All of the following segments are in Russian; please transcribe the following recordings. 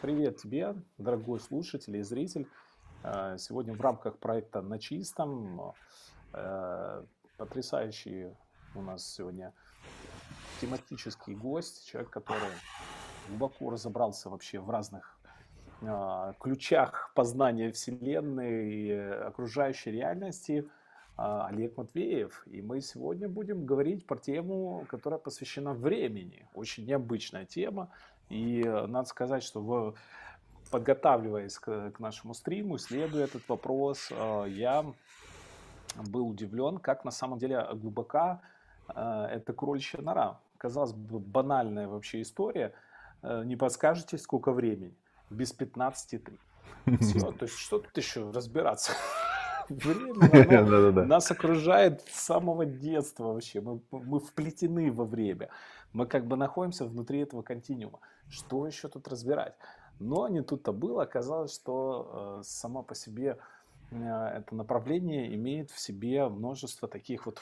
Привет тебе, дорогой слушатель и зритель. Э, Сегодня в рамках проекта «На чистом» э, потрясающий у нас сегодня тематический гость, человек, который глубоко разобрался вообще в разных э, ключах познания Вселенной и окружающей реальности, Олег Матвеев. И мы сегодня будем говорить про тему, которая посвящена времени. Очень необычная тема. И э, надо сказать, что в, подготавливаясь к, к нашему стриму, исследуя этот вопрос, э, я был удивлен, как на самом деле глубока э, эта кроличья нора. Казалось бы, банальная вообще история. Не подскажете, сколько времени? Без 15.3. Все, то есть что тут еще разбираться? Время, оно нас окружает с самого детства вообще. Мы, мы вплетены во время. Мы как бы находимся внутри этого континуума. Что еще тут разбирать? Но не тут-то было. Оказалось, что э, само по себе э, это направление имеет в себе множество таких вот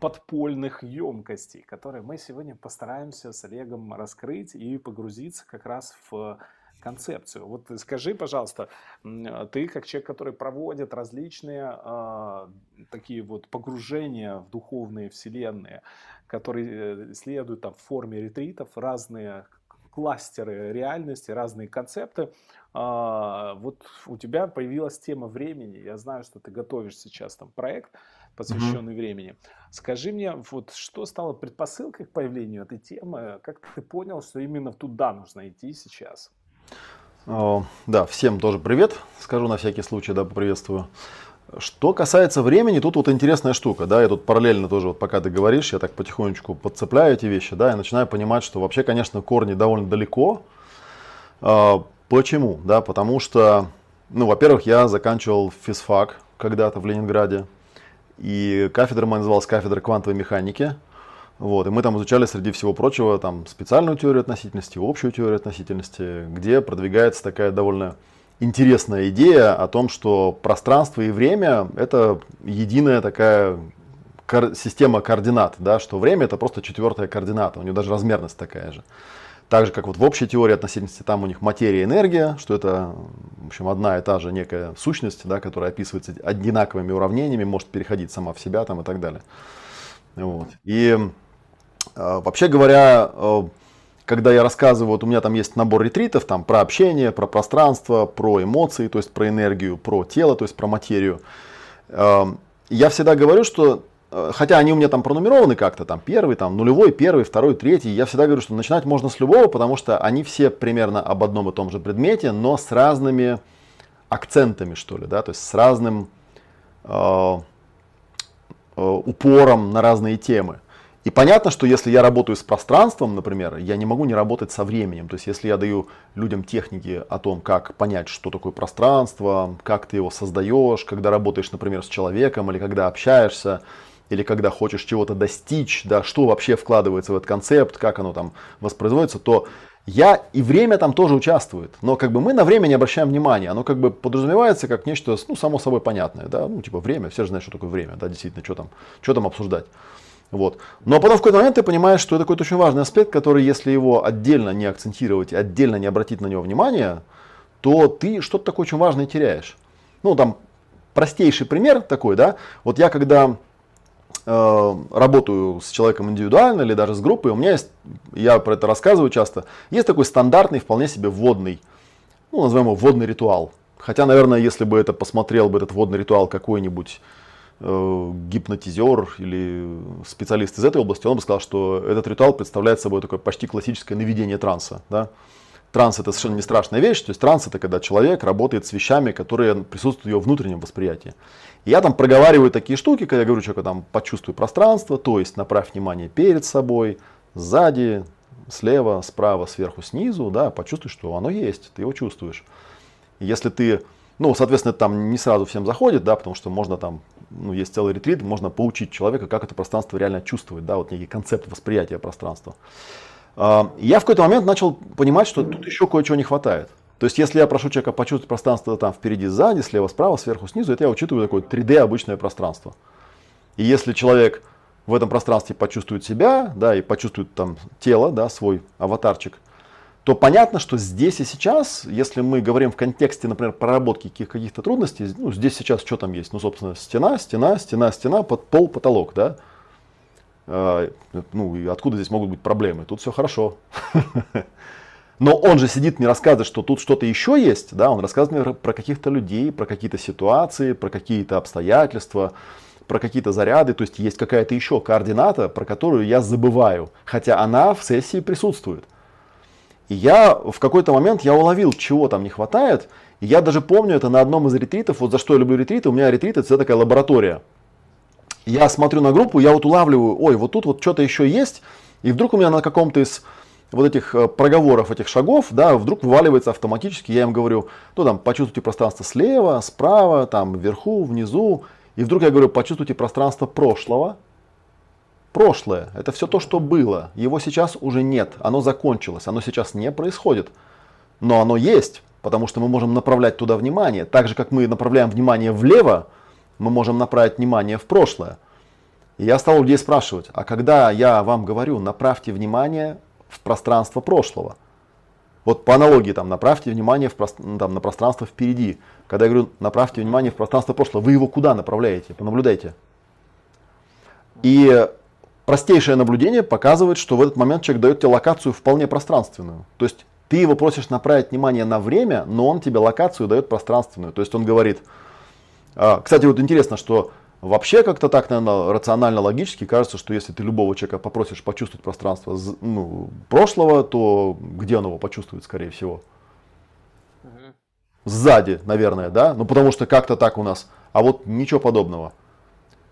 подпольных емкостей, которые мы сегодня постараемся с Олегом раскрыть и погрузиться как раз в концепцию. Вот скажи, пожалуйста, м, ты как человек, который проводит различные а, такие вот погружения в духовные вселенные, которые э, следуют там в форме ретритов, разные кластеры реальности, разные концепты. А, вот у тебя появилась тема времени. Я знаю, что ты готовишь сейчас там проект, посвященный времени. Скажи мне, вот что стало предпосылкой к появлению этой темы? Как ты понял, что именно туда нужно идти сейчас? О, Да, всем тоже привет, скажу на всякий случай, да, поприветствую. Что касается времени, тут вот интересная штука, да, я тут параллельно тоже, вот пока ты говоришь, я так потихонечку подцепляю эти вещи, да, и начинаю понимать, что вообще, конечно, корни довольно далеко. А, Почему? Да, потому что, ну, во-первых, я заканчивал физфак когда-то в Ленинграде, и кафедра моя называлась кафедра квантовой механики. Вот, и мы там изучали, среди всего прочего, там, специальную теорию относительности, общую теорию относительности, где продвигается такая довольно интересная идея о том, что пространство и время– это единая такая система координат, да, что время это просто четвертая координата, у нее даже размерность такая же. Так же, как вот в общей теории относительности, там у них материя и энергия, что это, в общем, одна и та же некая сущность, да, которая описывается одинаковыми уравнениями, может переходить сама в себя там, и так далее. Вот. И э, вообще говоря, э, когда я рассказываю, вот у меня там есть набор ретритов там, про общение, про пространство, про эмоции, то есть про энергию, про тело, то есть про материю. Э, Я всегда говорю, что э, хотя они у меня там пронумерованы как-то, там первый, там нулевой, первый, второй, третий, я всегда говорю, что начинать можно с любого, потому что они все примерно об одном и том же предмете, но с разными акцентами, что ли, да, то есть с разным э, э, упором на разные темы. И понятно, что если я работаю с пространством, например, я не могу не работать со временем. То есть если я даю людям техники о том, как понять, что такое пространство, как ты его создаешь, когда работаешь, например, с человеком, или когда общаешься, или когда хочешь чего-то достичь, да, что вообще вкладывается в этот концепт, как оно там воспроизводится, то я и время там тоже участвует. Но как бы мы на время не обращаем внимания. Оно как бы подразумевается как нечто, ну, само собой понятное, да, ну, типа время, все же знают, что такое время, да, действительно, что там, что там обсуждать. Вот. Но потом в какой-то момент ты понимаешь, что это какой-то очень важный аспект, который, если его отдельно не акцентировать, отдельно не обратить на него внимание, то ты что-то такое очень важное теряешь. Ну, там, простейший пример такой, да, вот я когда э, работаю с человеком индивидуально или даже с группой, у меня есть, я про это рассказываю часто, есть такой стандартный, вполне себе вводный, ну, назовем его вводный ритуал. Хотя, наверное, если бы это посмотрел бы этот вводный ритуал какой-нибудь гипнотизер или специалист из этой области, он бы сказал, что этот ритуал представляет собой такое почти классическое наведение транса. Да? Транс это совершенно не страшная вещь, то есть транс это когда человек работает с вещами, которые присутствуют в его внутреннем восприятии. И я там проговариваю такие штуки, когда я говорю человеку, там, почувствуй пространство, то есть направь внимание перед собой, сзади, слева, справа, сверху, снизу, да, почувствуй, что оно есть, ты его чувствуешь. Если ты, ну, соответственно, там не сразу всем заходит, да, потому что можно там, ну, есть целый ретрит, можно поучить человека, как это пространство реально чувствовать, да, вот некий концепт восприятия пространства. А, Я в какой-то момент начал понимать, что тут еще кое-чего не хватает. То есть, если я прошу человека почувствовать пространство там впереди, сзади, слева, справа, сверху, снизу, это я учитываю такое 3D обычное пространство. И если человек в этом пространстве почувствует себя, да, и почувствует там тело, да, свой аватарчик, то понятно, что здесь и сейчас, если мы говорим в контексте, например, проработки каких-то трудностей, ну, здесь сейчас что там есть? Ну, собственно, стена, стена, стена, стена, под пол, потолок, да? А, ну, и откуда здесь могут быть проблемы? Тут все хорошо. Но он же сидит, не рассказывает, что тут что-то еще есть, да, он рассказывает мне про каких-то людей, про какие-то ситуации, про какие-то обстоятельства, про какие-то заряды, то есть есть какая-то еще координата, про которую я забываю, хотя она в сессии присутствует. И я в какой-то момент я уловил, чего там не хватает. И я даже помню это на одном из ретритов. Вот за что я люблю ретриты. У меня ретрит это такая лаборатория. Я смотрю на группу, я вот улавливаю, ой, вот тут вот что-то еще есть. И вдруг у меня на каком-то из вот этих э, проговоров, этих шагов, да, вдруг вываливается автоматически, я им говорю, ну там, почувствуйте пространство слева, справа, там, вверху, внизу. И вдруг я говорю, почувствуйте пространство прошлого, прошлое, это все то, что было. Его сейчас уже нет, оно закончилось, оно сейчас не происходит. Но оно есть, потому что мы можем направлять туда внимание. Так же, как мы направляем внимание влево, мы можем направить внимание в прошлое. И я стал людей спрашивать, а когда я вам говорю, направьте внимание в пространство прошлого. Вот по аналогии, там, направьте внимание в, там, на пространство впереди. Когда я говорю, направьте внимание в пространство прошлого, вы его куда направляете? Понаблюдайте. И простейшее наблюдение показывает, что в этот момент человек дает тебе локацию вполне пространственную. То есть ты его просишь направить внимание на время, но он тебе локацию дает пространственную. То есть он говорит, а, кстати, вот интересно, что вообще как-то так, наверное, рационально-логически кажется, что если ты любого человека попросишь почувствовать пространство ну, прошлого, то где он его почувствует, скорее всего? Сзади, наверное, да? Ну, потому что как-то так у нас. А вот ничего подобного.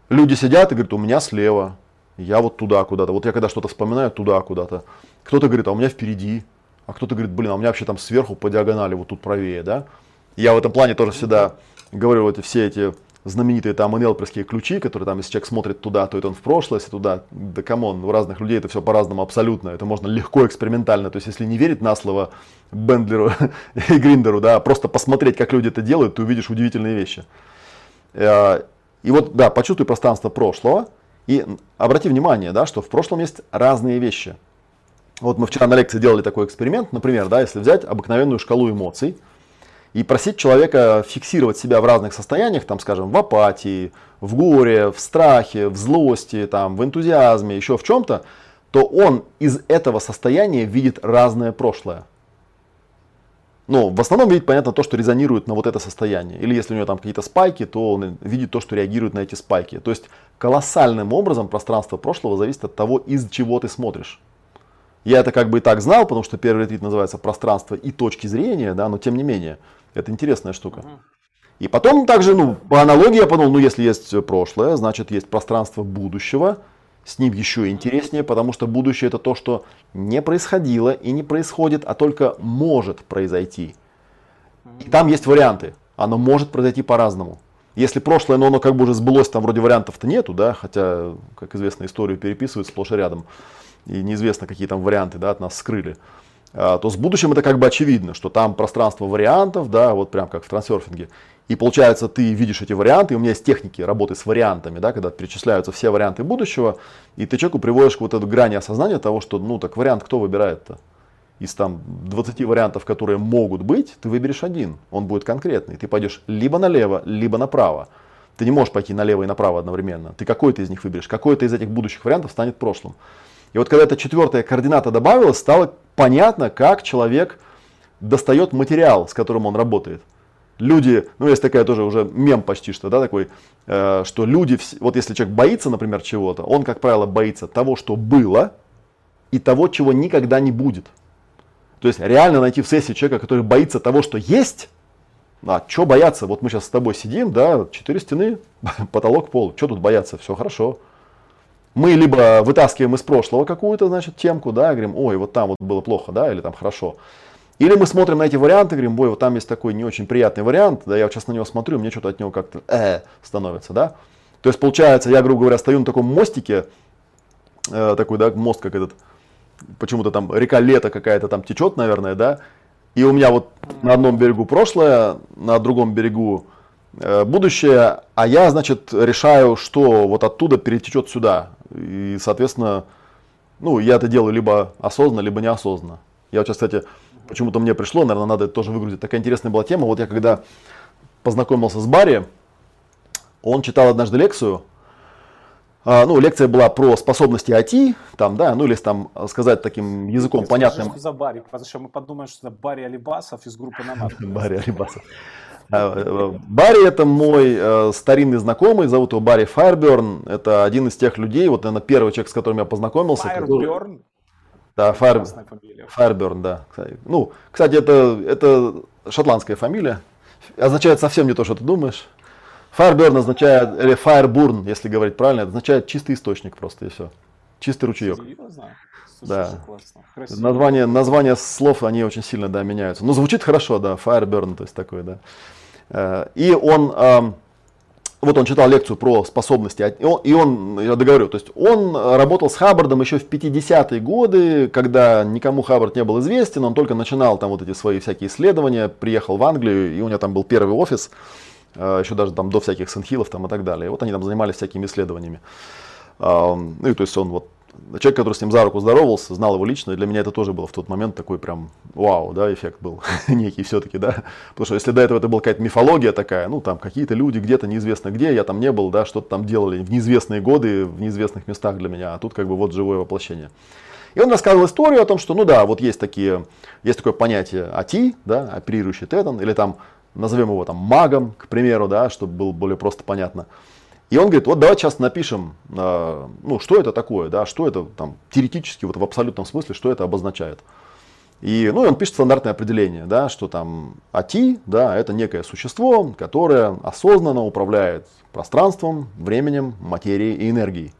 Люди сидят и говорят, у меня слева, я вот туда куда-то. Вот я когда что-то вспоминаю, туда куда-то. Кто-то говорит, а у меня впереди. А кто-то говорит, блин, а у меня вообще там сверху по диагонали, вот тут правее, да. Я в этом плане тоже всегда говорю, вот все эти знаменитые там НЛПерские ключи, которые там, если человек смотрит туда, то это он в прошлое, если туда, да come on, у разных людей это все по-разному абсолютно, это можно легко экспериментально, то есть если не верить на слово Бэндлеру и Гриндеру, да, просто посмотреть, как люди это делают, ты увидишь удивительные вещи. Э, и вот, да, почувствуй пространство прошлого, и обрати внимание, да, что в прошлом есть разные вещи. Вот мы вчера на лекции делали такой эксперимент, например, да, если взять обыкновенную шкалу эмоций и просить человека фиксировать себя в разных состояниях, там, скажем, в апатии, в горе, в страхе, в злости, там, в энтузиазме, еще в чем-то, то он из этого состояния видит разное прошлое. Ну, в основном видит, понятно, то, что резонирует на вот это состояние. Или если у него там какие-то спайки, то он видит то, что реагирует на эти спайки. То есть колоссальным образом пространство прошлого зависит от того, из чего ты смотришь. Я это как бы и так знал, потому что первый ретвит называется пространство и точки зрения, да, но тем не менее, это интересная штука. И потом также, ну, по аналогии я подумал, ну, если есть прошлое, значит, есть пространство будущего, с ним еще интереснее, потому что будущее это то, что не происходило и не происходит, а только может произойти. И там есть варианты. Оно может произойти по-разному. Если прошлое, но оно как бы уже сбылось, там вроде вариантов-то нету, да, хотя, как известно, историю переписывают сплошь и рядом. И неизвестно, какие там варианты да, от нас скрыли. А, то с будущим это как бы очевидно, что там пространство вариантов, да, вот прям как в трансерфинге. И получается, ты видишь эти варианты, и у меня есть техники работы с вариантами, да, когда перечисляются все варианты будущего, и ты человеку приводишь вот эту грани осознания того, что, ну, так вариант кто выбирает-то? Из там 20 вариантов, которые могут быть, ты выберешь один, он будет конкретный. Ты пойдешь либо налево, либо направо. Ты не можешь пойти налево и направо одновременно. Ты какой-то из них выберешь, какой-то из этих будущих вариантов станет прошлым. И вот когда эта четвертая координата добавилась, стало понятно, как человек достает материал, с которым он работает люди, ну есть такая тоже уже мем почти что, да, такой, э, что люди, вот если человек боится, например, чего-то, он, как правило, боится того, что было, и того, чего никогда не будет. То есть реально найти в сессии человека, который боится того, что есть, а что бояться? Вот мы сейчас с тобой сидим, да, четыре стены, потолок, пол. Что тут бояться? Все хорошо. Мы либо вытаскиваем из прошлого какую-то, значит, темку, да, говорим, ой, вот там вот было плохо, да, или там хорошо. Или мы смотрим на эти варианты, говорим, бой, вот там есть такой не очень приятный вариант, да, я вот сейчас на него смотрю, мне что-то от него как-то э, становится, да. То есть получается, я, грубо говоря, стою на таком мостике, э, такой, да, мост как этот, почему-то там река Лето какая-то там течет, наверное, да, и у меня вот на одном берегу прошлое, на другом берегу э, будущее, а я, значит, решаю, что вот оттуда перетечет сюда. И, соответственно, ну, я это делаю либо осознанно, либо неосознанно. Я вот сейчас, кстати, почему-то мне пришло, наверное, надо это тоже выгрузить. Такая интересная была тема. Вот я когда познакомился с Барри, он читал однажды лекцию, а, ну, лекция была про способности IT, там, да, ну, или там сказать таким языком Ты понятным. Скажи, что за Барри, потому что мы подумаем, что это Барри Алибасов из группы Номад. Барри Алибасов. А, э, Барри это мой э, старинный знакомый, зовут его Барри Файрберн. Это один из тех людей, вот, наверное, первый человек, с которым я познакомился. Файрберн? Да, Файр... Файрберн, да. Ну, кстати, это, это шотландская фамилия. Означает совсем не то, что ты думаешь. Fireburn означает, или Fireburn, если говорить правильно, это означает чистый источник просто и все. Чистый ручеек. Серьезно? Слушай, Да. Название, название слов, они очень сильно, да, меняются. Но звучит хорошо, да, Fireburn, то есть такой, да. Э, И он, ам, вот он читал лекцию про способности, и он, я договорю, то есть он работал с Хаббардом еще в 50-е годы, когда никому Хаббард не был известен, он только начинал там вот эти свои всякие исследования, приехал в Англию, и у него там был первый офис, э, еще даже там до всяких сенхилов там и так далее. И вот они там занимались всякими исследованиями. Ам, Ну и то есть он вот человек, который с ним за руку здоровался, знал его лично, и для меня это тоже было в тот момент такой прям вау, да, эффект был некий все-таки, да. Потому что если до этого это была какая-то мифология такая, ну там какие-то люди где-то неизвестно где, я там не был, да, что-то там делали в неизвестные годы, в неизвестных местах для меня, а тут как бы вот живое воплощение. И он рассказывал историю о том, что, ну да, вот есть такие, есть такое понятие АТИ, да, оперирующий тетан, или там, назовем его там магом, к примеру, да, чтобы было более просто понятно. И он говорит, вот давайте сейчас напишем, э, ну, что это такое, да, что это там теоретически, вот в абсолютном смысле, что это обозначает. И, ну, и он пишет стандартное определение, да, что там АТИ, да, это некое существо, которое осознанно управляет пространством, временем, материей и энергией.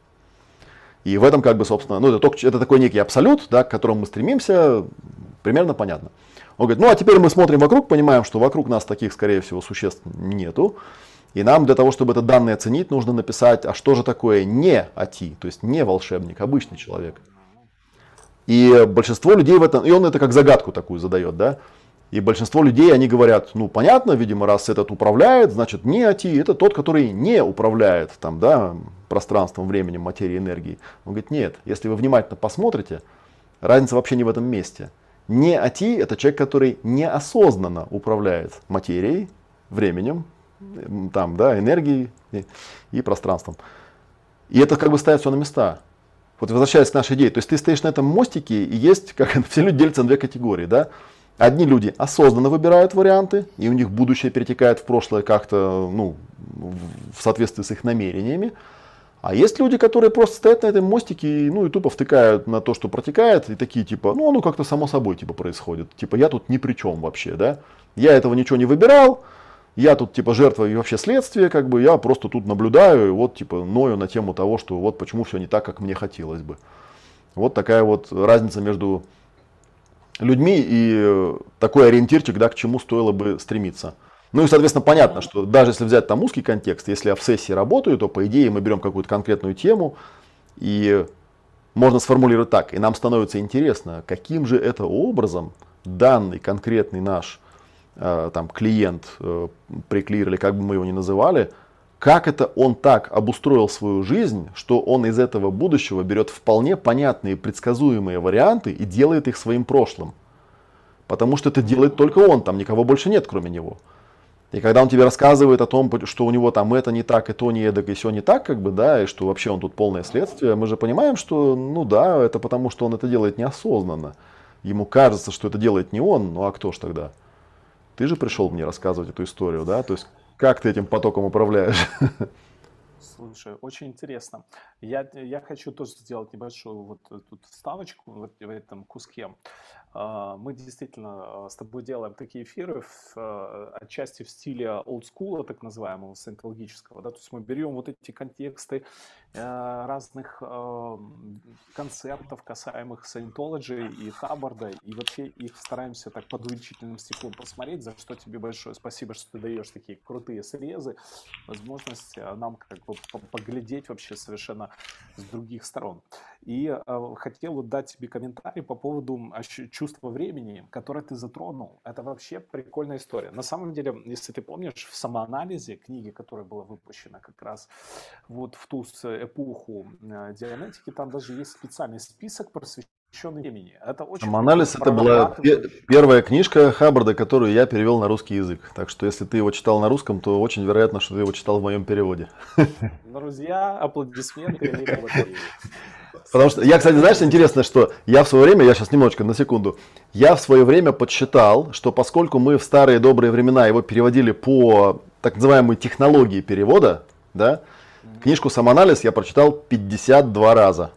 И в этом, как бы, собственно, ну, это, только, это такой некий абсолют, да, к которому мы стремимся, примерно понятно. Он говорит, ну, а теперь мы смотрим вокруг, понимаем, что вокруг нас таких, скорее всего, существ нету. И нам для того, чтобы это данные оценить, нужно написать, а что же такое не АТИ, то есть не волшебник, обычный человек. И большинство людей в этом, и он это как загадку такую задает, да. И большинство людей, они говорят, ну понятно, видимо, раз этот управляет, значит не АТИ, это тот, который не управляет там, да, пространством, временем, материей, энергией. Он говорит, нет, если вы внимательно посмотрите, разница вообще не в этом месте. Не АТИ это человек, который неосознанно управляет материей, временем, там, да, энергией и, и пространством. И это как бы ставит все на места. Вот возвращаясь к нашей идее, то есть ты стоишь на этом мостике, и есть, как все люди делятся на две категории, да. Одни люди осознанно выбирают варианты, и у них будущее перетекает в прошлое как-то, ну, в соответствии с их намерениями. А есть люди, которые просто стоят на этом мостике и, ну, и тупо втыкают на то, что протекает, и такие типа, ну, оно как-то само собой типа происходит. Типа, я тут ни при чем вообще, да. Я этого ничего не выбирал, я тут типа жертва и вообще следствие, как бы, я просто тут наблюдаю и вот типа ною на тему того, что вот почему все не так, как мне хотелось бы. Вот такая вот разница между людьми и э, такой ориентирчик, да, к чему стоило бы стремиться. Ну и, соответственно, понятно, что даже если взять там узкий контекст, если я в сессии работаю, то, по идее, мы берем какую-то конкретную тему, и можно сформулировать так, и нам становится интересно, каким же это образом данный конкретный наш там, клиент, э, преклир, или как бы мы его ни называли, как это он так обустроил свою жизнь, что он из этого будущего берет вполне понятные, предсказуемые варианты и делает их своим прошлым. Потому что это делает только он, там никого больше нет, кроме него. И когда он тебе рассказывает о том, что у него там это не так, и то не эдак, и все не так, как бы, да, и что вообще он тут полное следствие, мы же понимаем, что, ну да, это потому, что он это делает неосознанно. Ему кажется, что это делает не он, ну а кто ж тогда? Ты же пришел мне рассказывать эту историю, да, то есть как ты этим потоком управляешь? Слушай, очень интересно. Я, я хочу тоже сделать небольшую вот тут вставочку вот в этом куске. А, Мы действительно а, с тобой делаем такие эфиры в, а, отчасти в стиле олдскула, так называемого, саентологического. Да? То есть мы берем вот эти контексты э, разных э, концептов, касаемых саентологии и Хаббарда, и вообще их стараемся так под увеличительным стеклом посмотреть, за что тебе большое спасибо, что ты даешь такие крутые срезы, возможность э, нам как бы по- поглядеть вообще совершенно с других сторон. И э, хотел вот дать тебе комментарий по поводу чувства времени, которое ты затронул. Это вообще прикольная история. На самом деле, если ты помнишь, в самоанализе книги, которая была выпущена как раз вот в ту эпоху э, дианетики, там даже есть специальный список, посвященный посвященный времени. Это очень Самоанализ это была первая книжка Хаббарда, которую я перевел на русский язык. Так что если ты его читал на русском, то очень вероятно, что ты его читал в моем переводе. Друзья, аплодисменты. Потому что я, кстати, знаешь, интересно, что я в свое время, я сейчас немножечко на секунду, я в свое время подсчитал, что поскольку мы в старые добрые времена его переводили по так называемой технологии перевода, да, книжку «Самоанализ» я прочитал 52 раза.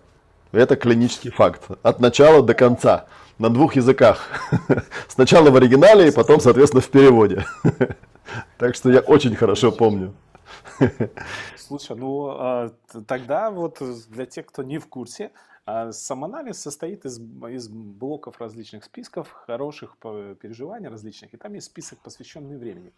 Это клинический факт. От начала до конца. На двух языках. Сначала в оригинале, и потом, соответственно, в переводе. Так что я очень хорошо помню. Слушай, ну а, тогда вот для тех, кто не в курсе, а, самоанализ состоит из, из блоков различных списков, хороших переживаний различных, и там есть список, посвященный времени.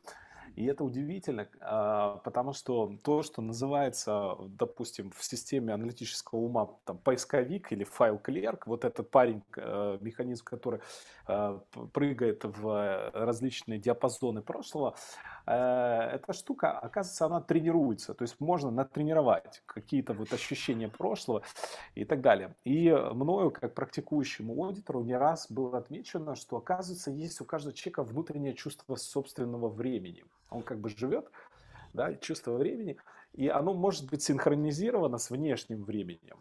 И это удивительно, а, потому что то, что называется, допустим, в системе аналитического ума там, поисковик или файл-клерк, вот этот парень, э, механизм, который э, прыгает в различные диапазоны прошлого, э, эта штука, оказывается, она тренируется. То есть можно натренировать какие-то вот ощущения прошлого и так далее. И мною, как практикующему аудитору, не раз было отмечено, что, оказывается, есть у каждого человека внутреннее чувство собственного времени он как бы живет, да, чувство времени, и оно может быть синхронизировано с внешним временем,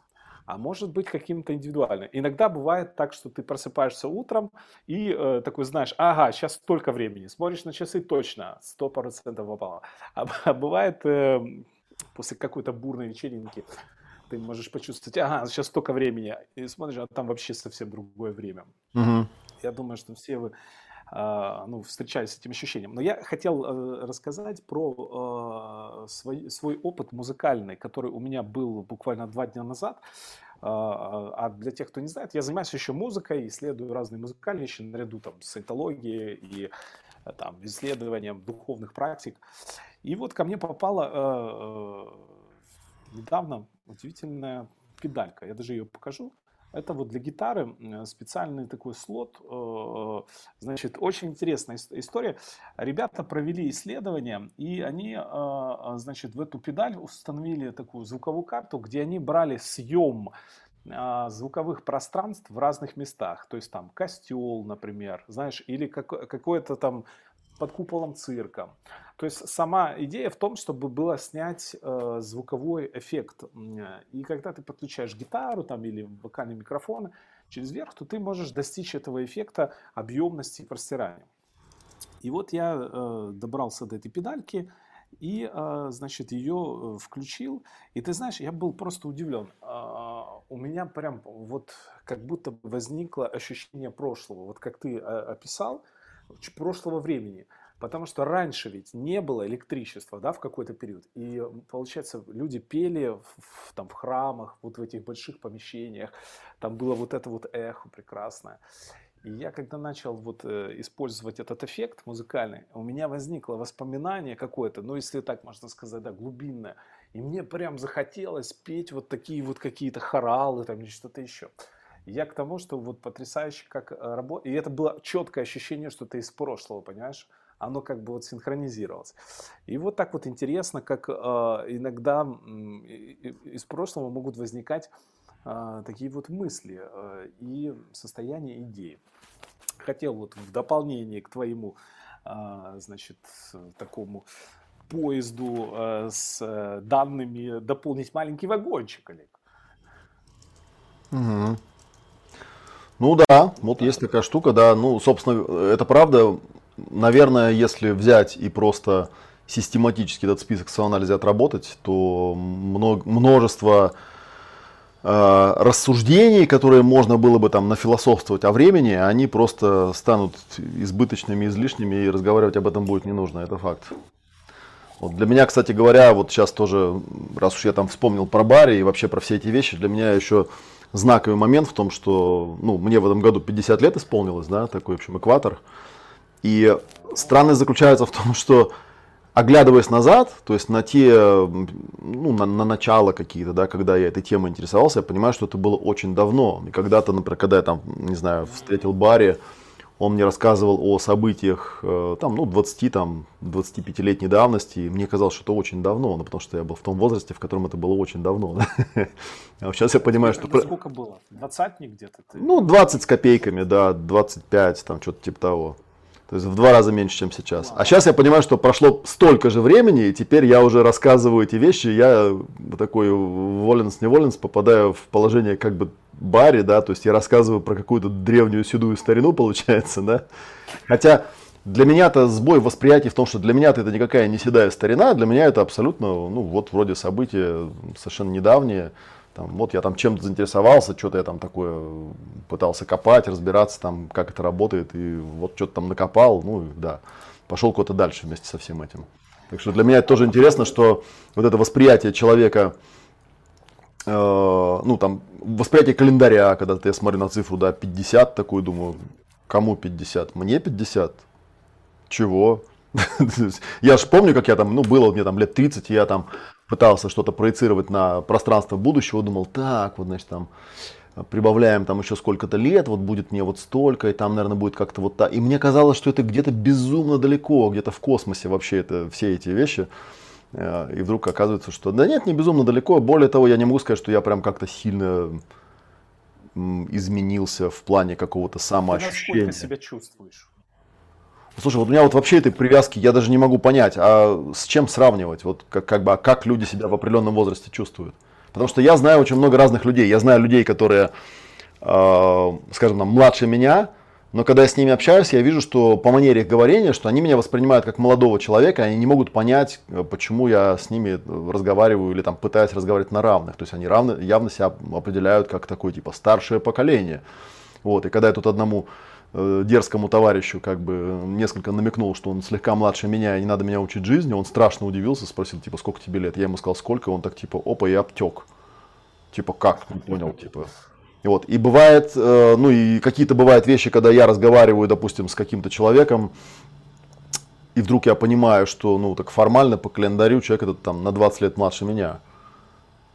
а может быть каким-то индивидуальным. Иногда бывает так, что ты просыпаешься утром и э, такой знаешь, ага, сейчас столько времени, смотришь на часы, точно, сто процентов попало. А, а бывает э, после какой-то бурной вечеринки, ты можешь почувствовать, ага, сейчас столько времени, и смотришь, а там вообще совсем другое время. Угу. Я думаю, что все вы ну, встречаюсь с этим ощущением. Но я хотел э, рассказать про э, свой, свой опыт музыкальный, который у меня был буквально два дня назад. А, а для тех, кто не знает, я занимаюсь еще музыкой, исследую разные музыкальные вещи наряду там, с этологией и э, там, исследованием духовных практик. И вот ко мне попала недавно удивительная педалька. Я даже ее покажу. Это вот для гитары специальный такой слот. Э, значит, очень интересная история. Ребята провели исследование, и они, э, э, значит, в эту педаль установили такую звуковую карту, где они брали съем звуковых пространств в разных местах. То есть там костел, например, знаешь, или какое-то там под куполом цирка. То есть сама идея в том, чтобы было снять э, звуковой эффект. И когда ты подключаешь гитару там, или вокальный микрофон через верх, то ты можешь достичь этого эффекта объемности и простирания. И вот я э, добрался до этой педальки и, э, значит, ее э, включил. И ты знаешь, я был просто удивлен. Э, у меня прям вот как будто возникло ощущение прошлого. Вот как ты э, описал, прошлого времени. Потому что раньше ведь не было электричества, да, в какой-то период. И получается, люди пели в, там, в храмах, вот в этих больших помещениях. Там было вот это вот эхо прекрасное. И я когда начал вот э, использовать этот эффект музыкальный, у меня возникло воспоминание какое-то, ну если так можно сказать, да, глубинное. И мне прям захотелось петь вот такие вот какие-то хоралы там или что-то еще. Я к тому, что вот потрясающе как э, работает. И это было четкое ощущение, что ты из прошлого, понимаешь? Оно как бы вот синхронизировалось. И вот так вот интересно, как э, иногда из прошлого могут возникать э, такие вот мысли э, и состояния идеи. Хотел вот в дополнение к твоему, значит, такому поезду с данными дополнить маленький вагончик, Олег. Угу. Ну да, вот есть такая штука, да. Ну, собственно, это правда наверное, если взять и просто систематически этот список самоанализа отработать, то множество э, рассуждений, которые можно было бы там нафилософствовать о времени, они просто станут избыточными, излишними, и разговаривать об этом будет не нужно, это факт. Вот для меня, кстати говоря, вот сейчас тоже, раз уж я там вспомнил про Барри и вообще про все эти вещи, для меня еще знаковый момент в том, что ну, мне в этом году 50 лет исполнилось, да, такой, в общем, экватор. И странность заключается в том, что оглядываясь назад, то есть на те, ну, на, на начало какие-то, да, когда я этой темой интересовался, я понимаю, что это было очень давно. И когда-то, например, когда я там, не знаю, встретил Барри, он мне рассказывал о событиях э, там, ну, 20, там, 25-летней давности. И мне казалось, что это очень давно, ну, потому что я был в том возрасте, в котором это было очень давно. А сейчас я понимаю, что... Сколько было? Двадцатник где-то? Ну, 20 с копейками, да, 25, там что-то типа того. То есть в два раза меньше, чем сейчас. А сейчас я понимаю, что прошло столько же времени, и теперь я уже рассказываю эти вещи, я такой воленс-неволенс попадаю в положение как бы баре, да, то есть я рассказываю про какую-то древнюю седую старину, получается, да. Хотя для меня это сбой восприятия в том, что для меня это никакая не седая старина, для меня это абсолютно, ну вот вроде события совершенно недавние, там, вот я там чем-то заинтересовался, что-то я там такое пытался копать, разбираться там, как это работает, и вот что-то там накопал, ну да, пошел куда-то дальше вместе со всем этим. Так что для меня это тоже интересно, что вот это восприятие человека, э, ну там, восприятие календаря, когда ты я смотрю на цифру, да, 50, такую думаю, кому 50? Мне 50? Чего? Я же помню, как я там, ну, было мне там лет 30, я там пытался что-то проецировать на пространство будущего, думал, так, вот, значит, там, прибавляем там еще сколько-то лет, вот будет мне вот столько, и там, наверное, будет как-то вот так. И мне казалось, что это где-то безумно далеко, где-то в космосе вообще это, все эти вещи. Э, и вдруг оказывается, что да нет, не безумно далеко. Более того, я не могу сказать, что я прям как-то сильно изменился в плане какого-то самоощущения. Ты насколько себя чувствуешь? Слушай, вот у меня вот вообще этой привязки я даже не могу понять, а с чем сравнивать, вот как, как бы, а как люди себя в определенном возрасте чувствуют. Потому что я знаю очень много разных людей. Я знаю людей, которые, э, скажем, там, младше меня, но когда я с ними общаюсь, я вижу, что по манере их говорения, что они меня воспринимают как молодого человека, они не могут понять, э, почему я с ними разговариваю или там пытаюсь разговаривать на равных. То есть они равны, явно себя определяют как такое типа старшее поколение. Вот, и когда я тут одному дерзкому товарищу как бы несколько намекнул, что он слегка младше меня, и не надо меня учить жизни, он страшно удивился, спросил, типа, сколько тебе лет? Я ему сказал, сколько? Он так, типа, опа, я обтек. Типа, как? Не понял, типа. И вот, и бывает, э, ну и какие-то бывают вещи, когда я разговариваю, допустим, с каким-то человеком, и вдруг я понимаю, что, ну, так формально по календарю человек этот там на 20 лет младше меня.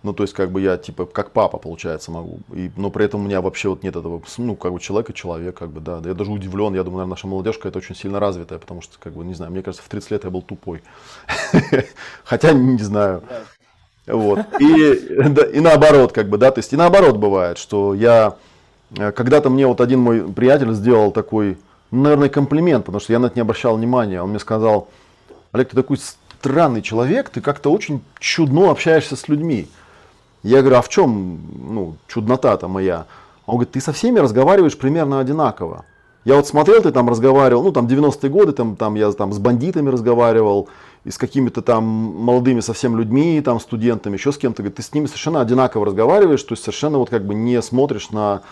Ну, то есть, как бы я, типа, как папа, получается, могу. И, но при этом у меня вообще вот нет этого, ну, как бы человек и человек, как бы, да. Я даже удивлен, я думаю, наверное, наша молодежка это очень сильно развитая, потому что, как бы, не знаю, мне кажется, в 30 лет я был тупой. Хотя, не знаю. Вот. И, да, и наоборот, как бы, да, то есть, и наоборот бывает, что я, э, когда-то мне вот один мой приятель сделал такой, ну, наверное, комплимент, потому что я на это не обращал внимания. Он мне сказал, Олег, ты такой странный человек, ты как-то очень чудно общаешься с людьми. Я говорю, а в чем ну, чуднота-то моя? Он говорит, ты со всеми разговариваешь примерно одинаково. Я вот смотрел, ты там разговаривал, ну там 90-е годы, там, там я там с бандитами разговаривал, и с какими-то там молодыми совсем людьми, там студентами, еще с кем-то, говорит, ты с ними совершенно одинаково разговариваешь, то есть совершенно вот как бы не смотришь на,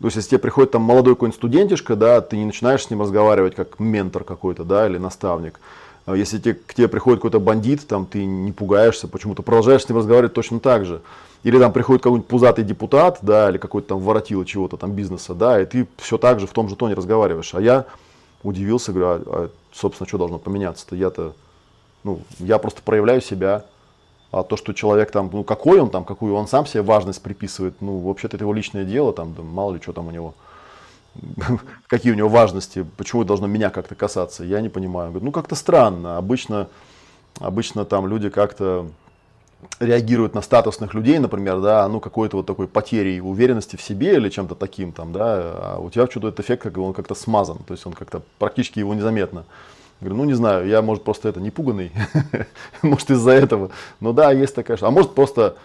то есть если тебе приходит там молодой какой-нибудь студентишка, да, ты не начинаешь с ним разговаривать как ментор какой-то, да, или наставник. А если те, к тебе приходит какой-то бандит, там ты не пугаешься, почему-то продолжаешь с ним разговаривать точно так же. Или там приходит какой-нибудь пузатый депутат, да, или какой-то там воротило чего-то там бизнеса, да, и ты все так же в том же тоне разговариваешь. А я удивился, говорю, а, а собственно, что должно поменяться-то? Я-то, ну, я просто проявляю себя, а то, что человек там, ну, какой он там, какую он сам себе важность приписывает, ну, вообще-то это его личное дело, там, да, мало ли, что там у него. какие у него важности, почему это должно меня как-то касаться, я не понимаю. Говорю, ну как-то странно, обычно, обычно там люди как-то реагируют на статусных людей, например, да, ну какой-то вот такой потерей уверенности в себе или чем-то таким там, да, а у тебя что-то этот эффект, как он как-то смазан, то есть он как-то практически его незаметно. Говорю, ну не знаю, я, может, просто это не пуганный, может, из-за этого. Но да, есть такая, а может, просто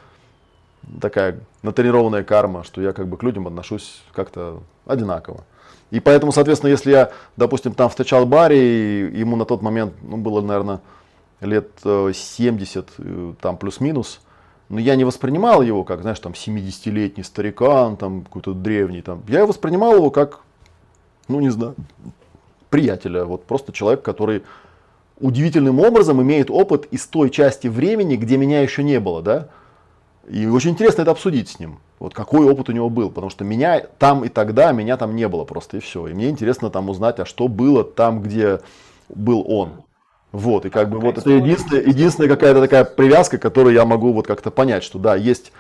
такая натренированная карма, что я как бы к людям отношусь как-то одинаково. И поэтому, соответственно, если я, допустим, там встречал Барри, ему на тот момент ну, было, наверное, лет 70, э, э, там плюс-минус, но я не воспринимал его как, знаешь, там 70-летний старикан, там какой-то древний, там. Я воспринимал его как, ну не знаю, приятеля, вот просто человек, который удивительным образом имеет опыт из той части времени, где меня еще не было, да. И очень интересно это обсудить с ним. Вот какой опыт у него был, потому что меня там и тогда, меня там не было просто и все. И мне интересно там узнать, а что было там, где был он. Вот, и как бы вот это единственная, единственная какая-то такая привязка, которую я могу вот как-то понять, что да, есть...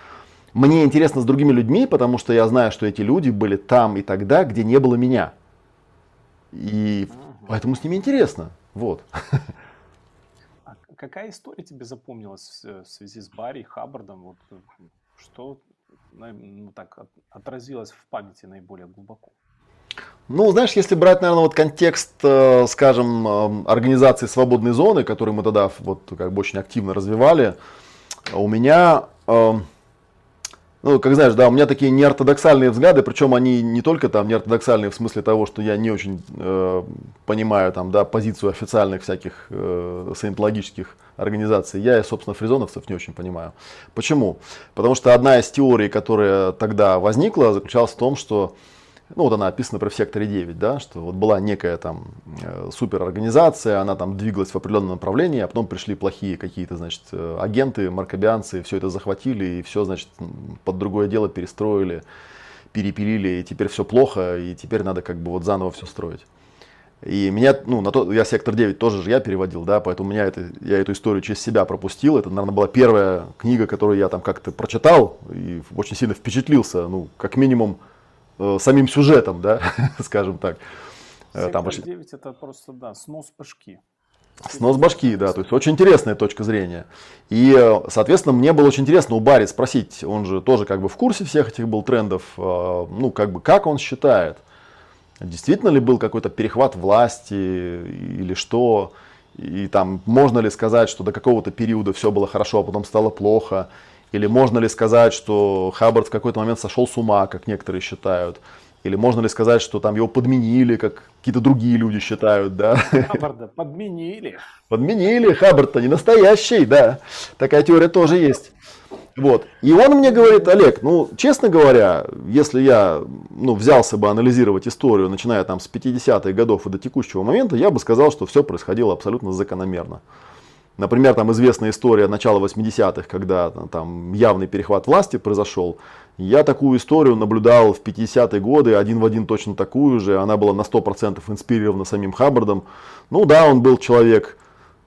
Мне интересно с другими людьми, потому что я знаю, что эти люди были там и тогда, где не было меня. И поэтому с ними интересно. Вот. Какая история тебе запомнилась в связи с Барри Хаббардом? Вот, что ну, так, отразилось в памяти наиболее глубоко? Ну, знаешь, если брать, наверное, вот контекст, э, скажем, э, организации свободной зоны, которую мы тогда вот как бы очень активно развивали, у меня э, ну, как знаешь, да, у меня такие неортодоксальные взгляды, причем они не только там неортодоксальные в смысле того, что я не очень э, понимаю там, да, позицию официальных всяких э, саентологических организаций, я, собственно, фризоновцев не очень понимаю. Почему? Потому что одна из теорий, которая тогда возникла, заключалась в том, что ну вот она описана про в секторе 9, да, что вот была некая там э, суперорганизация, она там двигалась в определенном направлении, а потом пришли плохие какие-то, значит, э, агенты, маркобианцы, все это захватили и все, значит, под другое дело перестроили, перепилили, и теперь все плохо, и теперь надо как бы вот заново все строить. И меня, ну, на то, я сектор 9 тоже же я переводил, да, поэтому меня это, я эту историю через себя пропустил. Это, наверное, была первая книга, которую я там как-то прочитал и очень сильно впечатлился, ну, как минимум, самим сюжетом, да, скажем так. Э, Сектор Там, 9 это просто, да, снос башки. Снос башки, да, то есть очень интересная точка зрения. И, э, соответственно, мне было очень интересно у Барри спросить, он же тоже как бы в курсе всех этих был трендов, э, ну, как бы, как он считает, действительно ли был какой-то перехват власти или что, и там можно ли сказать, что до какого-то периода все было хорошо, а потом стало плохо, или можно ли сказать, что Хаббард в какой-то момент сошел с ума, как некоторые считают? Или можно ли сказать, что там его подменили, как какие-то другие люди считают, да? Хаббарда подменили. Подменили, Хаббард-то не настоящий, да. Такая теория тоже есть. Вот. И он мне говорит, Олег, ну, честно говоря, если я ну, взялся бы анализировать историю, начиная там с 50-х годов и до текущего момента, я бы сказал, что все происходило абсолютно закономерно. Например, там известная история начала 80-х, когда там явный перехват власти произошел. Я такую историю наблюдал в 50-е годы, один в один точно такую же. Она была на 100% инспирирована самим Хаббардом. Ну да, он был человек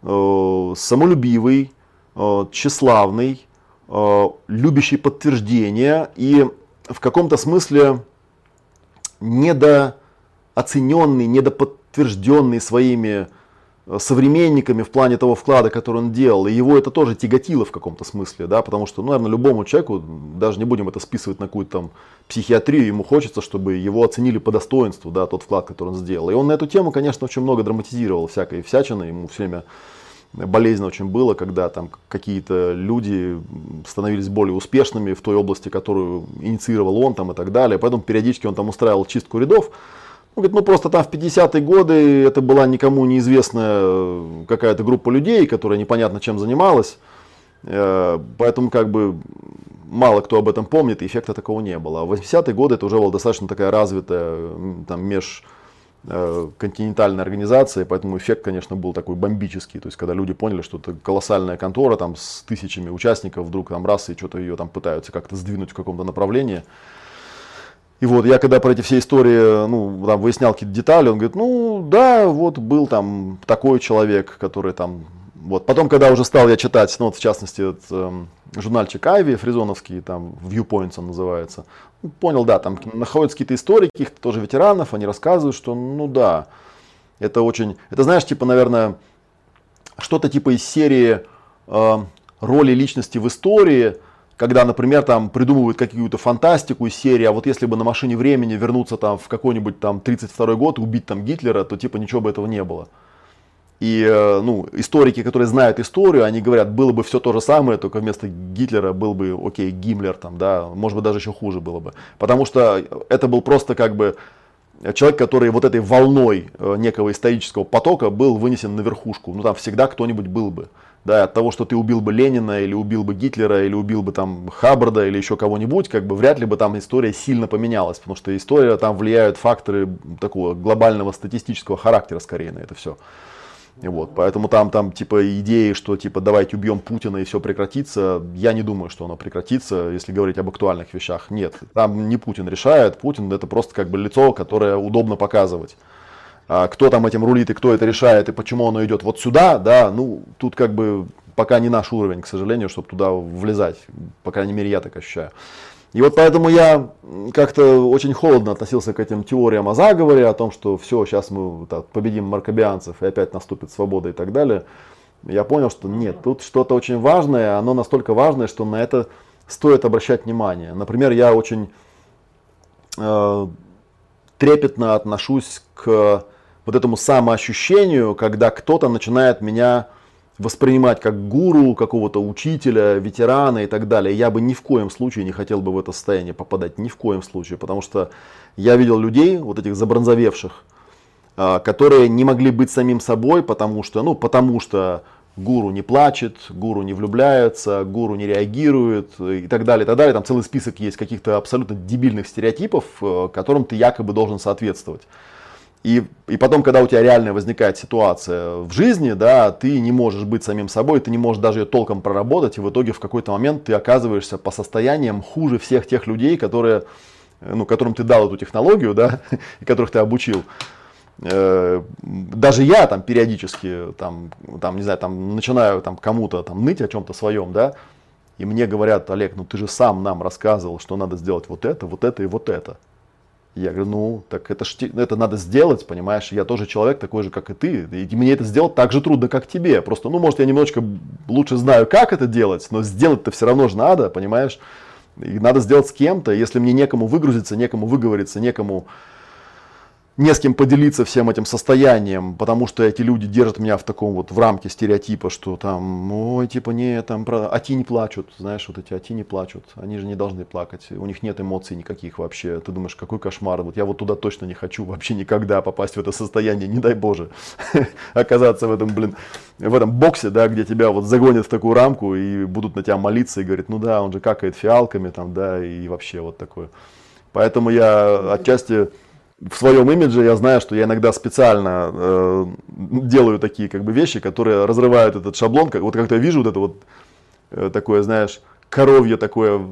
э, самолюбивый, э, тщеславный, э, любящий подтверждения и в каком-то смысле недооцененный, недоподтвержденный своими современниками в плане того вклада, который он делал. И его это тоже тяготило в каком-то смысле, да, потому что, ну, наверное, любому человеку, даже не будем это списывать на какую-то там психиатрию, ему хочется, чтобы его оценили по достоинству, да, тот вклад, который он сделал. И он на эту тему, конечно, очень много драматизировал всякой всячины, ему все время болезненно очень было, когда там какие-то люди становились более успешными в той области, которую инициировал он там и так далее. Поэтому периодически он там устраивал чистку рядов. Он говорит, ну просто там в 50-е годы это была никому неизвестная э, какая-то группа людей, которая непонятно чем занималась. Э, поэтому как бы мало кто об этом помнит, и эффекта такого не было. А в 80-е годы это уже была достаточно такая развитая там, межконтинентальная э, организация, поэтому эффект, конечно, был такой бомбический. То есть, когда люди поняли, что это колоссальная контора там, с тысячами участников, вдруг там раз и что-то ее там пытаются как-то сдвинуть в каком-то направлении. И вот я когда про эти все истории, ну, там выяснял какие-то детали, он говорит, ну, да, вот был там такой человек, который там, вот. Потом, когда уже стал я читать, ну, вот в частности, вот, эм, журнальчик Айви, фризоновский, там, Viewpoints он называется, ну, понял, да, там находятся какие-то истории, каких-то тоже ветеранов, они рассказывают, что, ну, да, это очень, это, знаешь, типа, наверное, что-то типа из серии э, роли личности в истории, когда, например, там придумывают какую-то фантастику из серии, а вот если бы на машине времени вернуться там в какой-нибудь там 32 год и убить там Гитлера, то типа ничего бы этого не было. И э, ну, историки, которые знают историю, они говорят, было бы все то же самое, только вместо Гитлера был бы, окей, Гиммлер, там, да, может быть, даже еще хуже было бы. Потому что это был просто как бы человек, который вот этой волной э, некого исторического потока был вынесен на верхушку. Ну, там всегда кто-нибудь был бы да, от того, что ты убил бы Ленина, или убил бы Гитлера, или убил бы там Хаббарда, или еще кого-нибудь, как бы вряд ли бы там история сильно поменялась, потому что история там влияют факторы такого глобального статистического характера скорее на это все. И вот, поэтому там, там типа идеи, что типа давайте убьем Путина и все прекратится, я не думаю, что оно прекратится, если говорить об актуальных вещах. Нет, там не Путин решает, Путин это просто как бы лицо, которое удобно показывать. А кто там этим рулит и кто это решает и почему оно идет вот сюда, да, ну тут как бы пока не наш уровень, к сожалению, чтобы туда влезать, по крайней мере я так ощущаю. И вот поэтому я как-то очень холодно относился к этим теориям о заговоре, о том, что все, сейчас мы так, победим маркобианцев и опять наступит свобода и так далее. Я понял, что нет, тут что-то очень важное, оно настолько важное, что на это стоит обращать внимание. Например, я очень э, трепетно отношусь к вот этому самоощущению, когда кто-то начинает меня воспринимать как гуру, какого-то учителя, ветерана и так далее. Я бы ни в коем случае не хотел бы в это состояние попадать, ни в коем случае, потому что я видел людей, вот этих забронзовевших, а, которые не могли быть самим собой, потому что, ну, потому что гуру не плачет, гуру не влюбляется, гуру не реагирует и так далее, и так далее. Там целый список есть каких-то абсолютно дебильных стереотипов, э, которым ты якобы должен соответствовать. И, и потом, когда у тебя реально возникает ситуация в жизни, да, ты не можешь быть самим собой, ты не можешь даже ее толком проработать, и в итоге в какой-то момент ты оказываешься по состояниям хуже всех тех людей, которые, ну, которым ты дал эту технологию, да, и которых ты обучил. Э, даже я там периодически, там, там, не знаю, там начинаю там кому-то там ныть о чем-то своем, да, и мне говорят, Олег, ну ты же сам нам рассказывал, что надо сделать вот это, вот это и вот это. Я говорю, ну, так это, ж, это надо сделать, понимаешь, я тоже человек такой же, как и ты, и мне это сделать так же трудно, как тебе. Просто, ну, может, я немножечко лучше знаю, как это делать, но сделать-то все равно же надо, понимаешь. И надо сделать с кем-то, если мне некому выгрузиться, некому выговориться, некому не с кем поделиться всем этим состоянием, потому что эти люди держат меня в таком вот в рамке стереотипа, что там, ой, типа, не, там, про... ати не плачут, знаешь, вот эти ати не плачут, они же не должны плакать, у них нет эмоций никаких вообще, ты думаешь, какой кошмар, вот я вот туда точно не хочу вообще никогда попасть в это состояние, не дай боже, оказаться в этом, блин, в этом боксе, да, где тебя вот загонят в такую рамку и будут на тебя молиться и говорят, ну да, он же какает фиалками там, да, и вообще вот такое. Поэтому я отчасти в своем имидже я знаю, что я иногда специально э, делаю такие как бы вещи, которые разрывают этот шаблон. Как, вот как-то я вижу вот это вот э, такое, знаешь, коровье такое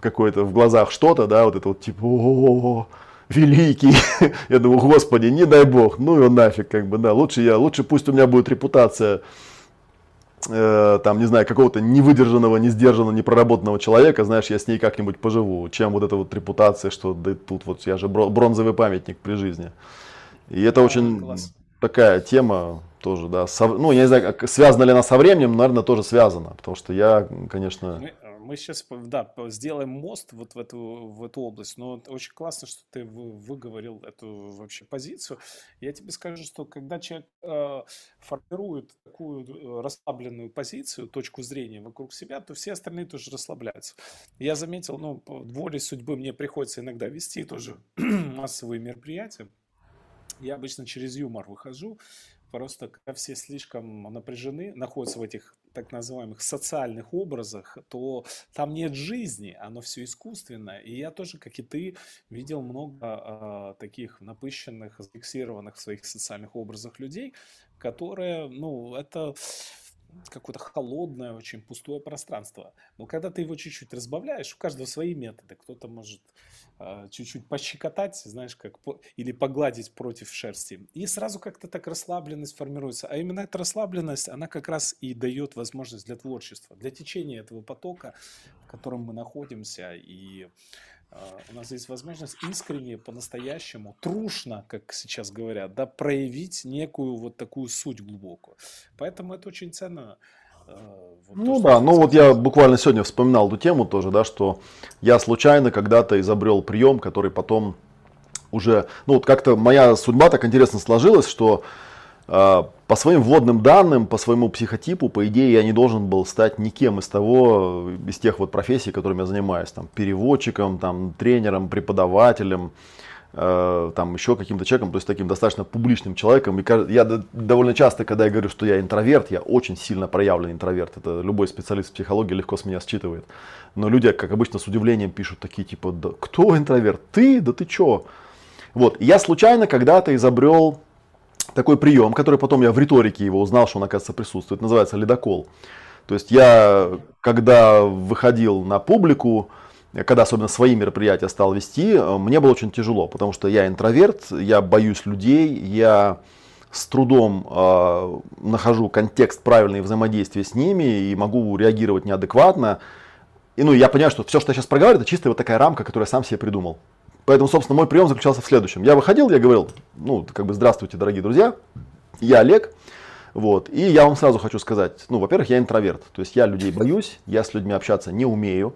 какое-то в глазах что-то, да, вот это вот типа, о, великий. я думаю, господи, не дай бог, ну его нафиг, как бы, да, лучше я, лучше пусть у меня будет репутация э, там, не знаю, какого-то невыдержанного, не сдержанного, непроработанного человека, знаешь, я с ней как-нибудь поживу, чем вот эта вот репутация, что да тут вот я же бронзовый памятник при жизни. И это очень Класс. такая тема тоже, да, со, ну, я не знаю, связана ли она со временем, наверное, тоже связана, потому что я, конечно... Мы, мы сейчас, да, сделаем мост вот в эту, в эту область, но очень классно, что ты выговорил эту вообще позицию. Я тебе скажу, что когда человек э, формирует такую э, расслабленную позицию, точку зрения вокруг себя, то все остальные тоже расслабляются. Я заметил, ну, по воле судьбы мне приходится иногда вести тоже массовые мероприятия. Я обычно через юмор выхожу, Просто когда все слишком напряжены, находятся в этих так называемых социальных образах, то там нет жизни, оно все искусственное. И я тоже, как и ты, видел много э, таких напыщенных, зафиксированных в своих социальных образах людей, которые, ну, это какое-то холодное, очень пустое пространство. Но когда ты его чуть-чуть разбавляешь, у каждого свои методы. Кто-то может э, чуть-чуть пощекотать, знаешь, как по, или погладить против шерсти. И сразу как-то так расслабленность формируется. А именно эта расслабленность, она как раз и дает возможность для творчества, для течения этого потока, в котором мы находимся. И у нас есть возможность искренне, по-настоящему, трушно, как сейчас говорят, да, проявить некую вот такую суть глубокую. Поэтому это очень ценно. А, вот ну то, да, ну вот я буквально сегодня вспоминал эту тему тоже, да, что я случайно когда-то изобрел прием, который потом уже, ну вот как-то моя судьба так интересно сложилась, что а, по своим вводным данным, по своему психотипу, по идее, я не должен был стать никем из того, из тех вот профессий, которыми я занимаюсь, там, переводчиком, там, тренером, преподавателем, э, там, еще каким-то человеком, то есть таким достаточно публичным человеком. И я довольно часто, когда я говорю, что я интроверт, я очень сильно проявленный интроверт. Это любой специалист в психологии легко с меня считывает. Но люди, как обычно, с удивлением пишут такие, типа, да кто интроверт? Ты? Да ты чё? Вот, я случайно когда-то изобрел такой прием, который потом я в риторике его узнал, что он, оказывается, присутствует, называется ледокол. То есть я, когда выходил на публику, когда особенно свои мероприятия стал вести, мне было очень тяжело, потому что я интроверт, я боюсь людей, я с трудом э, нахожу контекст правильного взаимодействия с ними и могу реагировать неадекватно. и ну, я понимаю, что все, что я сейчас проговариваю, это чисто вот такая рамка, которую я сам себе придумал. Поэтому, собственно, мой прием заключался в следующем. Я выходил, я говорил, ну, как бы, здравствуйте, дорогие друзья, я Олег, вот, и я вам сразу хочу сказать, ну, во-первых, я интроверт, то есть я людей боюсь, я с людьми общаться не умею,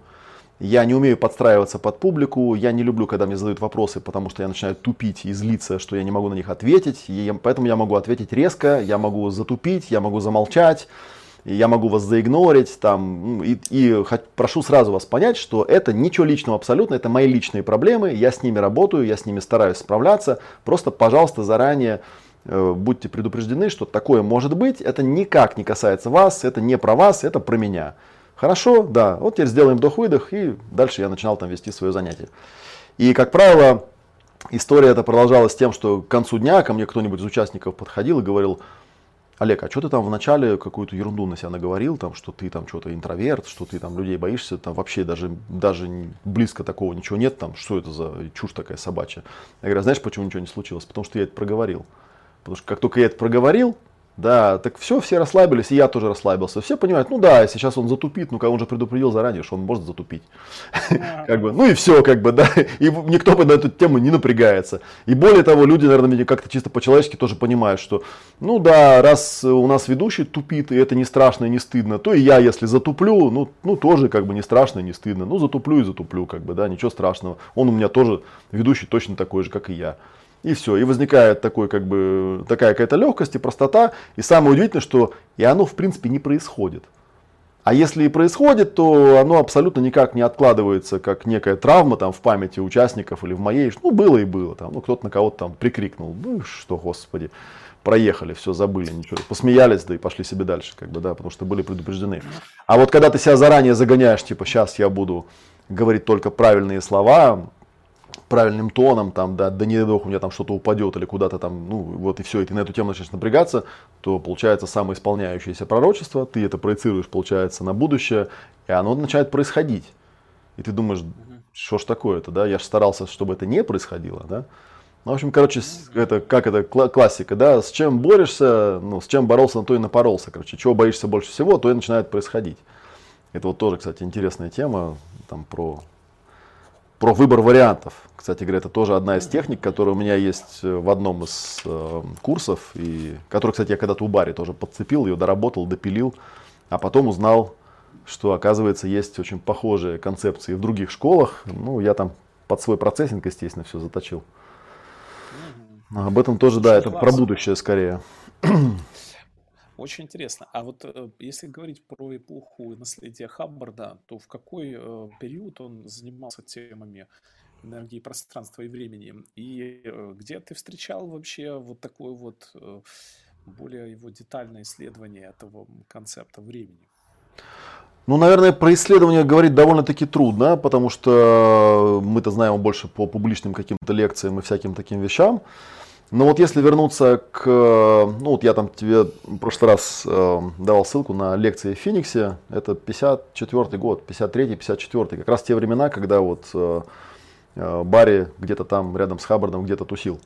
я не умею подстраиваться под публику, я не люблю, когда мне задают вопросы, потому что я начинаю тупить и злиться, что я не могу на них ответить, и поэтому я могу ответить резко, я могу затупить, я могу замолчать, я могу вас заигнорить, там, ну, и, и прошу сразу вас понять, что это ничего личного абсолютно, это мои личные проблемы, я с ними работаю, я с ними стараюсь справляться, просто, пожалуйста, заранее э, будьте предупреждены, что такое может быть, это никак не касается вас, это не про вас, это про меня. Хорошо, да, вот теперь сделаем вдох-выдох, и дальше я начинал там вести свое занятие. И, как правило, история эта продолжалась тем, что к концу дня ко мне кто-нибудь из участников подходил и говорил, Олег, а что ты там вначале какую-то ерунду на себя наговорил, там, что ты там что-то интроверт, что ты там людей боишься, там вообще даже, даже близко такого ничего нет, там, что это за чушь такая собачья. Я говорю, «А знаешь, почему ничего не случилось? Потому что я это проговорил. Потому что как только я это проговорил, да, так все, все расслабились, и я тоже расслабился. Все понимают, ну да, сейчас он затупит, ну он же предупредил заранее, что он может затупить. как бы, ну и все, как бы, да, и никто бы на эту тему не напрягается. И более того, люди, наверное, как-то чисто по-человечески тоже понимают, что, ну да, раз у нас ведущий тупит, и это не страшно и не стыдно, то и я, если затуплю, ну, ну тоже как бы не страшно и не стыдно. Ну затуплю и затуплю, как бы, да, ничего страшного. Он у меня тоже ведущий точно такой же, как и я. И все. И возникает такой, как бы, такая какая-то легкость и простота. И самое удивительное, что и оно в принципе не происходит. А если и происходит, то оно абсолютно никак не откладывается, как некая травма там в памяти участников или в моей. Ну, было и было. Там, ну, кто-то на кого-то там прикрикнул. Ну, что, господи, проехали, все забыли, ничего. Посмеялись, да и пошли себе дальше, как бы, да, потому что были предупреждены. А вот когда ты себя заранее загоняешь, типа, сейчас я буду говорить только правильные слова, правильным тоном, там, да, да не дай бог у меня там что-то упадет или куда-то там, ну вот и все, и ты на эту тему начинаешь напрягаться, то получается самоисполняющееся пророчество, ты это проецируешь, получается, на будущее, и оно начинает происходить. И ты думаешь, что ж такое-то, да, я же старался, чтобы это не происходило, да. Ну, в общем, короче, это как это классика, да, с чем борешься, ну, с чем боролся, на то и напоролся, короче, чего боишься больше всего, то и начинает происходить. Это вот тоже, кстати, интересная тема, там, про про выбор вариантов. Кстати говоря, это тоже одна из техник, которая у меня есть э, в одном из э, курсов, и которую, кстати, я когда-то у Барри тоже подцепил, ее доработал, допилил, а потом узнал, что, оказывается, есть очень похожие концепции в других школах. Ну, я там под свой процессинг, естественно, все заточил. Об этом тоже, да, это про будущее скорее. Очень интересно. А вот э, если говорить про эпоху наследия Хаббарда, то в какой э, период он занимался темами энергии, пространства и времени? И э, где ты встречал вообще вот такое вот более его детальное исследование этого концепта времени? Ну, наверное, про исследование говорить довольно-таки трудно, потому что мы-то знаем больше по публичным каким-то лекциям и всяким таким вещам. Но вот если вернуться к, ну вот я там тебе в прошлый раз э, давал ссылку на лекции в Фениксе, это 54 год, 53-54, как раз те времена, когда вот э, э, Барри где-то там рядом с Хаббардом где-то тусил.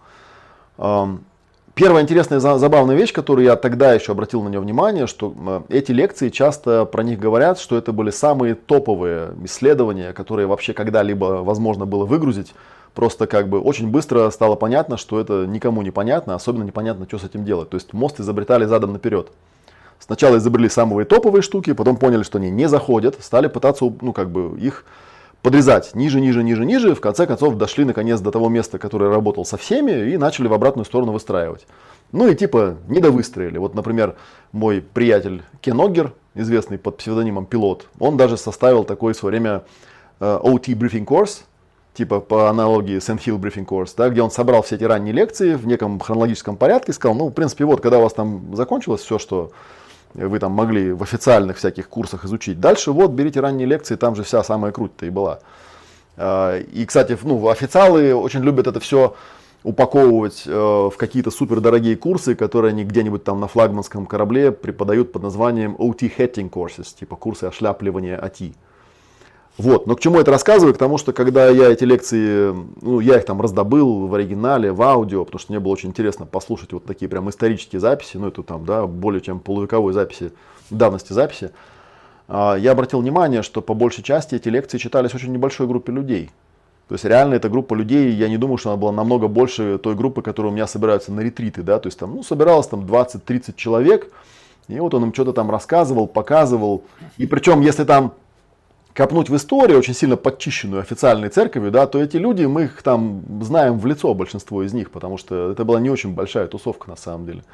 Э, первая интересная, забавная вещь, которую я тогда еще обратил на нее внимание, что э, эти лекции часто про них говорят, что это были самые топовые исследования, которые вообще когда-либо возможно было выгрузить Просто как бы очень быстро стало понятно, что это никому не понятно, особенно непонятно, что с этим делать. То есть мост изобретали задом наперед. Сначала изобрели самые топовые штуки, потом поняли, что они не заходят, стали пытаться ну, как бы их подрезать ниже, ниже, ниже, ниже. В конце концов дошли наконец до того места, которое работал со всеми, и начали в обратную сторону выстраивать. Ну и типа не довыстроили. Вот, например, мой приятель Кен Оггер, известный под псевдонимом Пилот, он даже составил такой в свое время OT Briefing Course, типа по аналогии Sand Hill Briefing Course, да, где он собрал все эти ранние лекции в неком хронологическом порядке и сказал, ну, в принципе, вот, когда у вас там закончилось все, что вы там могли в официальных всяких курсах изучить, дальше вот, берите ранние лекции, там же вся самая круть-то и была. А, и, кстати, ну, официалы очень любят это все упаковывать э, в какие-то супердорогие курсы, которые они где-нибудь там на флагманском корабле преподают под названием OT Hatting Courses, типа курсы ошляпливания OT. Вот, но к чему это рассказываю? К тому, что когда я эти лекции, ну, я их там раздобыл в оригинале, в аудио, потому что мне было очень интересно послушать вот такие прям исторические записи, ну, это там, да, более чем полувековой записи, давности записи. а, я обратил внимание, что по большей части эти лекции читались очень небольшой группе людей. То есть реально эта группа людей, я не думаю, что она была намного больше той группы, которая у меня собираются на ретриты, да, то есть там, ну, собиралось там 20-30 человек, и вот он им что-то там рассказывал, показывал, и причем, если там копнуть в историю, очень сильно подчищенную официальной церковью, да, то эти люди, мы их там знаем в лицо, большинство из них, потому что это была не очень большая тусовка на самом деле.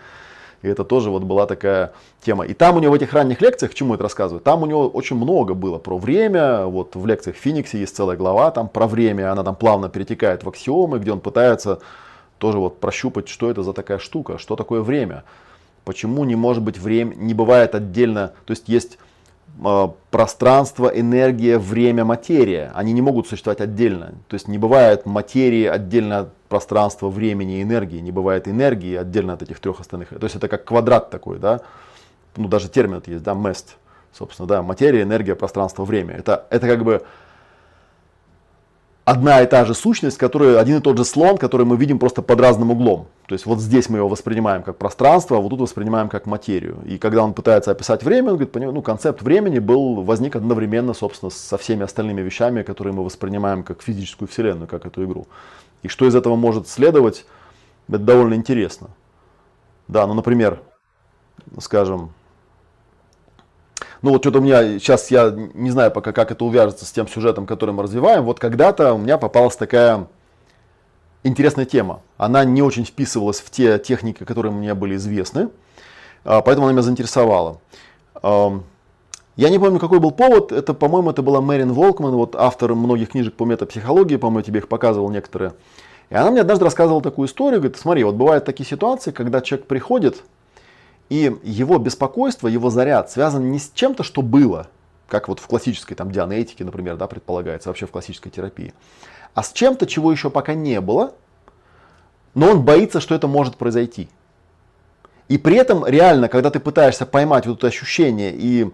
И это тоже вот была такая тема. И там у него в этих ранних лекциях, к чему это рассказывает, там у него очень много было про время. Вот в лекциях Фениксе есть целая глава там про время. Она там плавно перетекает в аксиомы, где он пытается тоже вот прощупать, что это за такая штука, что такое время. Почему не может быть время, не бывает отдельно, то есть есть пространство, энергия, время, материя. Они не могут существовать отдельно. То есть не бывает материи отдельно от пространства, времени энергии. Не бывает энергии отдельно от этих трех остальных. То есть это как квадрат такой, да. Ну даже термин есть, да, мест. Собственно, да, материя, энергия, пространство, время. Это, это как бы одна и та же сущность, которая один и тот же слон, который мы видим просто под разным углом. То есть вот здесь мы его воспринимаем как пространство, а вот тут воспринимаем как материю. И когда он пытается описать время, он говорит, ну, концепт времени был, возник одновременно, собственно, со всеми остальными вещами, которые мы воспринимаем как физическую вселенную, как эту игру. И что из этого может следовать, это довольно интересно. Да, ну, например, скажем, ну вот что-то у меня, сейчас я не знаю пока, как это увяжется с тем сюжетом, который мы развиваем. Вот когда-то у меня попалась такая интересная тема. Она не очень вписывалась в те техники, которые мне были известны, а, поэтому она меня заинтересовала. Я не помню, какой был повод. Это, по-моему, это была Мэрин Волкман, вот автор многих книжек по метапсихологии, по-моему, тебе их показывал некоторые. И она мне однажды рассказывала такую историю, говорит, смотри, вот бывают такие ситуации, когда человек приходит, и его беспокойство, его заряд связан не с чем-то, что было, как вот в классической там дианетике, например, да, предполагается, вообще в классической терапии, а с чем-то, чего еще пока не было, но он боится, что это может произойти. И при этом реально, когда ты пытаешься поймать вот это ощущение и,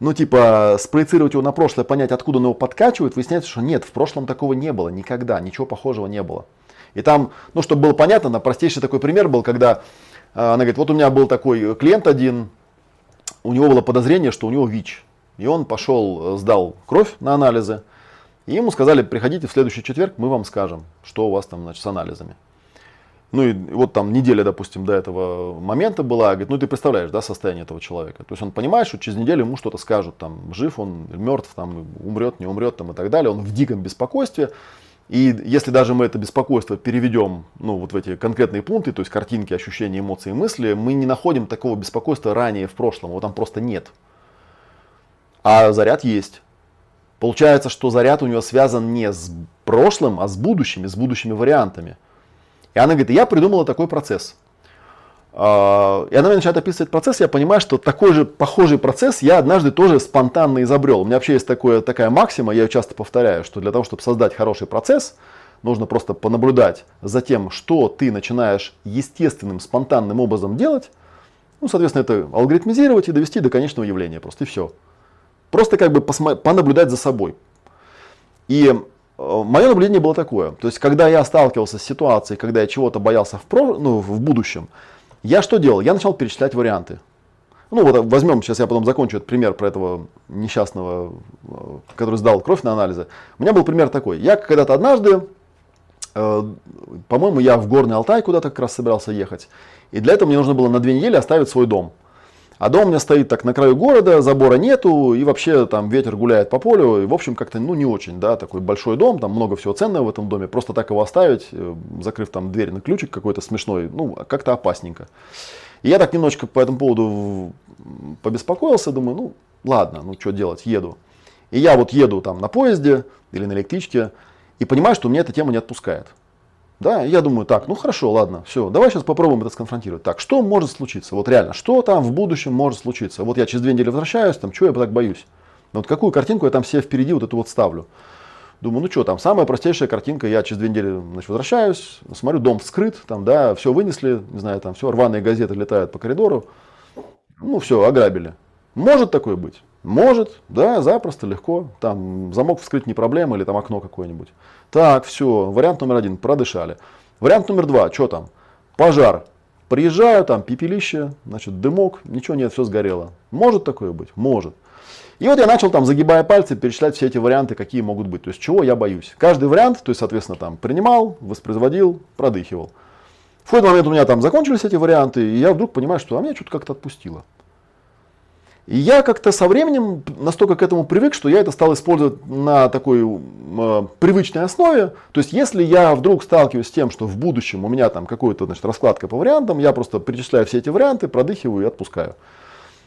ну, типа, спроецировать его на прошлое, понять, откуда он его подкачивает, выясняется, что нет, в прошлом такого не было никогда, ничего похожего не было. И там, ну, чтобы было понятно, на простейший такой пример был, когда она говорит, вот у меня был такой клиент один, у него было подозрение, что у него ВИЧ. И он пошел, сдал кровь на анализы, и ему сказали, приходите в следующий четверг, мы вам скажем, что у вас там значит, с анализами. Ну и вот там неделя, допустим, до этого момента была, говорит, ну ты представляешь, да, состояние этого человека. То есть он понимает, что через неделю ему что-то скажут, там, жив он, мертв, там, умрет, не умрет, там, и так далее. Он в диком беспокойстве. И если даже мы это беспокойство переведем ну, вот в эти конкретные пункты, то есть картинки, ощущения, эмоции, мысли, мы не находим такого беспокойства ранее в прошлом, его там просто нет. А заряд есть. Получается, что заряд у него связан не с прошлым, а с будущими, с будущими вариантами. И она говорит, я придумала такой процесс. А, и она мне начинает описывать процесс, я понимаю, что такой же похожий процесс я однажды тоже спонтанно изобрел. У меня вообще есть такое, такая максима, я ее часто повторяю, что для того, чтобы создать хороший процесс, нужно просто понаблюдать за тем, что ты начинаешь естественным, спонтанным образом делать. Ну, соответственно, это алгоритмизировать и довести до конечного явления просто, и все. Просто как бы понаблюдать за собой. И э, мое наблюдение было такое. То есть, когда я сталкивался с ситуацией, когда я чего-то боялся в, про, ну, в будущем, я что делал? Я начал перечислять варианты. Ну вот возьмем, сейчас я потом закончу этот пример про этого несчастного, э, который сдал кровь на анализы. У меня был пример такой. Я когда-то однажды, э, по-моему, я в Горный Алтай куда-то как раз собирался ехать. И для этого мне нужно было на две недели оставить свой дом. А дом у меня стоит так на краю города, забора нету, и вообще там ветер гуляет по полю, и в общем как-то ну не очень, да, такой большой дом, там много всего ценного в этом доме, просто так его оставить, э, закрыв там дверь на ключик какой-то смешной, ну как-то опасненько. И я так немножечко по этому поводу побеспокоился, думаю, ну ладно, ну что делать, еду. И я вот еду там на поезде или на электричке, и понимаю, что меня эта тема не отпускает. Да, я думаю, так, ну хорошо, ладно, все, давай сейчас попробуем это сконфронтировать. Так, что может случиться? Вот реально, что там в будущем может случиться? Вот я через две недели возвращаюсь, там, чего я так боюсь? Вот какую картинку я там себе впереди вот эту вот ставлю? Думаю, ну что там, самая простейшая картинка, я через две недели значит, возвращаюсь, смотрю, дом вскрыт, там, да, все вынесли, не знаю, там все, рваные газеты летают по коридору, ну все, ограбили. Может такое быть? Может, да, запросто, легко. Там замок вскрыть не проблема или там окно какое-нибудь. Так, все, вариант номер один, продышали. Вариант номер два, что там? Пожар. Приезжаю, там пепелище, значит, дымок, ничего нет, все сгорело. Может такое быть? Может. И вот я начал там, загибая пальцы, перечислять все эти варианты, какие могут быть. То есть, чего я боюсь. Каждый вариант, то есть, соответственно, там, принимал, воспроизводил, продыхивал. В какой-то момент у меня там закончились эти варианты, и я вдруг понимаю, что а меня что-то как-то отпустило. И я как-то со временем настолько к этому привык, что я это стал использовать на такой э, привычной основе. То есть, если я вдруг сталкиваюсь с тем, что в будущем у меня там какая-то раскладка по вариантам, я просто перечисляю все эти варианты, продыхиваю и отпускаю.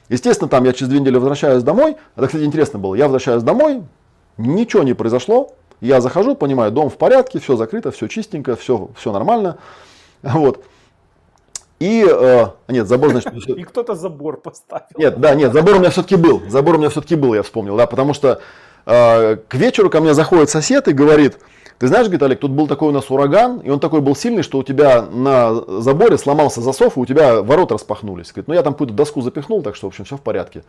Естественно, там я через две недели возвращаюсь домой. Это, кстати, интересно было. Я возвращаюсь домой, ничего не произошло. Я захожу, понимаю, дом в порядке, все закрыто, все чистенько, все, все нормально. Вот. И, э, нет, забор, значит... И кто-то забор поставил. Нет, да, нет, забор у меня все-таки был. Забор у меня все-таки был, я вспомнил, да, потому что э, к вечеру ко мне заходит сосед и говорит, ты знаешь, говорит, Олег, тут был такой у нас ураган, и он такой был сильный, что у тебя на заборе сломался засов, и у тебя ворота распахнулись. Говорит, ну я там какую-то доску запихнул, так что, в общем, все в порядке.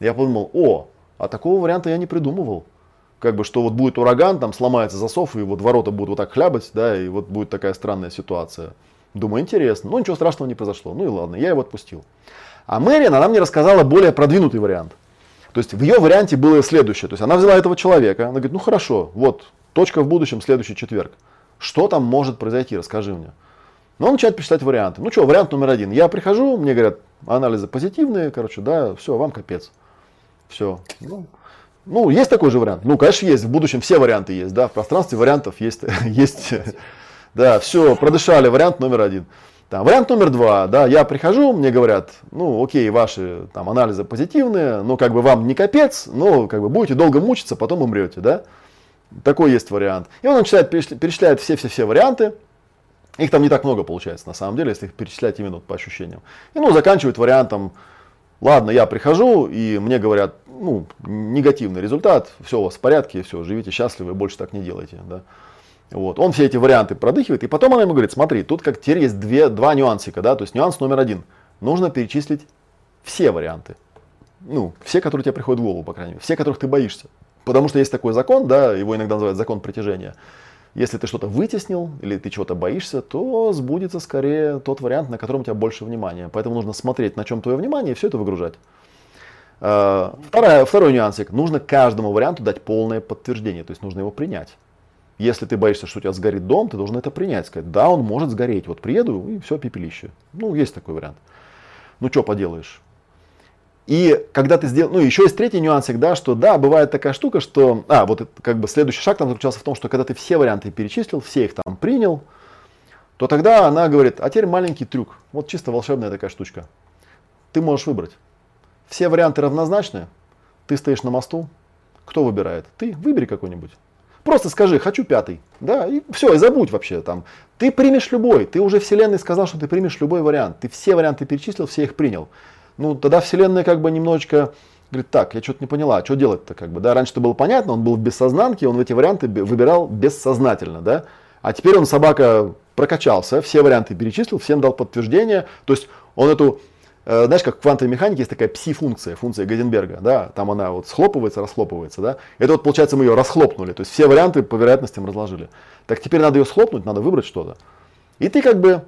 Я подумал, о, а такого варианта я не придумывал. Как бы, что вот будет ураган, там сломается засов, и вот ворота будут вот так хлябать, да, и вот будет такая странная ситуация. Думаю, интересно. Ну, ничего страшного не произошло. Ну и ладно, я его отпустил. А Мэриан, она мне рассказала более продвинутый вариант. То есть в ее варианте было следующее. То есть она взяла этого человека, она говорит, ну хорошо, вот точка в будущем, следующий четверг. Что там может произойти, расскажи мне. Но он начинает писать варианты. Ну что, вариант номер один. Я прихожу, мне говорят, анализы позитивные, короче, да, все, вам капец. Все. Ну, ну, есть такой же вариант. Ну, конечно, есть. В будущем все варианты есть, да. В пространстве вариантов есть, есть да, все, продышали, вариант номер один. Там, вариант номер два, да, я прихожу, мне говорят, ну, окей, ваши там анализы позитивные, но как бы вам не капец, но как бы будете долго мучиться, потом умрете, да. Такой есть вариант. И он начинает перечислять все-все-все варианты. Их там не так много получается, на самом деле, если их перечислять именно по ощущениям. И ну, заканчивает вариантом, ладно, я прихожу, и мне говорят, ну, негативный результат, все у вас в порядке, все, живите счастливы, больше так не делайте, да. Вот. Он все эти варианты продыхивает, и потом она ему говорит, смотри, тут как теперь есть две, два нюансика, да, то есть нюанс номер один. Нужно перечислить все варианты. Ну, все, которые тебе приходят в голову, по крайней мере, все, которых ты боишься. Потому что есть такой закон, да, его иногда называют закон притяжения. Если ты что-то вытеснил или ты чего-то боишься, то сбудется скорее тот вариант, на котором у тебя больше внимания. Поэтому нужно смотреть, на чем твое внимание, и все это выгружать. А, вторая, второй нюансик. Нужно каждому варианту дать полное подтверждение, то есть нужно его принять. Если ты боишься, что у тебя сгорит дом, ты должен это принять, сказать, да, он может сгореть, вот приеду и все, пепелище. Ну, есть такой вариант. Ну, что поделаешь. И когда ты сделал, ну, еще есть третий нюансик, да, что да, бывает такая штука, что, а, вот как бы следующий шаг там заключался в том, что когда ты все варианты перечислил, все их там принял, то тогда она говорит, а теперь маленький трюк, вот чисто волшебная такая штучка. Ты можешь выбрать. Все варианты равнозначны, ты стоишь на мосту, кто выбирает? Ты, выбери какой-нибудь. Просто скажи, хочу пятый. Да, и все, и забудь вообще там. Ты примешь любой. Ты уже Вселенной сказал, что ты примешь любой вариант. Ты все варианты перечислил, все их принял. Ну, тогда Вселенная как бы немножечко говорит, так, я что-то не поняла, а что делать-то как бы, да, раньше это было понятно, он был в бессознанке, он эти варианты выбирал бессознательно, да, а теперь он, собака, прокачался, все варианты перечислил, всем дал подтверждение, то есть он эту знаешь, как в квантовой механике есть такая пси-функция, функция Гейденберга, да, там она вот схлопывается, расхлопывается, да. Это вот, получается, мы ее расхлопнули, то есть все варианты по вероятностям разложили. Так теперь надо ее схлопнуть, надо выбрать что-то. И ты как бы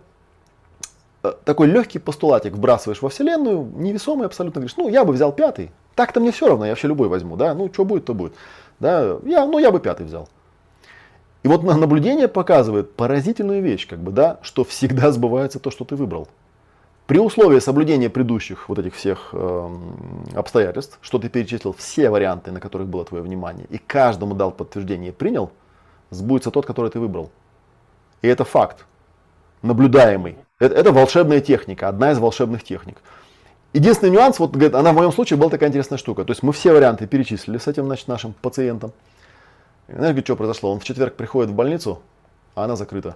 э, такой легкий постулатик вбрасываешь во Вселенную, невесомый абсолютно, говоришь, ну, я бы взял пятый. Так-то мне все равно, я вообще любой возьму, да, ну, что будет, то будет. Да, я, ну, я бы пятый взял. И вот наблюдение показывает поразительную вещь, как бы, да, что всегда сбывается то, что ты выбрал. При условии соблюдения предыдущих вот этих всех э, обстоятельств, что ты перечислил все варианты, на которых было твое внимание, и каждому дал подтверждение и принял, сбудется тот, который ты выбрал. И это факт, наблюдаемый. Это, это волшебная техника, одна из волшебных техник. Единственный нюанс, вот она в моем случае была такая интересная штука. То есть мы все варианты перечислили с этим значит, нашим пациентом. И знаешь, что произошло? Он в четверг приходит в больницу, а она закрыта.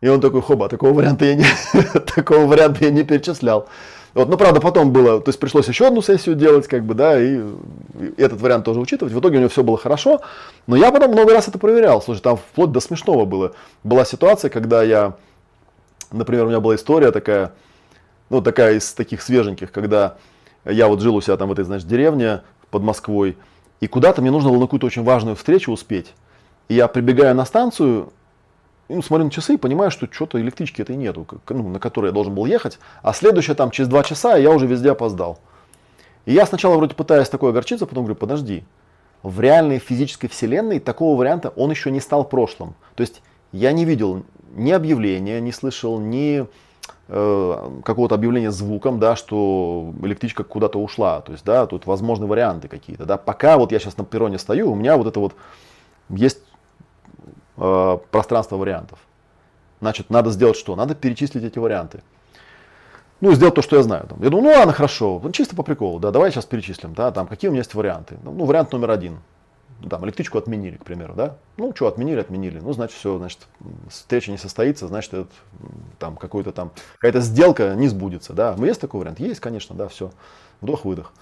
И он такой, хоба, такого варианта я не, такого варианта я не перечислял. Вот, ну, правда, потом было, то есть пришлось еще одну сессию делать, как бы, да, и, и этот вариант тоже учитывать. В итоге у него все было хорошо, но я потом много раз это проверял. Слушай, там вплоть до смешного было. Была ситуация, когда я, например, у меня была история такая, ну, такая из таких свеженьких, когда я вот жил у себя там в этой, значит, деревне под Москвой, и куда-то мне нужно было на какую-то очень важную встречу успеть. И я прибегаю на станцию, ну, смотрю на часы и понимаю, что что-то электрички этой нету, ну, на которой я должен был ехать. А следующая там через два часа я уже везде опоздал. И я сначала вроде пытаюсь такое огорчиться, потом говорю, подожди, в реальной физической вселенной такого варианта он еще не стал прошлым. То есть я не видел ни объявления, не слышал ни э, какого-то объявления звуком, да, что электричка куда-то ушла. То есть, да, тут возможны варианты какие-то. Да. Пока вот я сейчас на перроне стою, у меня вот это вот есть э, пространство вариантов. Значит, надо сделать что? Надо перечислить эти варианты. Ну, сделать то, что я знаю. Там. Я думаю, ну ладно, хорошо, ну, чисто по приколу, да, давай сейчас перечислим, да, там, какие у меня есть варианты. Ну, вариант номер один. Там, электричку отменили, к примеру, да. Ну, что, отменили, отменили. Ну, значит, все, значит, встреча не состоится, значит, этот, там, какой-то там, какая-то сделка не сбудется, да. Ну, есть такой вариант? Есть, конечно, да, все. Вдох-выдох.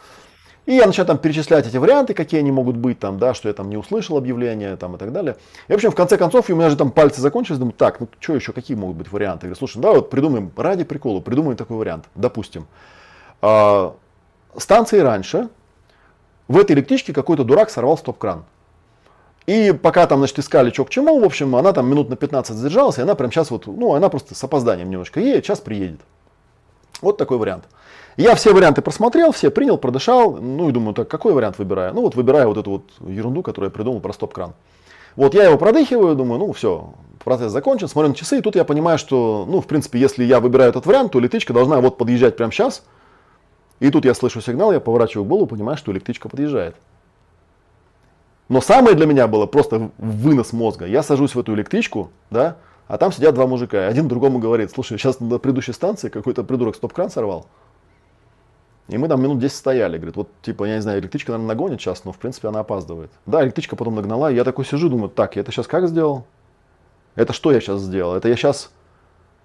И я начинаю там перечислять эти варианты, какие они могут быть, там, да, что я там не услышал объявления там, и так далее. И, в общем, в конце концов, у меня же там пальцы закончились, думаю, так, ну что еще, какие могут быть варианты? Я говорю, слушай, ну, давай вот придумаем, ради прикола, придумаем такой вариант. Допустим, э, станции раньше, в этой электричке какой-то дурак сорвал стоп-кран. И пока там, значит, искали, что к чему, в общем, она там минут на 15 задержалась, и она прям сейчас вот, ну, она просто с опозданием немножко едет, сейчас приедет. Вот такой вариант. Я все варианты просмотрел, все принял, продышал, ну и думаю, так какой вариант выбираю? Ну вот выбираю вот эту вот ерунду, которую я придумал про стоп-кран. Вот я его продыхиваю, думаю, ну все, процесс закончен, смотрю на часы, и тут я понимаю, что, ну, в принципе, если я выбираю этот вариант, то электричка должна вот подъезжать прямо сейчас. И тут я слышу сигнал, я поворачиваю голову, понимаю, что электричка подъезжает. Но самое для меня было просто вынос мозга. Я сажусь в эту электричку, да, а там сидят два мужика. Один другому говорит, слушай, сейчас на предыдущей станции какой-то придурок стоп-кран сорвал. И мы там минут 10 стояли. Говорит, вот типа, я не знаю, электричка, наверное, нагонит сейчас, но в принципе она опаздывает. Да, электричка потом нагнала, и я такой сижу, думаю, так, я это сейчас как сделал? Это что я сейчас сделал? Это я сейчас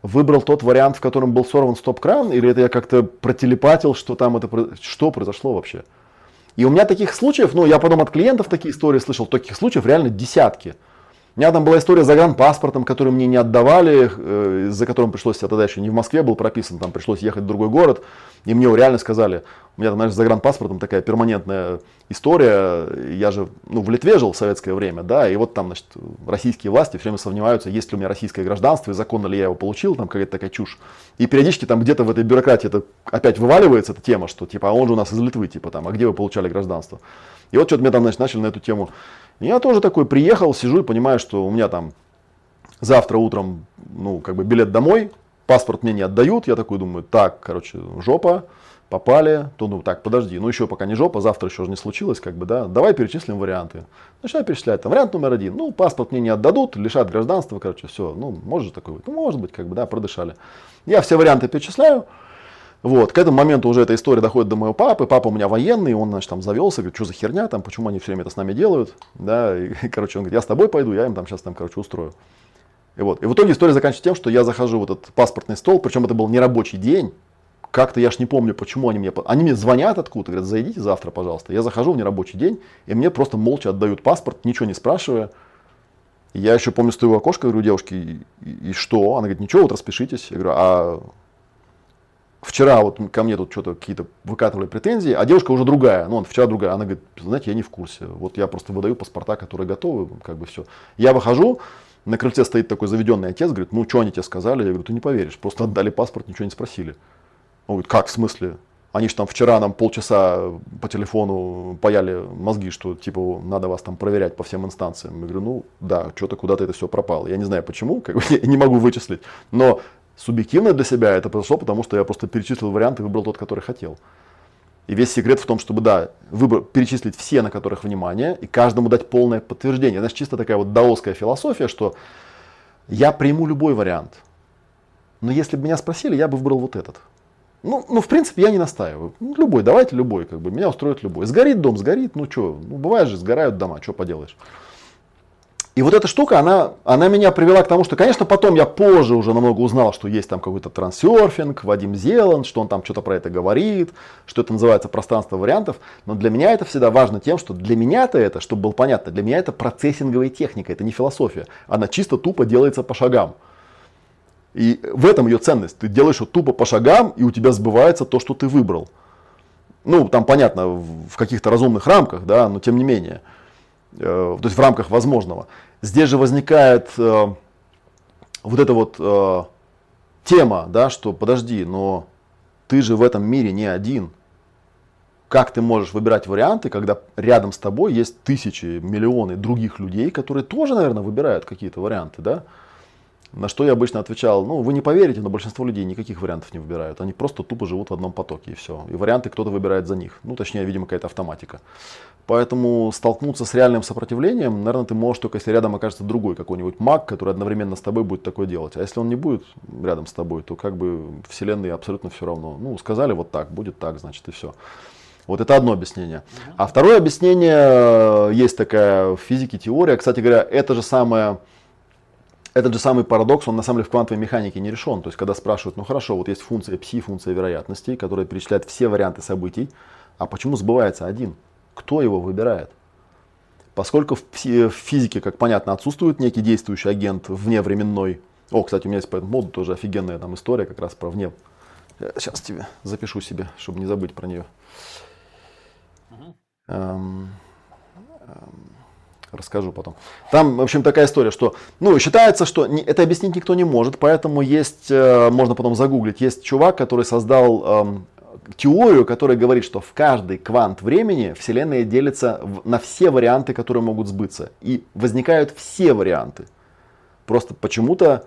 выбрал тот вариант, в котором был сорван стоп-кран, или это я как-то протелепатил, что там это, что произошло вообще? И у меня таких случаев, ну, я потом от клиентов такие истории слышал, таких случаев реально десятки. У меня там была история с загранпаспортом, который мне не отдавали, э, за которым пришлось, я тогда еще не в Москве был прописан, там пришлось ехать в другой город. И мне реально сказали, у меня знаешь, с загранпаспортом такая перманентная история. Я же, ну, в Литве жил в советское время, да, и вот там, значит, российские власти все время сомневаются, есть ли у меня российское гражданство и законно ли я его получил, там какая-то такая чушь. И периодически там где-то в этой бюрократии это опять вываливается эта тема, что типа, а он же у нас из Литвы, типа там, а где вы получали гражданство? И вот что-то мне там, значит, начали на эту тему я тоже такой приехал, сижу и понимаю, что у меня там завтра утром, ну, как бы билет домой, паспорт мне не отдают. Я такой думаю, так, короче, жопа, попали. То, ну, так, подожди, ну, еще пока не жопа, завтра еще же не случилось, как бы, да. Давай перечислим варианты. Начинаю перечислять. Там вариант номер один. Ну, паспорт мне не отдадут, лишат гражданства, короче, все. Ну, может такой быть. Ну, может быть, как бы, да, продышали. Я все варианты перечисляю. Вот, к этому моменту уже эта история доходит до моего папы. Папа у меня военный, он, значит, там завелся, говорит, что за херня там, почему они все время это с нами делают, да, и, короче, он говорит, я с тобой пойду, я им там сейчас там, короче, устрою. И вот, и в итоге история заканчивается тем, что я захожу в этот паспортный стол, причем это был не рабочий день, как-то я ж не помню, почему они мне, они мне звонят откуда, говорят, зайдите завтра, пожалуйста. Я захожу в нерабочий день, и мне просто молча отдают паспорт, ничего не спрашивая. Я еще помню, стою в окошко, говорю девушке, и, и, и что? Она говорит, ничего, вот распишитесь. Я говорю, а вчера вот ко мне тут что-то какие-то выкатывали претензии, а девушка уже другая, ну, он вчера другая, она говорит, знаете, я не в курсе, вот я просто выдаю паспорта, которые готовы, как бы все. Я выхожу, на крыльце стоит такой заведенный отец, говорит, ну, что они тебе сказали? Я говорю, ты не поверишь, просто отдали паспорт, ничего не спросили. Он говорит, как, в смысле? Они же там вчера нам полчаса по телефону паяли мозги, что типа надо вас там проверять по всем инстанциям. Я говорю, ну да, что-то куда-то это все пропало. Я не знаю почему, как бы, я не могу вычислить. Но Субъективно для себя это произошло, потому что я просто перечислил варианты и выбрал тот, который хотел. И весь секрет в том, чтобы, да, выбор, перечислить все, на которых внимание, и каждому дать полное подтверждение. Значит, чисто такая вот даосская философия, что я приму любой вариант. Но если бы меня спросили, я бы выбрал вот этот. Ну, ну, в принципе, я не настаиваю. Ну, любой, давайте любой, как бы, меня устроит любой. Сгорит дом, сгорит, ну что, ну, бывает же, сгорают дома, что поделаешь. И вот эта штука, она, она меня привела к тому, что, конечно, потом я позже уже намного узнал, что есть там какой-то трансерфинг, Вадим Зеланд, что он там что-то про это говорит, что это называется пространство вариантов. Но для меня это всегда важно тем, что для меня-то это, чтобы было понятно, для меня это процессинговая техника, это не философия. Она чисто тупо делается по шагам. И в этом ее ценность. Ты делаешь его тупо по шагам, и у тебя сбывается то, что ты выбрал. Ну, там понятно, в каких-то разумных рамках, да, но тем не менее. Э, то есть в рамках возможного. Здесь же возникает э, вот эта вот э, тема, да, что подожди, но ты же в этом мире не один. как ты можешь выбирать варианты, когда рядом с тобой есть тысячи, миллионы других людей, которые тоже, наверное, выбирают какие-то варианты, да? На что я обычно отвечал, ну, вы не поверите, но большинство людей никаких вариантов не выбирают. Они просто тупо живут в одном потоке и все. И варианты кто-то выбирает за них. Ну, точнее, видимо, какая-то автоматика. Поэтому столкнуться с реальным сопротивлением, наверное, ты можешь только если рядом окажется другой какой-нибудь маг, который одновременно с тобой будет такое делать. А если он не будет рядом с тобой, то как бы вселенной абсолютно все равно. Ну, сказали вот так, будет так, значит, и все. Вот это одно объяснение. А второе объяснение, э, есть такая в физике теория, кстати говоря, это же самое этот же самый парадокс, он на самом деле в квантовой механике не решен. То есть, когда спрашивают, ну хорошо, вот есть функция пси, функция вероятностей, которая перечисляет все варианты событий, а почему сбывается один? Кто его выбирает? Поскольку в физике, как понятно, отсутствует некий действующий агент вневременной. О, кстати, у меня есть по этому моду тоже офигенная там история как раз про вне. Сейчас тебе запишу себе, чтобы не забыть про нее. Эм, эм, расскажу потом. Там, в общем, такая история, что, ну, считается, что не, это объяснить никто не может, поэтому есть, э, можно потом загуглить, есть чувак, который создал э, теорию, которая говорит, что в каждый квант времени Вселенная делится на все варианты, которые могут сбыться. И возникают все варианты. Просто почему-то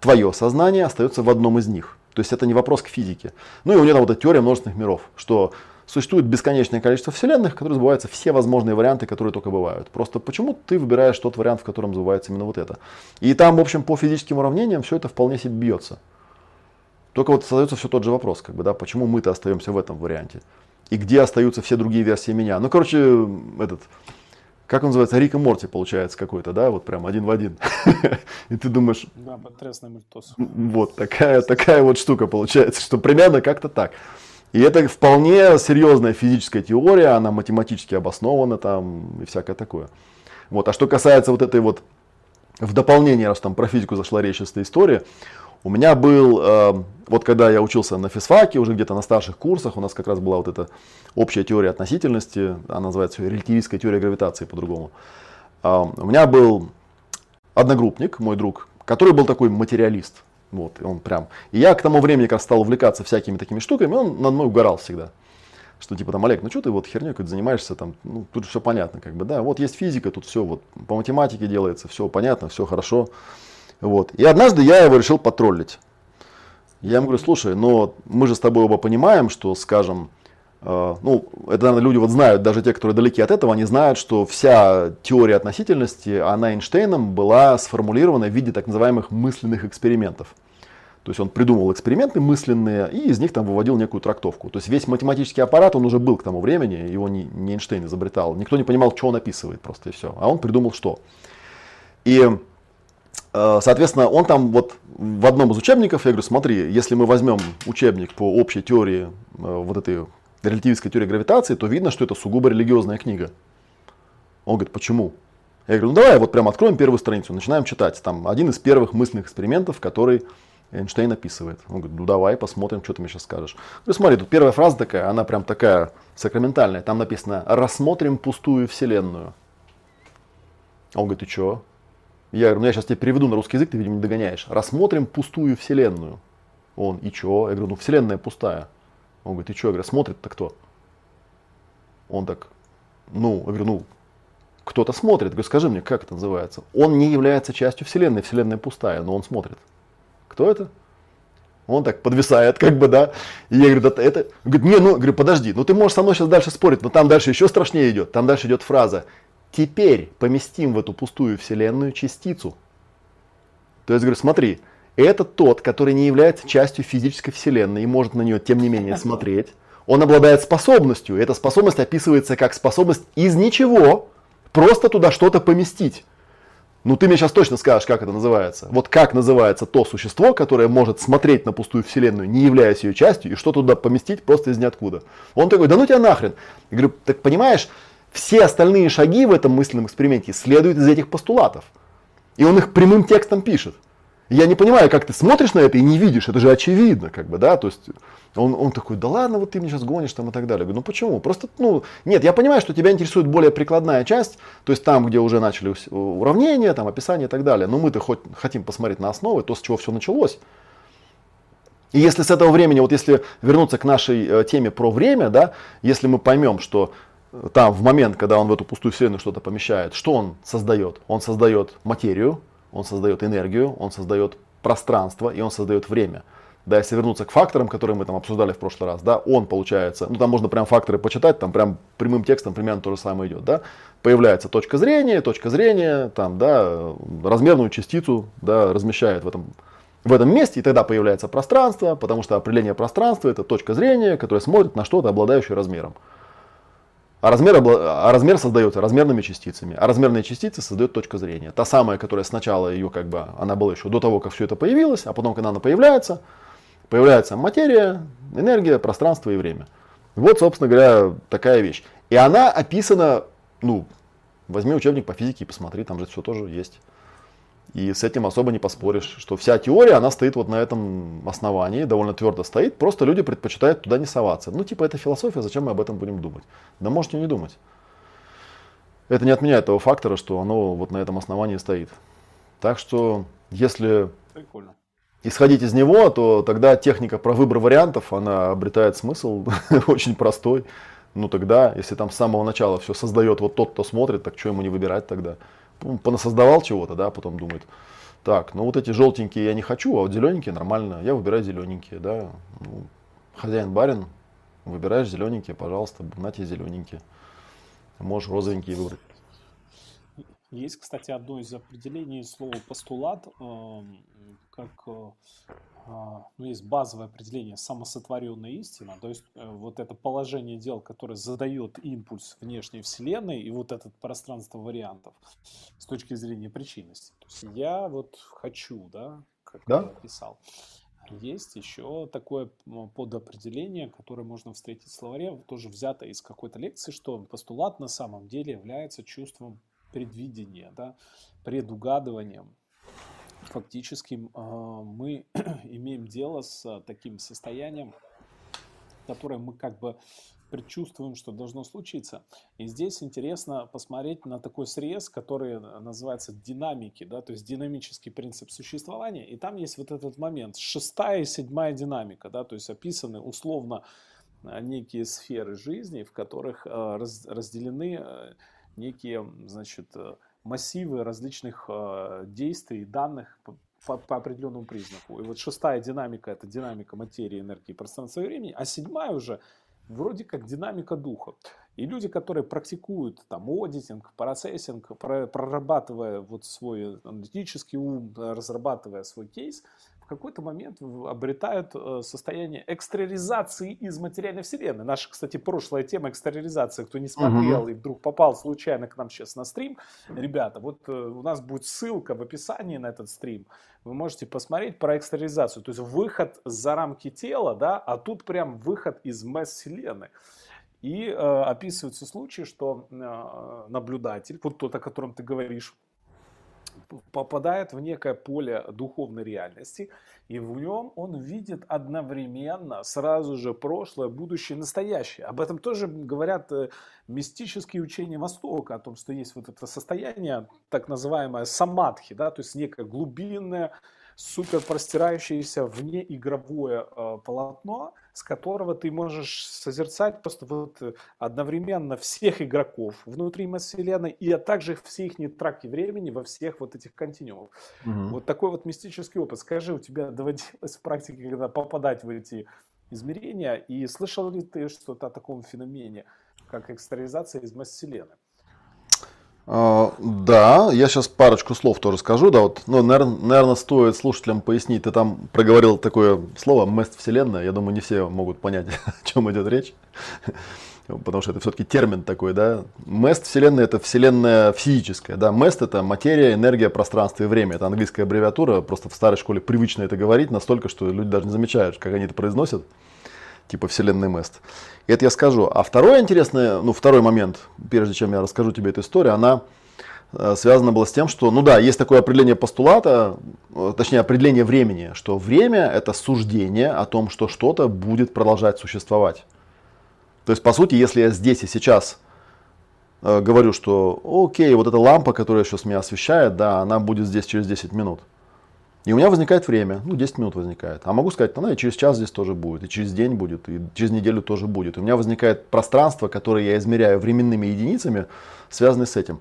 твое сознание остается в одном из них. То есть это не вопрос к физике. Ну и у него там вот эта теория множественных миров, что существует бесконечное количество вселенных, в которые сбываются все возможные варианты, которые только бывают. Просто почему ты выбираешь тот вариант, в котором сбывается именно вот это. И там, в общем, по физическим уравнениям все это вполне себе бьется. Только вот остается все тот же вопрос, как бы, да, почему мы-то остаемся в этом варианте. И где остаются все другие версии меня. Ну, короче, этот, как он называется, Рик и Морти получается какой-то, да, вот прям один в один. И ты думаешь... Да, потрясный мультос. Вот, такая, такая вот штука получается, что примерно как-то так. И это вполне серьезная физическая теория, она математически обоснована там и всякое такое. Вот. А что касается вот этой вот, в дополнение, раз там про физику зашла речь, эта история, у меня был, э, вот когда я учился на физфаке, уже где-то на старших курсах, у нас как раз была вот эта общая теория относительности, она называется релятивистская теория гравитации по-другому. Э, у меня был одногруппник, мой друг, который был такой материалист. Вот, он прям. И я к тому времени, как стал увлекаться всякими такими штуками, он над мной угорал всегда. Что типа там, Олег, ну что ты вот херней какой-то занимаешься, там, ну тут все понятно, как бы, да, вот есть физика, тут все вот по математике делается, все понятно, все хорошо. Вот. И однажды я его решил потроллить. Я ему говорю, слушай, но мы же с тобой оба понимаем, что, скажем, Э, ну, это, наверное, люди вот знают, даже те, которые далеки от этого, они знают, что вся теория относительности, она Эйнштейном была сформулирована в виде так называемых мысленных экспериментов. То есть он придумал эксперименты мысленные и из них там выводил некую трактовку. То есть весь математический аппарат, он уже был к тому времени, его не, не Эйнштейн изобретал. Никто не понимал, что он описывает просто и все. А он придумал что. И, соответственно, он там вот в одном из учебников, я говорю, смотри, если мы возьмем учебник по общей теории э, вот этой релятивистской теории гравитации, то видно, что это сугубо религиозная книга. Он говорит, почему? Я говорю, ну давай вот прям откроем первую страницу, начинаем читать. Там один из первых мысленных экспериментов, который Эйнштейн описывает. Он говорит, ну давай посмотрим, что ты мне сейчас скажешь. Говорю, смотри, тут первая фраза такая, она прям такая сакраментальная. Там написано, рассмотрим пустую вселенную. Он говорит, ты что? Я говорю, ну я сейчас тебе переведу на русский язык, ты, видимо, не догоняешь. Рассмотрим пустую вселенную. Он, и что? Я говорю, ну вселенная пустая. Он говорит, ты что? Я говорю, смотрит-то кто? Он так, ну, я говорю, ну, кто-то смотрит. Я говорю, скажи мне, как это называется? Он не является частью Вселенной, Вселенная пустая, но он смотрит. Кто это? Он так подвисает, как бы, да. И я говорю, да это... Он говорит, не, ну, говорю, подожди, ну ты можешь со мной сейчас дальше спорить, но там дальше еще страшнее идет. Там дальше идет фраза, теперь поместим в эту пустую вселенную частицу. То есть, говорю, смотри, это тот, который не является частью физической вселенной и может на нее, тем не менее, смотреть. Он обладает способностью. И эта способность описывается как способность из ничего просто туда что-то поместить. Ну ты мне сейчас точно скажешь, как это называется. Вот как называется то существо, которое может смотреть на пустую вселенную, не являясь ее частью, и что туда поместить просто из ниоткуда. Он такой, да ну тебя нахрен. Я говорю, так понимаешь, все остальные шаги в этом мысленном эксперименте следуют из этих постулатов. И он их прямым текстом пишет. Я не понимаю, как ты смотришь на это и не видишь, это же очевидно, как бы, да, то есть он, он такой, да ладно, вот ты мне сейчас гонишь там и так далее. Говорю, ну почему? Просто, ну, нет, я понимаю, что тебя интересует более прикладная часть, то есть там, где уже начали уравнения, там описание и так далее, но мы-то хоть хотим посмотреть на основы, то, с чего все началось. И если с этого времени, вот если вернуться к нашей э, теме про время, да, если мы поймем, что там в момент, когда он в эту пустую вселенную что-то помещает, что он создает? Он создает материю, он создает энергию, он создает пространство и он создает время. Да, если вернуться к факторам, которые мы там обсуждали в прошлый раз, да, он получается, ну там можно прям факторы почитать, там прям прямым текстом примерно то же самое идет, да. Появляется точка зрения, точка зрения, там, да, размерную частицу, да, размещает в этом, в этом месте, и тогда появляется пространство, потому что определение пространства это точка зрения, которая смотрит на что-то, обладающее размером. А размер, а размер создается размерными частицами, а размерные частицы создает точка зрения. Та самая, которая сначала ее как бы, она была еще до того, как все это появилось, а потом, когда она появляется, появляется материя, энергия, пространство и время. Вот, собственно говоря, такая вещь. И она описана, ну, возьми учебник по физике и посмотри, там же все тоже есть. И с этим особо не поспоришь, что вся теория, она стоит вот на этом основании, довольно твердо стоит, просто люди предпочитают туда не соваться. Ну, типа, это философия, зачем мы об этом будем думать? Да можете не думать. Это не отменяет того фактора, что оно вот на этом основании стоит. Так что, если Прикольно. исходить из него, то тогда техника про выбор вариантов, она обретает смысл очень простой. Ну тогда, если там с самого начала все создает вот тот, кто смотрит, так что ему не выбирать тогда? Понасоздавал чего-то, да, потом думает, так, ну вот эти желтенькие я не хочу, а вот зелененькие нормально, я выбираю зелененькие, да. Ну, хозяин барин, выбираешь зелененькие, пожалуйста, на тебе зелененькие. Можешь розовенькие выбрать. Есть, кстати, одно из определений слова постулат, эм, как э, ну, есть базовое определение самосотворенная истина, то есть э, вот это положение дел, которое задает импульс внешней вселенной и вот это пространство вариантов с точки зрения причинности. То есть я вот хочу, да, как да? я писал. Есть еще такое подопределение, которое можно встретить в словаре, тоже взято из какой-то лекции, что постулат на самом деле является чувством предвидения, да, предугадыванием фактически а, мы имеем дело с таким состоянием, которое мы как бы предчувствуем, что должно случиться. И здесь интересно посмотреть на такой срез, который называется динамики, да, то есть динамический принцип существования. И там есть вот этот момент, шестая и седьмая динамика, да, то есть описаны условно а, некие сферы жизни, в которых а, разделены некие, значит, массивы различных э, действий, данных по, по, определенному признаку. И вот шестая динамика – это динамика материи, энергии, пространства и времени, а седьмая уже вроде как динамика духа. И люди, которые практикуют там аудитинг, процессинг, прорабатывая вот свой аналитический ум, разрабатывая свой кейс, в какой-то момент обретают э, состояние экстериоризации из материальной вселенной. Наша, кстати, прошлая тема экстериоризации, кто не смотрел угу. и вдруг попал случайно к нам сейчас на стрим, ребята, вот э, у нас будет ссылка в описании на этот стрим, вы можете посмотреть про экстериоризацию, то есть выход за рамки тела, да, а тут прям выход из масс вселенной. И э, описываются случаи, что э, наблюдатель, вот тот, о котором ты говоришь, попадает в некое поле духовной реальности, и в нем он видит одновременно сразу же прошлое, будущее, настоящее. Об этом тоже говорят э, мистические учения Востока, о том, что есть вот это состояние, так называемое самадхи, да, то есть некое глубинное, супер простирающееся вне игровое э, полотно, с которого ты можешь созерцать просто вот э, одновременно всех игроков внутри вселенной и а также все их траки времени во всех вот этих континуумах. Угу. Вот такой вот мистический опыт. Скажи, у тебя доводилось в практике когда попадать в эти измерения, и слышал ли ты что-то о таком феномене, как экстериализация из масс-вселенной? А, да, я сейчас парочку слов тоже скажу, да, вот, ну, наверное, наверное, стоит слушателям пояснить, ты там проговорил такое слово «мест вселенная», я думаю, не все могут понять, о чем идет речь, потому что это все-таки термин такой, да, мест вселенная это вселенная физическая, да, мест это материя, энергия, пространство и время, это английская аббревиатура, просто в старой школе привычно это говорить настолько, что люди даже не замечают, как они это произносят, типа вселенный мест. И это я скажу. А второй интересный, ну второй момент, прежде чем я расскажу тебе эту историю, она э, связана была с тем, что, ну да, есть такое определение постулата, э, точнее определение времени, что время это суждение о том, что что-то будет продолжать существовать. То есть, по сути, если я здесь и сейчас э, говорю, что окей, вот эта лампа, которая сейчас меня освещает, да, она будет здесь через 10 минут. И у меня возникает время, ну 10 минут возникает. А могу сказать, она и через час здесь тоже будет, и через день будет, и через неделю тоже будет. У меня возникает пространство, которое я измеряю временными единицами, связанные с этим.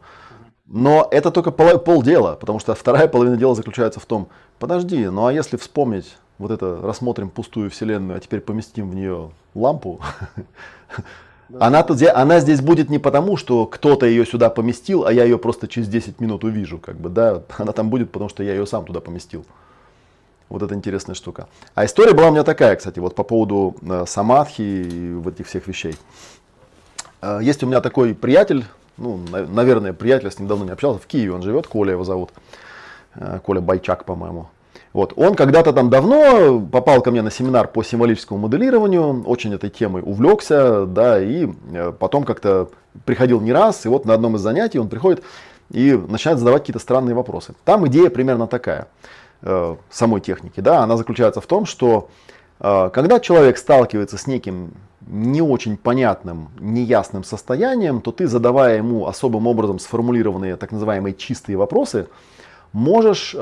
Но это только пол, полдела, потому что вторая половина дела заключается в том, подожди, ну а если вспомнить, вот это рассмотрим пустую вселенную, а теперь поместим в нее лампу, она, тут, она здесь будет не потому, что кто-то ее сюда поместил, а я ее просто через 10 минут увижу. Как бы, да? Она там будет, потому что я ее сам туда поместил. Вот это интересная штука. А история была у меня такая, кстати, вот по поводу э, самадхи и вот этих всех вещей. Э, есть у меня такой приятель, ну, на, наверное, приятель, с ним давно не общался, в Киеве он живет, Коля его зовут. Э, Коля Байчак, по-моему. Вот. Он когда-то там давно попал ко мне на семинар по символическому моделированию, очень этой темой увлекся, да, и э, потом как-то приходил не раз, и вот на одном из занятий он приходит и начинает задавать какие-то странные вопросы. Там идея примерно такая э, самой техники, да, она заключается в том, что э, когда человек сталкивается с неким не очень понятным, неясным состоянием, то ты, задавая ему особым образом сформулированные так называемые чистые вопросы, можешь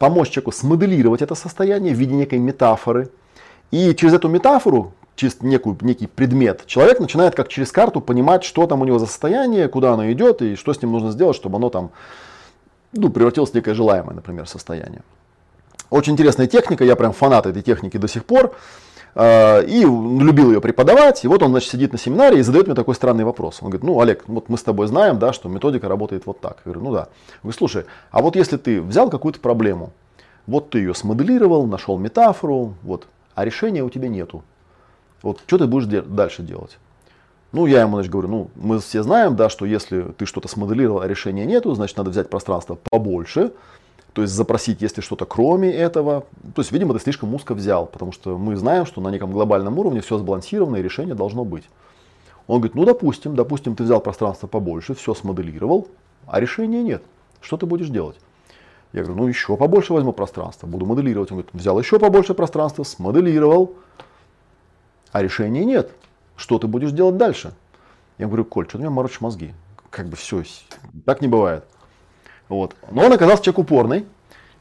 помочь человеку смоделировать это состояние в виде некой метафоры. И через эту метафору, через некую, некий предмет, человек начинает как через карту понимать, что там у него за состояние, куда оно идет и что с ним нужно сделать, чтобы оно там ну, превратилось в некое желаемое, например, состояние. Очень интересная техника, я прям фанат этой техники до сих пор. А, и любил ее преподавать. И вот он, значит, сидит на семинаре и задает мне такой странный вопрос. Он говорит, ну, Олег, вот мы с тобой знаем, да, что методика работает вот так. Я говорю, ну да. Я говорю, слушай, а вот если ты взял какую-то проблему, вот ты ее смоделировал, нашел метафору, вот, а решения у тебя нету. Вот что ты будешь де- дальше делать? Ну, я ему, значит, говорю, ну, мы все знаем, да, что если ты что-то смоделировал, а решения нету, значит, надо взять пространство побольше, то есть запросить, есть ли что-то кроме этого. То есть, видимо, ты слишком узко взял, потому что мы знаем, что на неком глобальном уровне все сбалансировано и решение должно быть. Он говорит, ну допустим, допустим, ты взял пространство побольше, все смоделировал, а решения нет. Что ты будешь делать? Я говорю, ну еще побольше возьму пространства, буду моделировать. Он говорит, взял еще побольше пространства, смоделировал, а решения нет. Что ты будешь делать дальше? Я говорю, Коль, что ты меня морочишь мозги? Как бы все, так не бывает. Вот. Но он оказался человек упорный.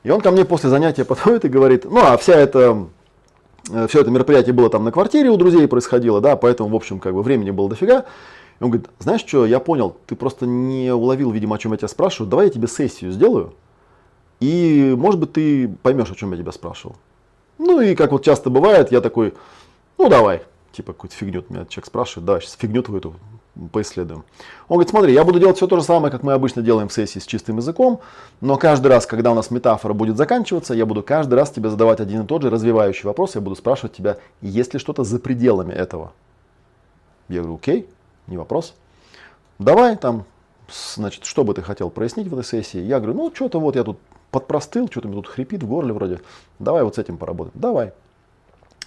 И он ко мне после занятия подходит и говорит, ну а вся эта, э, все это мероприятие было там на квартире у друзей происходило, да, поэтому, в общем, как бы времени было дофига. И он говорит, знаешь что, я понял, ты просто не уловил, видимо, о чем я тебя спрашиваю, давай я тебе сессию сделаю, и, может быть, ты поймешь, о чем я тебя спрашивал. Ну и, как вот часто бывает, я такой, ну давай, типа какую-то фигню меня человек спрашивает, давай сейчас фигню твою эту поисследуем. Он говорит, смотри, я буду делать все то же самое, как мы обычно делаем в сессии с чистым языком, но каждый раз, когда у нас метафора будет заканчиваться, я буду каждый раз тебе задавать один и тот же развивающий вопрос, я буду спрашивать тебя, есть ли что-то за пределами этого. Я говорю, окей, не вопрос. Давай там, значит, что бы ты хотел прояснить в этой сессии? Я говорю, ну, что-то вот я тут подпростыл, что-то мне тут хрипит в горле вроде. Давай вот с этим поработаем. Давай.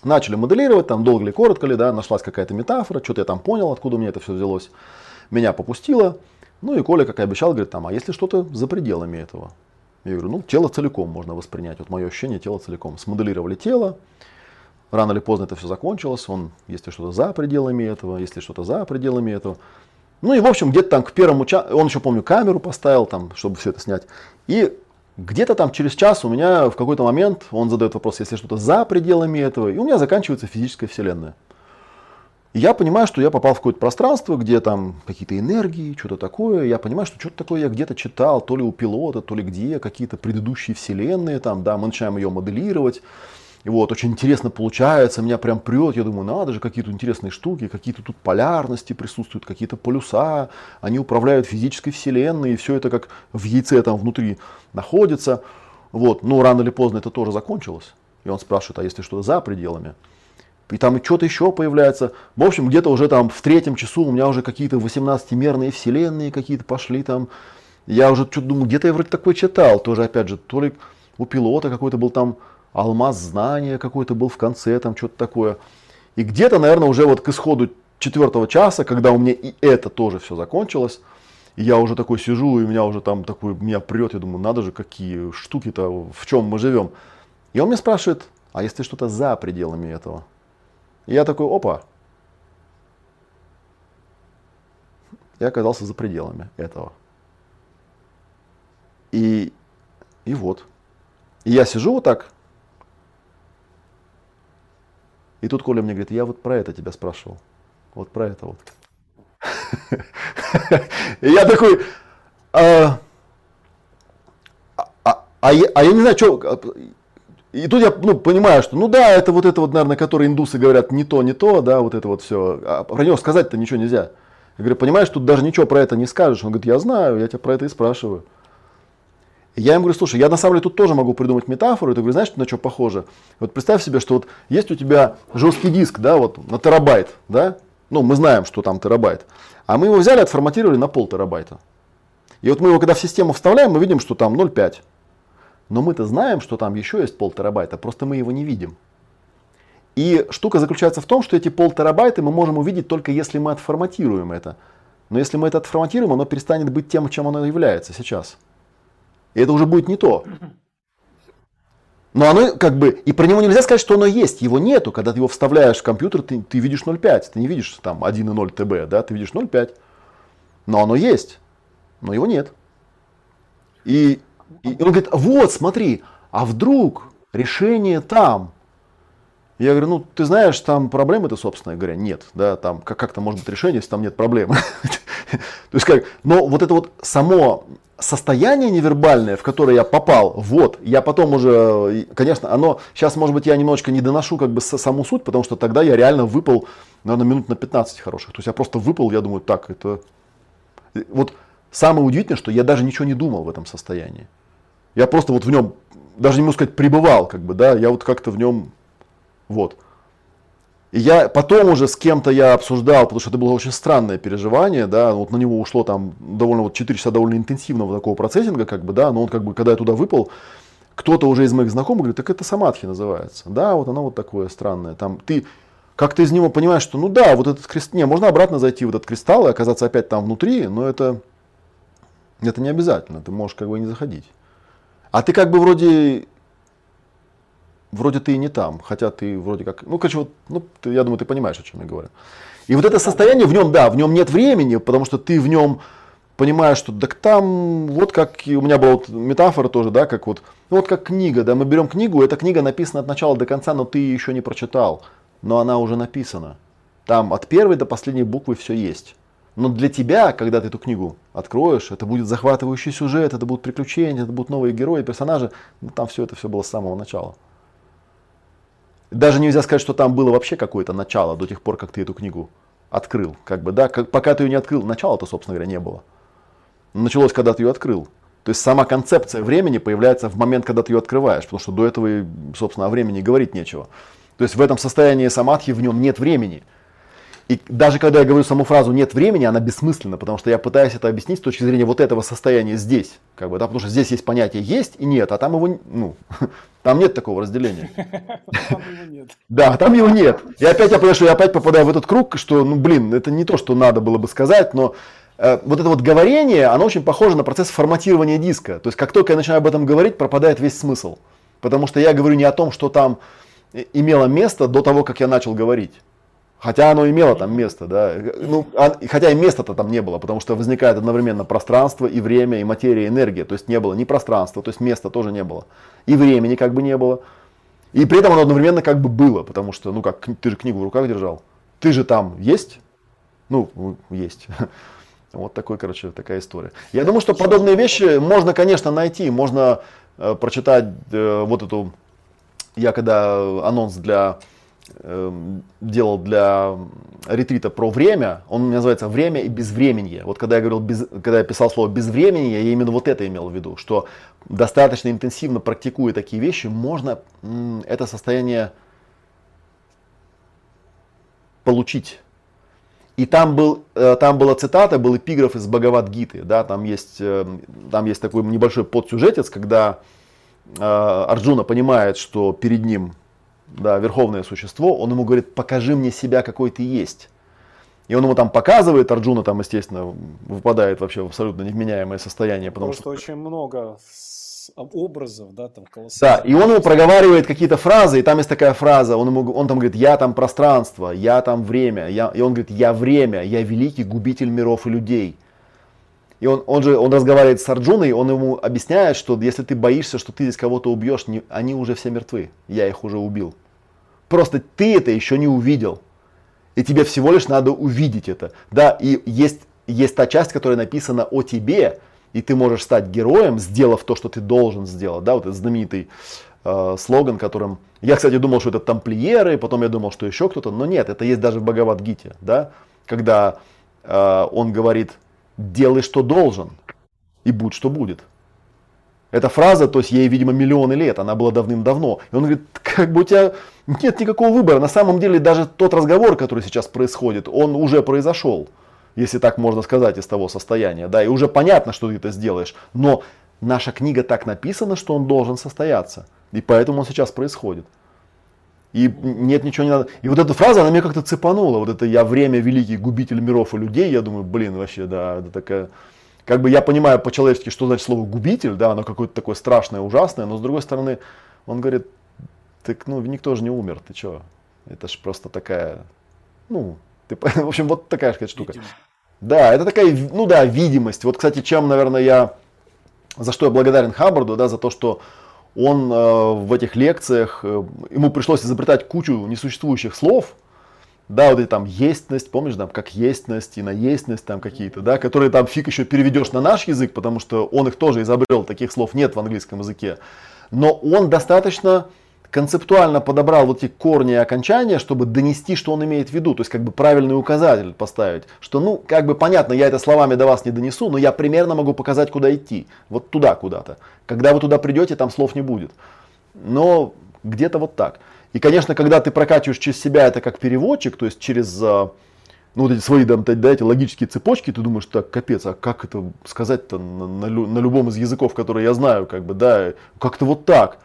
Начали моделировать, там долго ли, коротко ли, да, нашлась какая-то метафора, что-то я там понял, откуда у меня это все взялось. Меня попустило. Ну и Коля, как и обещал, говорит, там, а если что-то за пределами этого? Я говорю, ну, тело целиком можно воспринять. Вот мое ощущение, тело целиком. Смоделировали тело, рано или поздно это все закончилось. Он, если что-то за пределами этого, если что-то за пределами этого. Ну и, в общем, где-то там к первому часу, он еще, помню, камеру поставил, там, чтобы все это снять. И где-то там через час у меня в какой-то момент он задает вопрос, если что-то за пределами этого, и у меня заканчивается физическая вселенная. И я понимаю, что я попал в какое-то пространство, где там какие-то энергии, что-то такое. Я понимаю, что что-то такое я где-то читал, то ли у пилота, то ли где, какие-то предыдущие вселенные, там, да, мы начинаем ее моделировать. И вот, очень интересно получается, меня прям прет, я думаю, надо же, какие-то интересные штуки, какие-то тут полярности присутствуют, какие-то полюса, они управляют физической вселенной, и все это как в яйце там внутри находится. Вот, ну, рано или поздно это тоже закончилось. И он спрашивает, а если что-то за пределами? И там что-то еще появляется. В общем, где-то уже там в третьем часу у меня уже какие-то 18-мерные вселенные какие-то пошли там. Я уже что-то думаю, где-то я вроде такое читал. Тоже, опять же, то ли у пилота какой-то был там алмаз знания какой-то был в конце, там что-то такое. И где-то, наверное, уже вот к исходу четвертого часа, когда у меня и это тоже все закончилось, я уже такой сижу, и меня уже там такой, меня прет, я думаю, надо же, какие штуки-то, в чем мы живем. И он меня спрашивает, а если что-то за пределами этого? И я такой, опа. Я оказался за пределами этого. И, и вот. И я сижу вот так. И тут Коля мне говорит, я вот про это тебя спрашивал. Вот про это вот. И я такой, а, а, а, я, а я не знаю, что... И тут я ну, понимаю, что ну да, это вот это вот, наверное, которые индусы говорят не то, не то, да, вот это вот все. А про него сказать-то ничего нельзя. Я говорю, понимаешь, тут даже ничего про это не скажешь. Он говорит, я знаю, я тебя про это и спрашиваю. Я ему говорю, слушай, я на самом деле тут тоже могу придумать метафору. И ты говоришь, знаешь, на что похоже? Вот представь себе, что вот есть у тебя жесткий диск, да, вот на терабайт, да? Ну, мы знаем, что там терабайт. А мы его взяли, отформатировали на пол терабайта. И вот мы его, когда в систему вставляем, мы видим, что там 0,5. Но мы-то знаем, что там еще есть пол терабайта, просто мы его не видим. И штука заключается в том, что эти пол терабайта мы можем увидеть только если мы отформатируем это. Но если мы это отформатируем, оно перестанет быть тем, чем оно является сейчас. И это уже будет не то. Но оно как бы, и про него нельзя сказать, что оно есть, его нету. Когда ты его вставляешь в компьютер, ты, ты видишь 0,5, ты не видишь там 1,0 ТБ, да, ты видишь 0,5. Но оно есть, но его нет. И, и он говорит, вот, смотри, а вдруг решение там? Я говорю, ну, ты знаешь, там проблемы-то, собственно говоря, нет. Да, там как-то может быть решение, если там нет проблемы. То есть как, но вот это вот само состояние невербальное, в которое я попал, вот, я потом уже, конечно, оно, сейчас, может быть, я немножечко не доношу как бы саму суть, потому что тогда я реально выпал, наверное, минут на 15 хороших. То есть я просто выпал, я думаю, так, это... Вот самое удивительное, что я даже ничего не думал в этом состоянии. Я просто вот в нем, даже не могу сказать, пребывал, как бы, да, я вот как-то в нем, вот. И я потом уже с кем-то я обсуждал, потому что это было очень странное переживание, да, вот на него ушло там довольно вот 4 часа довольно интенсивного такого процессинга, как бы, да, но он как бы, когда я туда выпал, кто-то уже из моих знакомых говорит, так это самадхи называется, да, вот оно вот такое странное, там ты как-то из него понимаешь, что ну да, вот этот кристалл, не, можно обратно зайти в этот кристалл и оказаться опять там внутри, но это, это не обязательно, ты можешь как бы не заходить. А ты как бы вроде вроде ты и не там, хотя ты вроде как, ну, короче, вот, ну, ты, я думаю, ты понимаешь, о чем я говорю. И вот это состояние в нем, да, в нем нет времени, потому что ты в нем понимаешь, что так там, вот как у меня была вот метафора тоже, да, как вот, ну, вот как книга, да, мы берем книгу, эта книга написана от начала до конца, но ты ее еще не прочитал, но она уже написана. Там от первой до последней буквы все есть. Но для тебя, когда ты эту книгу откроешь, это будет захватывающий сюжет, это будут приключения, это будут новые герои, персонажи. Ну, там все это все было с самого начала. Даже нельзя сказать, что там было вообще какое-то начало до тех пор, как ты эту книгу открыл. Как бы, да, как, пока ты ее не открыл, начала-то, собственно говоря, не было. Началось, когда ты ее открыл. То есть сама концепция времени появляется в момент, когда ты ее открываешь, потому что до этого, собственно, о времени говорить нечего. То есть в этом состоянии самадхи в нем нет времени. И даже когда я говорю саму фразу «нет времени», она бессмысленна, потому что я пытаюсь это объяснить с точки зрения вот этого состояния здесь. Как бы, да, потому что здесь есть понятие «есть» и «нет», а там его, ну, там нет такого разделения. Там его нет. Да, там его нет. И опять я понимаю, что я опять попадаю в этот круг, что, ну, блин, это не то, что надо было бы сказать, но э, вот это вот говорение, оно очень похоже на процесс форматирования диска. То есть, как только я начинаю об этом говорить, пропадает весь смысл. Потому что я говорю не о том, что там э, имело место до того, как я начал говорить. Хотя оно имело там место, да. Ну, а, хотя и места-то там не было, потому что возникает одновременно пространство и время, и материя, и энергия. То есть не было ни пространства, то есть места тоже не было. И времени как бы не было. И при этом оно одновременно как бы было, потому что, ну как, ты же книгу в руках держал. Ты же там есть? Ну, есть. Вот такой, короче, такая история. Я думаю, что подобные вещи можно, конечно, найти. Можно э, прочитать э, вот эту, я когда анонс для делал для ретрита про время, он называется «Время и безвременье». Вот когда я говорил, без, когда я писал слово «безвременье», я именно вот это имел в виду, что достаточно интенсивно практикуя такие вещи, можно это состояние получить. И там, был, э, там была цитата, был эпиграф из Бхагавад-гиты. Да, там, есть, э, там есть такой небольшой подсюжетец, когда э, Арджуна понимает, что перед ним да, верховное существо, он ему говорит, покажи мне себя, какой ты есть. И он ему там показывает, Арджуна там, естественно, выпадает вообще в абсолютно невменяемое состояние. Потому, потому что, что очень много образов, да, там Да, и он ему проговаривает какие-то фразы, и там есть такая фраза, он, ему, он там говорит, я там пространство, я там время, я, и он говорит, я время, я великий губитель миров и людей. И он, он же он разговаривает с Арджуной, он ему объясняет, что если ты боишься, что ты здесь кого-то убьешь, не, они уже все мертвы. Я их уже убил. Просто ты это еще не увидел. И тебе всего лишь надо увидеть это. Да, и есть, есть та часть, которая написана о тебе, и ты можешь стать героем, сделав то, что ты должен сделать. Да, вот этот знаменитый э, слоган, которым... Я, кстати, думал, что это тамплиеры, потом я думал, что еще кто-то, но нет, это есть даже в Бхагавадгите, да, когда э, он говорит, делай, что должен, и будь, что будет. Эта фраза, то есть ей, видимо, миллионы лет, она была давным-давно. И он говорит, как бы у тебя нет никакого выбора. На самом деле даже тот разговор, который сейчас происходит, он уже произошел, если так можно сказать, из того состояния. Да, и уже понятно, что ты это сделаешь. Но наша книга так написана, что он должен состояться. И поэтому он сейчас происходит. И нет, ничего не надо. И вот эта фраза, она меня как-то цепанула. Вот это «я время великий губитель миров и людей». Я думаю, блин, вообще, да, это такая... Как бы я понимаю по-человечески, что значит слово «губитель», да, оно какое-то такое страшное, ужасное, но с другой стороны, он говорит, так, ну, никто же не умер, ты чё? Это же просто такая, ну, ты, в общем, вот такая, сказать, штука. Да, это такая, ну да, видимость. Вот, кстати, чем, наверное, я, за что я благодарен Хаббарду, да, за то, что он э, в этих лекциях, э, ему пришлось изобретать кучу несуществующих слов, да, вот эти там естность, помнишь, там, как естность и на естность там какие-то, да, которые там фиг еще переведешь на наш язык, потому что он их тоже изобрел, таких слов нет в английском языке. Но он достаточно концептуально подобрал вот эти корни и окончания, чтобы донести, что он имеет в виду, то есть как бы правильный указатель поставить, что ну как бы понятно, я это словами до вас не донесу, но я примерно могу показать, куда идти, вот туда куда-то. Когда вы туда придете, там слов не будет. Но где-то вот так. И, конечно, когда ты прокачиваешь через себя это как переводчик, то есть через а, ну, вот эти свои да, эти логические цепочки, ты думаешь, так, капец, а как это сказать-то на, на, на любом из языков, которые я знаю, как бы, да, как-то вот так.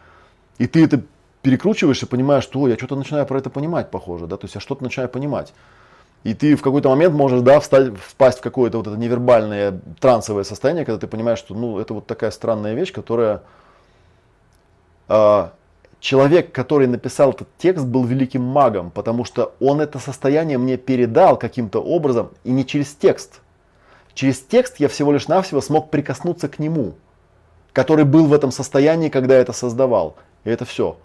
И ты это перекручиваешь и понимаешь, что я что-то начинаю про это понимать, похоже, да, то есть я что-то начинаю понимать. И ты в какой-то момент можешь, да, встать, впасть в какое-то вот это невербальное трансовое состояние, когда ты понимаешь, что, ну, это вот такая странная вещь, которая... Э, человек, который написал этот текст, был великим магом, потому что он это состояние мне передал каким-то образом, и не через текст. Через текст я всего лишь навсего смог прикоснуться к нему, который был в этом состоянии, когда я это создавал. И это все.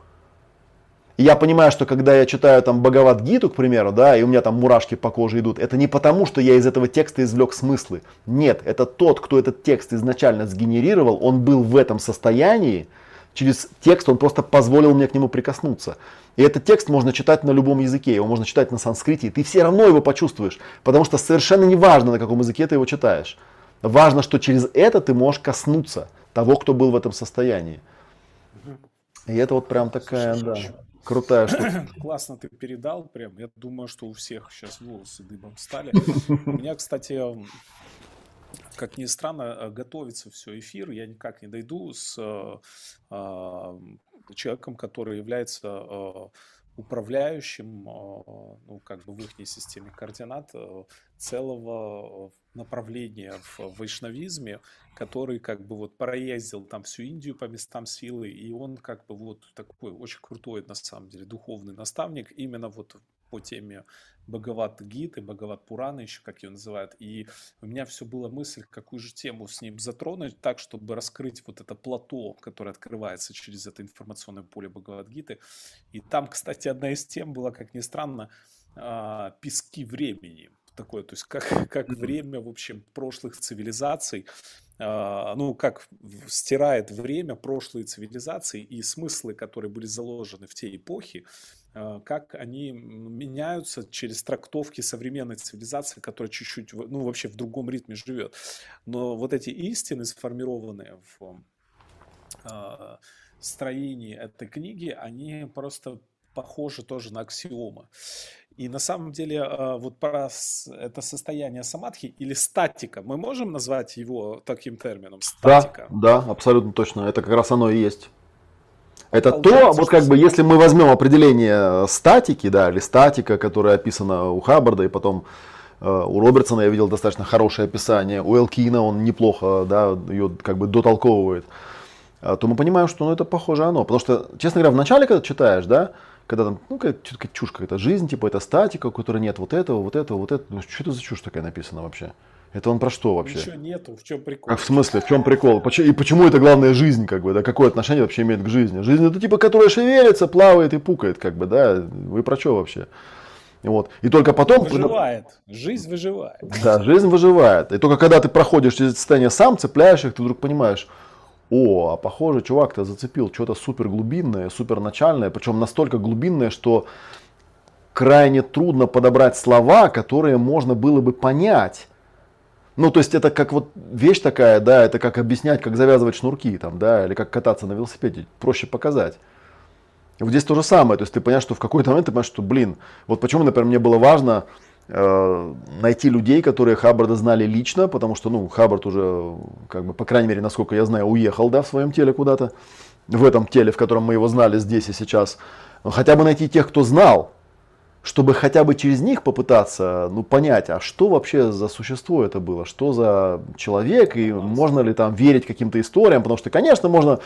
И я понимаю, что когда я читаю там Бхагават Гиту, к примеру, да, и у меня там мурашки по коже идут, это не потому, что я из этого текста извлек смыслы. Нет, это тот, кто этот текст изначально сгенерировал, он был в этом состоянии, через текст он просто позволил мне к нему прикоснуться. И этот текст можно читать на любом языке, его можно читать на санскрите, и ты все равно его почувствуешь, потому что совершенно не важно, на каком языке ты его читаешь. Важно, что через это ты можешь коснуться того, кто был в этом состоянии. И это вот прям такая, да. Крутая штука. Классно ты передал, прям. Я думаю, что у всех сейчас волосы дыбом стали. У меня, кстати, как ни странно, э, готовится все эфир. Я никак не дойду с э, а, человеком, который является э, управляющим, ну, как бы в их системе координат целого направления в вайшнавизме, который как бы вот проездил там всю Индию по местам силы, и он как бы вот такой очень крутой на самом деле духовный наставник именно вот по теме Бхагават Гиты, Бхагават Пурана еще, как ее называют. И у меня все была мысль, какую же тему с ним затронуть так, чтобы раскрыть вот это плато, которое открывается через это информационное поле Бхагават Гиты. И там, кстати, одна из тем была, как ни странно, а, пески времени такое, то есть как, как время, в общем, прошлых цивилизаций, э, ну, как стирает время прошлые цивилизации и смыслы, которые были заложены в те эпохи, э, как они меняются через трактовки современной цивилизации, которая чуть-чуть, ну, вообще в другом ритме живет. Но вот эти истины, сформированные в э, строении этой книги, они просто похожи тоже на аксиомы. И на самом деле а, вот про это состояние самадхи или статика, мы можем назвать его таким термином? Статика. Да, да, абсолютно точно. Это как раз оно и есть. Это Получается, то, вот как бы, если мы возьмем определение статики, да, или статика, которая описана у Хаббарда, и потом э, у Робертсона я видел достаточно хорошее описание, у Элкина он неплохо, да, ее как бы дотолковывает, э, то мы понимаем, что ну, это похоже оно. Потому что, честно говоря, в начале, когда читаешь, да, когда там, ну, какая-то чушь какая-то, жизнь, типа, это статика, у которой нет вот этого, вот этого, вот этого. Ну, что это за чушь такая написана вообще? Это он про что вообще? Ничего нету, в чем прикол? Как в смысле, в чем прикол? И почему это главная жизнь, как бы, да? Какое отношение вообще имеет к жизни? Жизнь это типа, которая шевелится, плавает и пукает, как бы, да? Вы про что вообще? Вот. И только потом... Выживает. Жизнь выживает. Да, жизнь выживает. И только когда ты проходишь через состояние сам, цепляешь их, ты вдруг понимаешь, о, а похоже, чувак-то зацепил что-то супер глубинное, супер начальное, причем настолько глубинное, что крайне трудно подобрать слова, которые можно было бы понять. Ну, то есть это как вот вещь такая, да, это как объяснять, как завязывать шнурки, там, да, или как кататься на велосипеде, проще показать. Вот здесь то же самое, то есть ты понимаешь, что в какой-то момент ты понимаешь, что, блин, вот почему, например, мне было важно найти людей, которые Хаббарда знали лично, потому что, ну, Хаббард уже, как бы, по крайней мере, насколько я знаю, уехал, да, в своем теле куда-то, в этом теле, в котором мы его знали здесь и сейчас. Хотя бы найти тех, кто знал, чтобы хотя бы через них попытаться ну, понять, а что вообще за существо это было, что за человек, и можно ли там верить каким-то историям, потому что, конечно, можно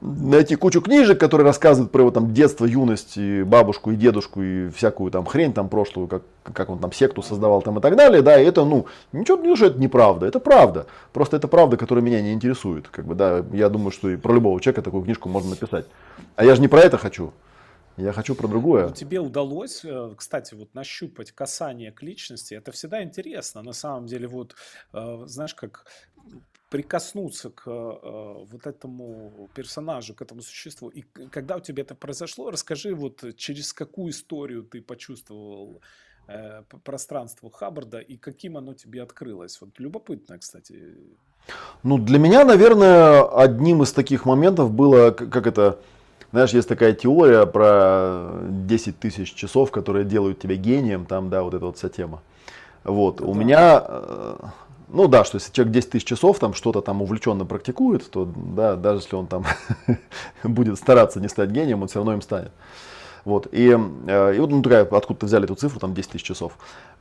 найти кучу книжек, которые рассказывают про его там детство, юность, и бабушку, и дедушку, и всякую там хрень там прошлую, как, как он там секту создавал там и так далее, да, и это, ну, ничего, не что это неправда, это правда, просто это правда, которая меня не интересует, как бы, да, я думаю, что и про любого человека такую книжку можно написать, а я же не про это хочу, я хочу про другое. Ну, тебе удалось, э, кстати, вот нащупать касание к личности. Это всегда интересно. На самом деле, вот, э, знаешь, как прикоснуться к э, вот этому персонажу, к этому существу. И когда у тебя это произошло, расскажи вот через какую историю ты почувствовал пространство Хаббарда и каким оно тебе открылось. Вот любопытно, кстати. Ну, для меня, наверное, одним из таких моментов было, как это, знаешь, есть такая теория про 10 тысяч часов, которые делают тебя гением, там, да, вот эта вот вся тема. Вот, да. у меня, э, ну да, что если человек 10 тысяч часов там что-то там увлеченно практикует, то да, даже если он там будет стараться не стать гением, он все равно им станет. Вот, и, э, и вот ну, такая, откуда-то взяли эту цифру, там 10 тысяч часов.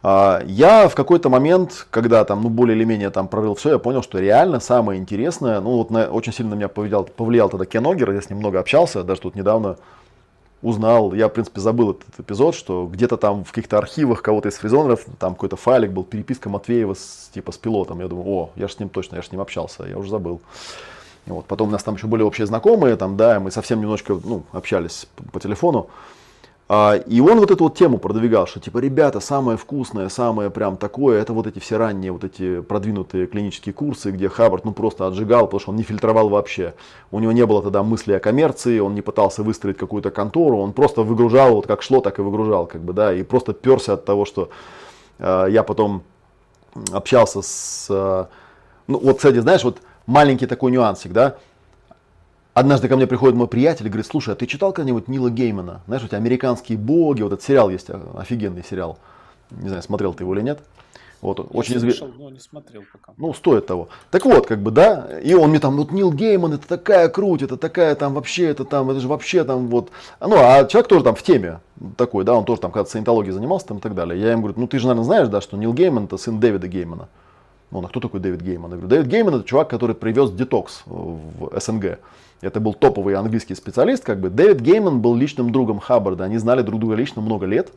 А, я в какой-то момент, когда там, ну, более или менее там прорыл все, я понял, что реально самое интересное, ну, вот на, очень сильно на меня повлиял, повлиял тогда Кен Огер, я с ним много общался, даже тут недавно узнал, я, в принципе, забыл этот эпизод, что где-то там в каких-то архивах кого-то из фризонеров, там какой-то файлик был, переписка Матвеева с, типа с пилотом. Я думаю, о, я же с ним точно, я же с ним общался, я уже забыл. Вот, потом у нас там еще были общие знакомые, там, да, мы совсем немножко, ну, общались по, по телефону. А, и он вот эту вот тему продвигал, что типа, ребята, самое вкусное, самое прям такое, это вот эти все ранние вот эти продвинутые клинические курсы, где Хаббард ну просто отжигал, потому что он не фильтровал вообще. У него не было тогда мысли о коммерции, он не пытался выстроить какую-то контору, он просто выгружал, вот как шло, так и выгружал, как бы, да, и просто перся от того, что э, я потом общался с, э, ну вот, кстати, знаешь, вот маленький такой нюансик, да, Однажды ко мне приходит мой приятель и говорит, слушай, а ты читал когда-нибудь Нила Геймана? Знаешь, у тебя американские боги, вот этот сериал есть, а, офигенный сериал. Не знаю, смотрел ты его или нет. Вот, Я очень известный. но не смотрел пока. Ну, стоит того. Так вот, как бы, да, и он мне там, вот Нил Гейман, это такая круть, это такая там вообще, это там, это же вообще там вот. Ну, а человек тоже там в теме такой, да, он тоже там когда-то саентологией занимался там и так далее. Я ему говорю, ну ты же, наверное, знаешь, да, что Нил Гейман это сын Дэвида Геймана. Ну, а кто такой Дэвид Гейман? Я говорю, Дэвид Гейман это чувак, который привез детокс в СНГ. Это был топовый английский специалист, как бы. Дэвид Гейман был личным другом Хаббарда, они знали друг друга лично много лет.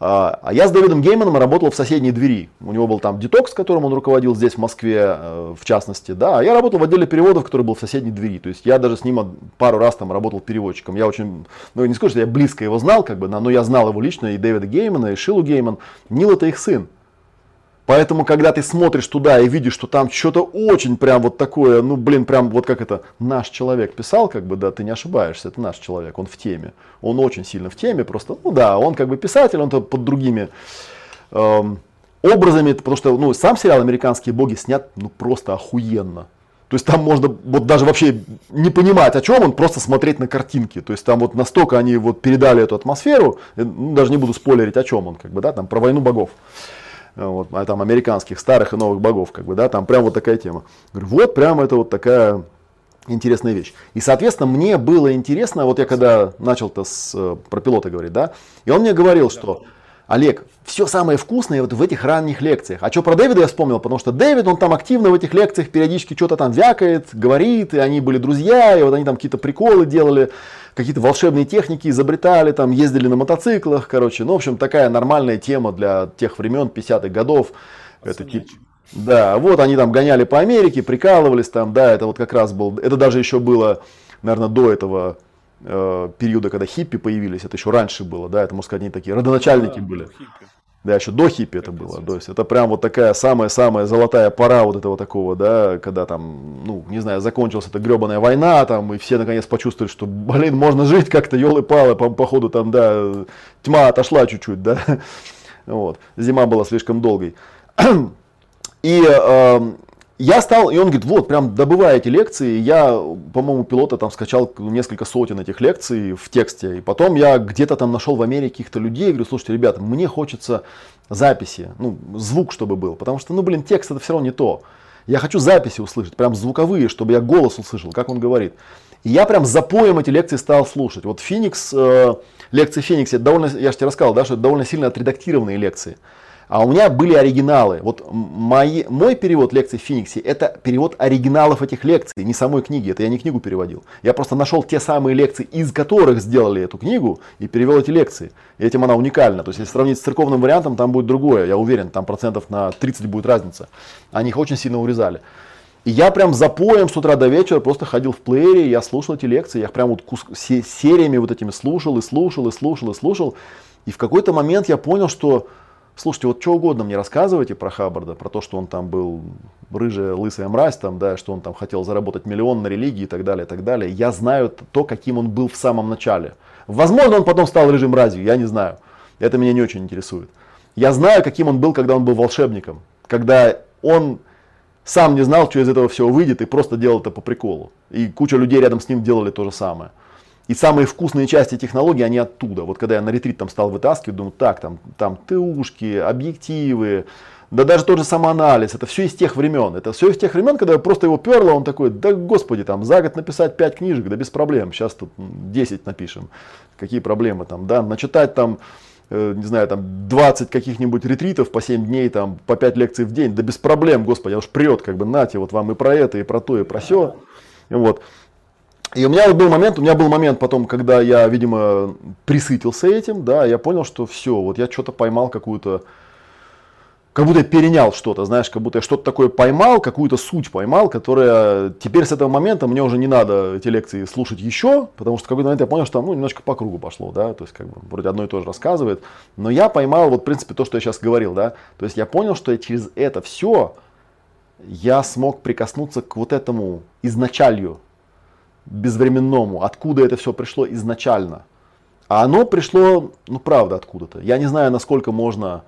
А, а я с Дэвидом Гейманом работал в соседней двери. У него был там детокс, которым он руководил здесь, в Москве, э, в частности. Да, а я работал в отделе переводов, который был в соседней двери. То есть я даже с ним пару раз там работал переводчиком. Я очень, ну не скажу, что я близко его знал, как бы, но я знал его лично, и Дэвида Геймана, и Шилу Гейман. Нил это их сын. Поэтому, когда ты смотришь туда и видишь, что там что-то очень прям вот такое, ну, блин, прям вот как это наш человек писал, как бы, да, ты не ошибаешься, это наш человек, он в теме. Он очень сильно в теме, просто, ну да, он как бы писатель, он под другими эм, образами, потому что, ну, сам сериал «Американские боги» снят, ну, просто охуенно. То есть там можно вот даже вообще не понимать, о чем он, просто смотреть на картинки. То есть там вот настолько они вот передали эту атмосферу, ну, даже не буду спойлерить, о чем он, как бы, да, там про войну богов вот, а там американских старых и новых богов, как бы, да, там прям вот такая тема. Говорю, вот прям это вот такая интересная вещь. И, соответственно, мне было интересно, вот я когда начал-то с, э, про пилота говорить, да, и он мне говорил, что Олег, все самое вкусное вот в этих ранних лекциях. А что про Дэвида я вспомнил, потому что Дэвид, он там активно в этих лекциях периодически что-то там вякает, говорит, и они были друзья, и вот они там какие-то приколы делали, какие-то волшебные техники изобретали, там ездили на мотоциклах, короче. Ну, в общем, такая нормальная тема для тех времен, 50-х годов. Это тип, да, вот они там гоняли по Америке, прикалывались там, да, это вот как раз был, это даже еще было, наверное, до этого э, периода, когда хиппи появились, это еще раньше было, да, это, можно сказать, они такие родоначальники да, были. Да, еще до хиппи это было. То есть это прям вот такая самая-самая золотая пора вот этого такого, да, когда там, ну, не знаю, закончилась эта гребаная война, там, и все наконец почувствовали, что, блин, можно жить как-то, елы-палы, по, походу там, да, тьма отошла чуть-чуть, да. Вот. Зима была слишком долгой. И э, я стал, и он говорит, вот, прям добывая эти лекции, я, по-моему, пилота там скачал несколько сотен этих лекций в тексте, и потом я где-то там нашел в Америке каких-то людей, говорю, слушайте, ребята, мне хочется записи, ну, звук, чтобы был, потому что, ну, блин, текст это все равно не то. Я хочу записи услышать, прям звуковые, чтобы я голос услышал, как он говорит. И я прям за поем эти лекции стал слушать. Вот Феникс, э, лекции Феникс, это довольно, я же тебе рассказал, да, что это довольно сильно отредактированные лекции. А у меня были оригиналы. Вот мои, мой перевод лекций в Фениксе это перевод оригиналов этих лекций, не самой книги. Это я не книгу переводил. Я просто нашел те самые лекции, из которых сделали эту книгу и перевел эти лекции. И этим она уникальна. То есть, если сравнить с церковным вариантом, там будет другое. Я уверен, там процентов на 30 будет разница. Они их очень сильно урезали. И я прям за поем с утра до вечера просто ходил в плеере, я слушал эти лекции, я их прям вот кус- сериями вот этими слушал и слушал и слушал и слушал. И в какой-то момент я понял, что Слушайте, вот что угодно мне рассказывайте про Хаббарда, про то, что он там был рыжая, лысая мразь, там, да, что он там хотел заработать миллион на религии и так далее, и так далее. Я знаю то, каким он был в самом начале. Возможно, он потом стал рыжим мразью, я не знаю. Это меня не очень интересует. Я знаю, каким он был, когда он был волшебником. Когда он сам не знал, что из этого всего выйдет, и просто делал это по приколу. И куча людей рядом с ним делали то же самое. И самые вкусные части технологии, они оттуда. Вот когда я на ретрит там стал вытаскивать, думаю, так, там, там ТУшки, объективы, да даже тот же самоанализ, это все из тех времен. Это все из тех времен, когда просто его перло, он такой, да господи, там за год написать 5 книжек, да без проблем, сейчас тут 10 напишем. Какие проблемы там, да, начитать там, э, не знаю, там 20 каких-нибудь ретритов по 7 дней, там по 5 лекций в день, да без проблем, господи, уж прет, как бы, нате, вот вам и про это, и про то, и про все. Вот. И у меня вот был момент, у меня был момент потом, когда я, видимо, присытился этим, да, я понял, что все, вот я что-то поймал какую-то, как будто я перенял что-то, знаешь, как будто я что-то такое поймал, какую-то суть поймал, которая теперь с этого момента мне уже не надо эти лекции слушать еще, потому что в какой-то момент я понял, что ну, немножко по кругу пошло, да, то есть как бы вроде одно и то же рассказывает, но я поймал вот в принципе то, что я сейчас говорил, да, то есть я понял, что я через это все я смог прикоснуться к вот этому изначалью, безвременному, откуда это все пришло изначально. А оно пришло, ну правда, откуда-то. Я не знаю, насколько можно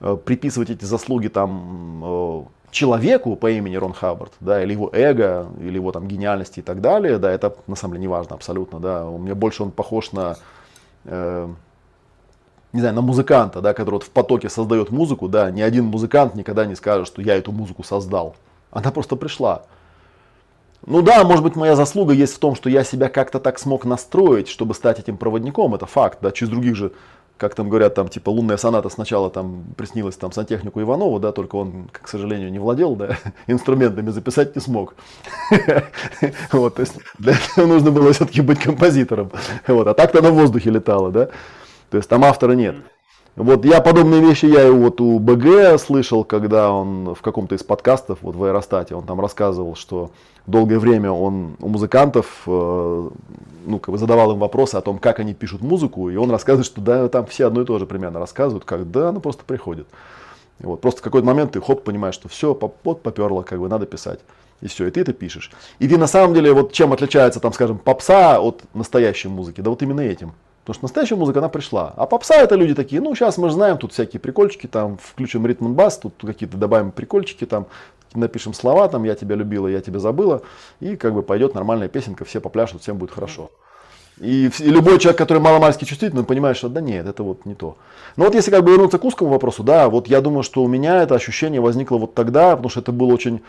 э, приписывать эти заслуги там э, человеку по имени Рон Хаббард, да, или его эго, или его там гениальности и так далее, да, это на самом деле не важно абсолютно, да. У меня больше он похож на, э, не знаю, на музыканта, да, который вот в потоке создает музыку, да, ни один музыкант никогда не скажет, что я эту музыку создал. Она просто пришла. Ну да, может быть, моя заслуга есть в том, что я себя как-то так смог настроить, чтобы стать этим проводником. Это факт, да, через других же, как там говорят, там типа лунная соната сначала там приснилась там сантехнику Иванову, да, только он, к сожалению, не владел, да, инструментами записать не смог. Вот, то есть для этого нужно было все-таки быть композитором. Вот, а так-то на воздухе летало, да. То есть там автора нет. Вот я подобные вещи я и вот у БГ слышал, когда он в каком-то из подкастов, вот в Аэростате, он там рассказывал, что долгое время он у музыкантов э, ну, как бы задавал им вопросы о том, как они пишут музыку, и он рассказывает, что да, там все одно и то же примерно рассказывают, как да, оно просто приходит. И вот, просто в какой-то момент ты хоп, понимаешь, что все, вот поперло, как бы надо писать. И все, и ты это пишешь. И ты на самом деле, вот чем отличается, там, скажем, попса от настоящей музыки? Да вот именно этим. Потому что настоящая музыка, она пришла. А попса это люди такие, ну, сейчас мы же знаем, тут всякие прикольчики, там, включим ритм бас, тут какие-то добавим прикольчики, там, напишем слова, там, я тебя любила, я тебя забыла, и как бы пойдет нормальная песенка, все попляшут, всем будет хорошо. И, и любой человек, который маломальски чувствительный, понимает, что да нет, это вот не то. Но вот если как бы вернуться к узкому вопросу, да, вот я думаю, что у меня это ощущение возникло вот тогда, потому что это было очень,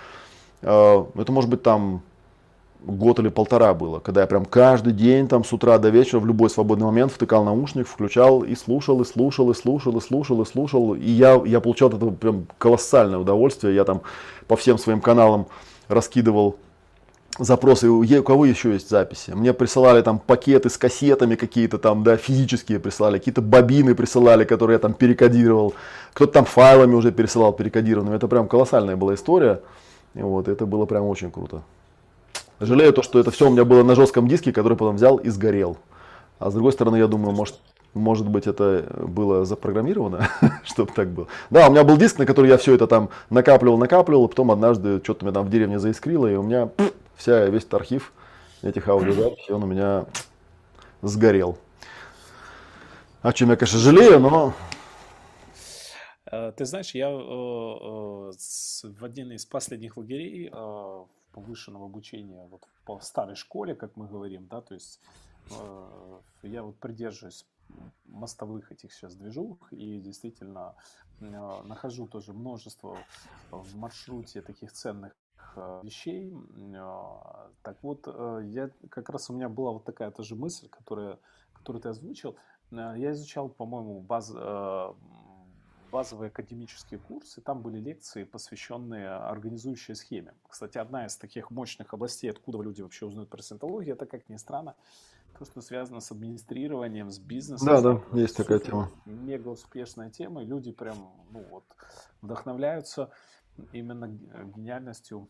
э, это может быть там год или полтора было, когда я прям каждый день там с утра до вечера в любой свободный момент втыкал наушник, включал и слушал, и слушал, и слушал, и слушал, и слушал. И я, я получал от этого прям колоссальное удовольствие. Я там по всем своим каналам раскидывал запросы, у кого еще есть записи. Мне присылали там пакеты с кассетами какие-то там, да, физические присылали, какие-то бобины присылали, которые я там перекодировал. Кто-то там файлами уже пересылал перекодированными. Это прям колоссальная была история. И вот, это было прям очень круто. Жалею то, что это все у меня было на жестком диске, который потом взял и сгорел. А с другой стороны, я думаю, может, может быть, это было запрограммировано, чтобы так было. Да, у меня был диск, на который я все это там накапливал, накапливал, и потом однажды что-то меня там в деревне заискрило, и у меня вся, весь этот архив этих аудиозаписей, он у меня сгорел. О чем я, конечно, жалею, но... Э, ты знаешь, я э, э, в один из последних лагерей повышенного обучения вот по старой школе, как мы говорим, да, то есть я вот придерживаюсь мостовых этих сейчас движух и действительно нахожу тоже множество в маршруте таких ценных Э, вещей. А, так вот, э, я как раз у меня была вот такая тоже мысль, которая, которую ты озвучил. Э, я изучал, по-моему, баз, базовые академические курсы, там были лекции, посвященные организующей схеме. Кстати, одна из таких мощных областей, откуда люди вообще узнают про синтологию, это, как ни странно, то, что связано с администрированием, с бизнесом. Да, да, есть такая тема. Мега успешная тема, и люди прям, ну вот, вдохновляются именно гениальностью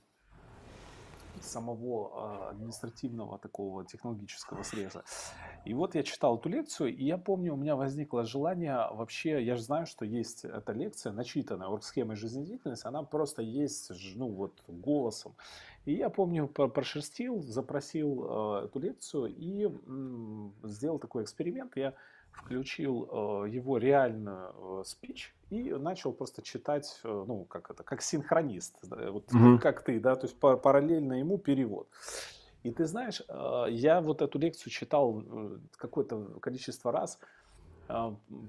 самого а, административного такого технологического среза. И вот я читал эту лекцию, и я помню, у меня возникло желание вообще, я же знаю, что есть эта лекция, начитанная оргсхемой жизнедеятельности, она просто есть, ну вот, голосом. И я помню, прошерстил, запросил э, эту лекцию и сделал такой эксперимент. Я включил э, его реальную э, спич и начал просто читать, э, ну, как это, как синхронист, вот mm-hmm. как ты, да, то есть параллельно ему перевод. И ты знаешь, я вот эту лекцию читал какое-то количество раз,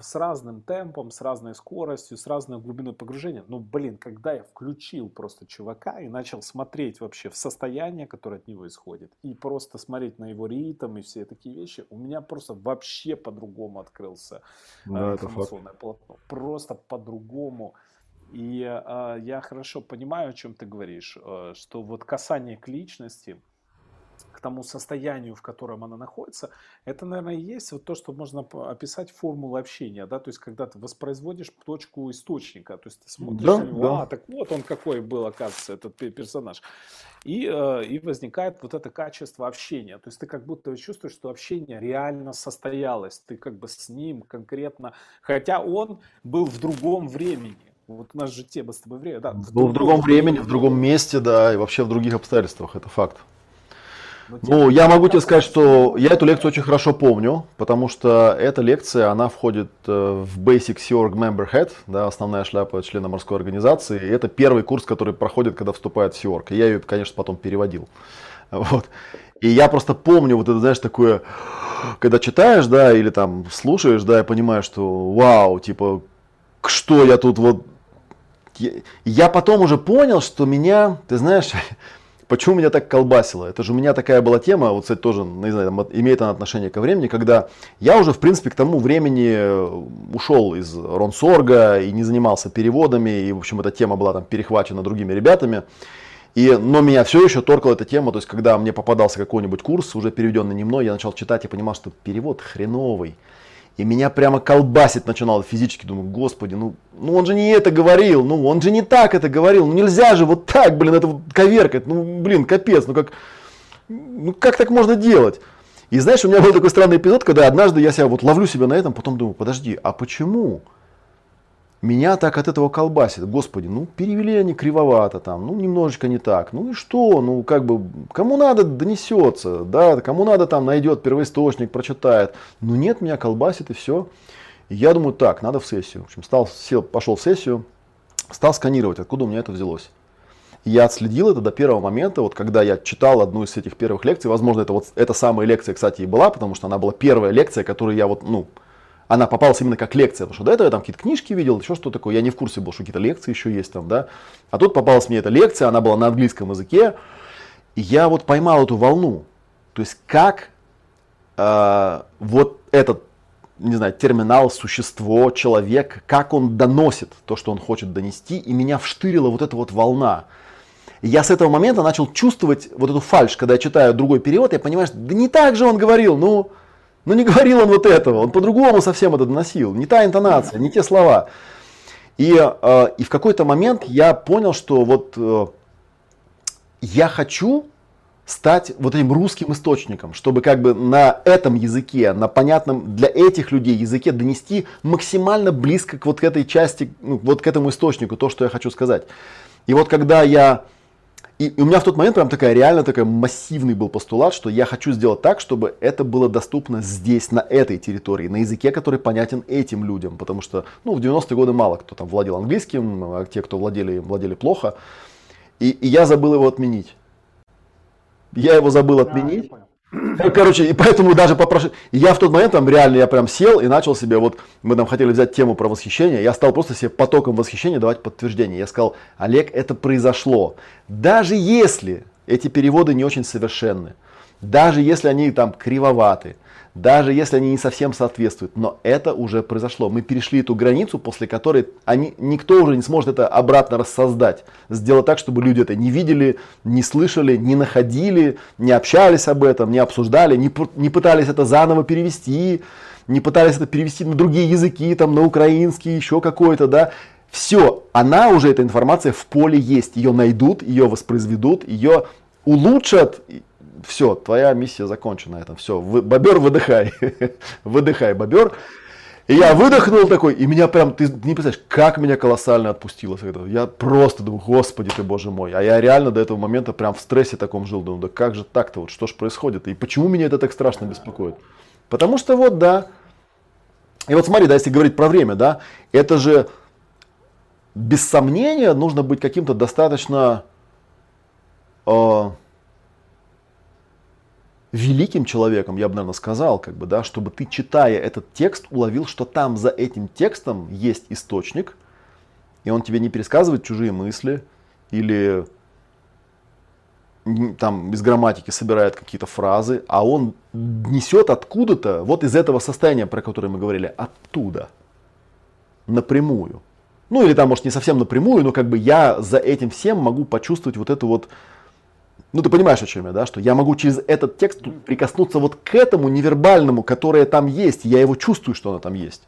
с разным темпом, с разной скоростью, с разной глубиной погружения. Ну, блин, когда я включил просто чувака и начал смотреть вообще в состояние, которое от него исходит, и просто смотреть на его ритм и все такие вещи, у меня просто вообще по-другому открылся да, информационное полотно. Просто по-другому. И э, я хорошо понимаю, о чем ты говоришь, э, что вот касание к личности – к тому состоянию, в котором она находится, это, наверное, и есть вот то, что можно описать формулой общения, да, то есть когда ты воспроизводишь точку источника, то есть ты смотришь да, на него, да. а, так вот он какой был, оказывается, этот персонаж. И, э, и возникает вот это качество общения, то есть ты как будто чувствуешь, что общение реально состоялось, ты как бы с ним конкретно, хотя он был в другом времени, вот у нас же тема с тобой время, да. Был в другом времени, в другом месте, да, и вообще в других обстоятельствах, это факт. Ну, я могу тебе сказать, что я эту лекцию очень хорошо помню, потому что эта лекция, она входит э, в Basic Sea Org Member Head, да, основная шляпа члена морской организации. И это первый курс, который проходит, когда вступает в Sea Org. И я ее, конечно, потом переводил. Вот. И я просто помню вот это, знаешь, такое, когда читаешь, да, или там слушаешь, да, я понимаю, что вау, типа, что я тут вот... Я потом уже понял, что меня, ты знаешь, Почему меня так колбасило? Это же у меня такая была тема, вот, кстати, тоже, не знаю, имеет она отношение ко времени, когда я уже, в принципе, к тому времени э, ушел из Ронсорга и не занимался переводами, и, в общем, эта тема была там перехвачена другими ребятами. И, но меня все еще торкала эта тема, то есть, когда мне попадался какой-нибудь курс, уже переведенный не мной, я начал читать и понимал, что перевод хреновый. И меня прямо колбасить начинало физически. Думаю, господи, ну, ну он же не это говорил, ну он же не так это говорил. Ну нельзя же вот так, блин, это вот коверкать. Ну, блин, капец, ну как, ну как так можно делать? И знаешь, у меня был такой странный эпизод, когда однажды я себя вот ловлю себя на этом, потом думаю, подожди, а почему? Меня так от этого колбасит. Господи, ну перевели они кривовато там, ну немножечко не так. Ну и что? Ну как бы, кому надо донесется, да, кому надо там найдет первоисточник, прочитает. Ну нет, меня колбасит и все. И я думаю, так, надо в сессию. В общем, стал, сел, пошел в сессию, стал сканировать, откуда у меня это взялось. И я отследил это до первого момента, вот когда я читал одну из этих первых лекций. Возможно, это вот эта самая лекция, кстати, и была, потому что она была первая лекция, которую я вот, ну, она попалась именно как лекция, потому что до этого я там какие-то книжки видел, еще что такое, я не в курсе был, что какие-то лекции еще есть там, да. А тут попалась мне эта лекция, она была на английском языке, И я вот поймал эту волну. То есть как э, вот этот, не знаю, терминал, существо, человек, как он доносит то, что он хочет донести, и меня вштырила вот эта вот волна. Я с этого момента начал чувствовать вот эту фальш, когда я читаю другой перевод, я понимаю, что да не так же он говорил, ну, ну не говорил он вот этого, он по-другому совсем это доносил, не та интонация, не те слова. И, э, и в какой-то момент я понял, что вот э, я хочу стать вот этим русским источником, чтобы как бы на этом языке, на понятном для этих людей языке донести максимально близко к вот к этой части, ну, вот к этому источнику, то, что я хочу сказать. И вот когда я и, у меня в тот момент прям такая реально такая массивный был постулат, что я хочу сделать так, чтобы это было доступно здесь, на этой территории, на языке, который понятен этим людям. Потому что ну, в 90-е годы мало кто там владел английским, а те, кто владели, владели плохо. И, и я забыл его отменить. Я его забыл отменить. Короче, и поэтому даже попрошу. Я в тот момент там реально я прям сел и начал себе, вот мы там хотели взять тему про восхищение, я стал просто себе потоком восхищения давать подтверждение. Я сказал, Олег, это произошло. Даже если эти переводы не очень совершенны, даже если они там кривоваты, даже если они не совсем соответствуют. Но это уже произошло. Мы перешли эту границу, после которой они, никто уже не сможет это обратно рассоздать. Сделать так, чтобы люди это не видели, не слышали, не находили, не общались об этом, не обсуждали, не, не пытались это заново перевести, не пытались это перевести на другие языки, там, на украинский, еще какой-то, да. Все, она уже, эта информация в поле есть. Ее найдут, ее воспроизведут, ее улучшат, все, твоя миссия закончена. Это все, бобер, выдыхай, выдыхай, бобер. И я выдохнул такой, и меня прям, ты не представляешь, как меня колоссально отпустило. Я просто думаю, господи ты, боже мой. А я реально до этого момента прям в стрессе таком жил. Думаю, да как же так-то, вот что ж происходит? И почему меня это так страшно беспокоит? Потому что вот, да. И вот смотри, да, если говорить про время, да, это же без сомнения нужно быть каким-то достаточно э, великим человеком, я бы, наверное, сказал, как бы, да, чтобы ты, читая этот текст, уловил, что там за этим текстом есть источник, и он тебе не пересказывает чужие мысли или там без грамматики собирает какие-то фразы, а он несет откуда-то, вот из этого состояния, про которое мы говорили, оттуда, напрямую. Ну или там, может, не совсем напрямую, но как бы я за этим всем могу почувствовать вот эту вот ну, ты понимаешь, о чем я, да? Что я могу через этот текст прикоснуться вот к этому невербальному, которое там есть. Я его чувствую, что оно там есть.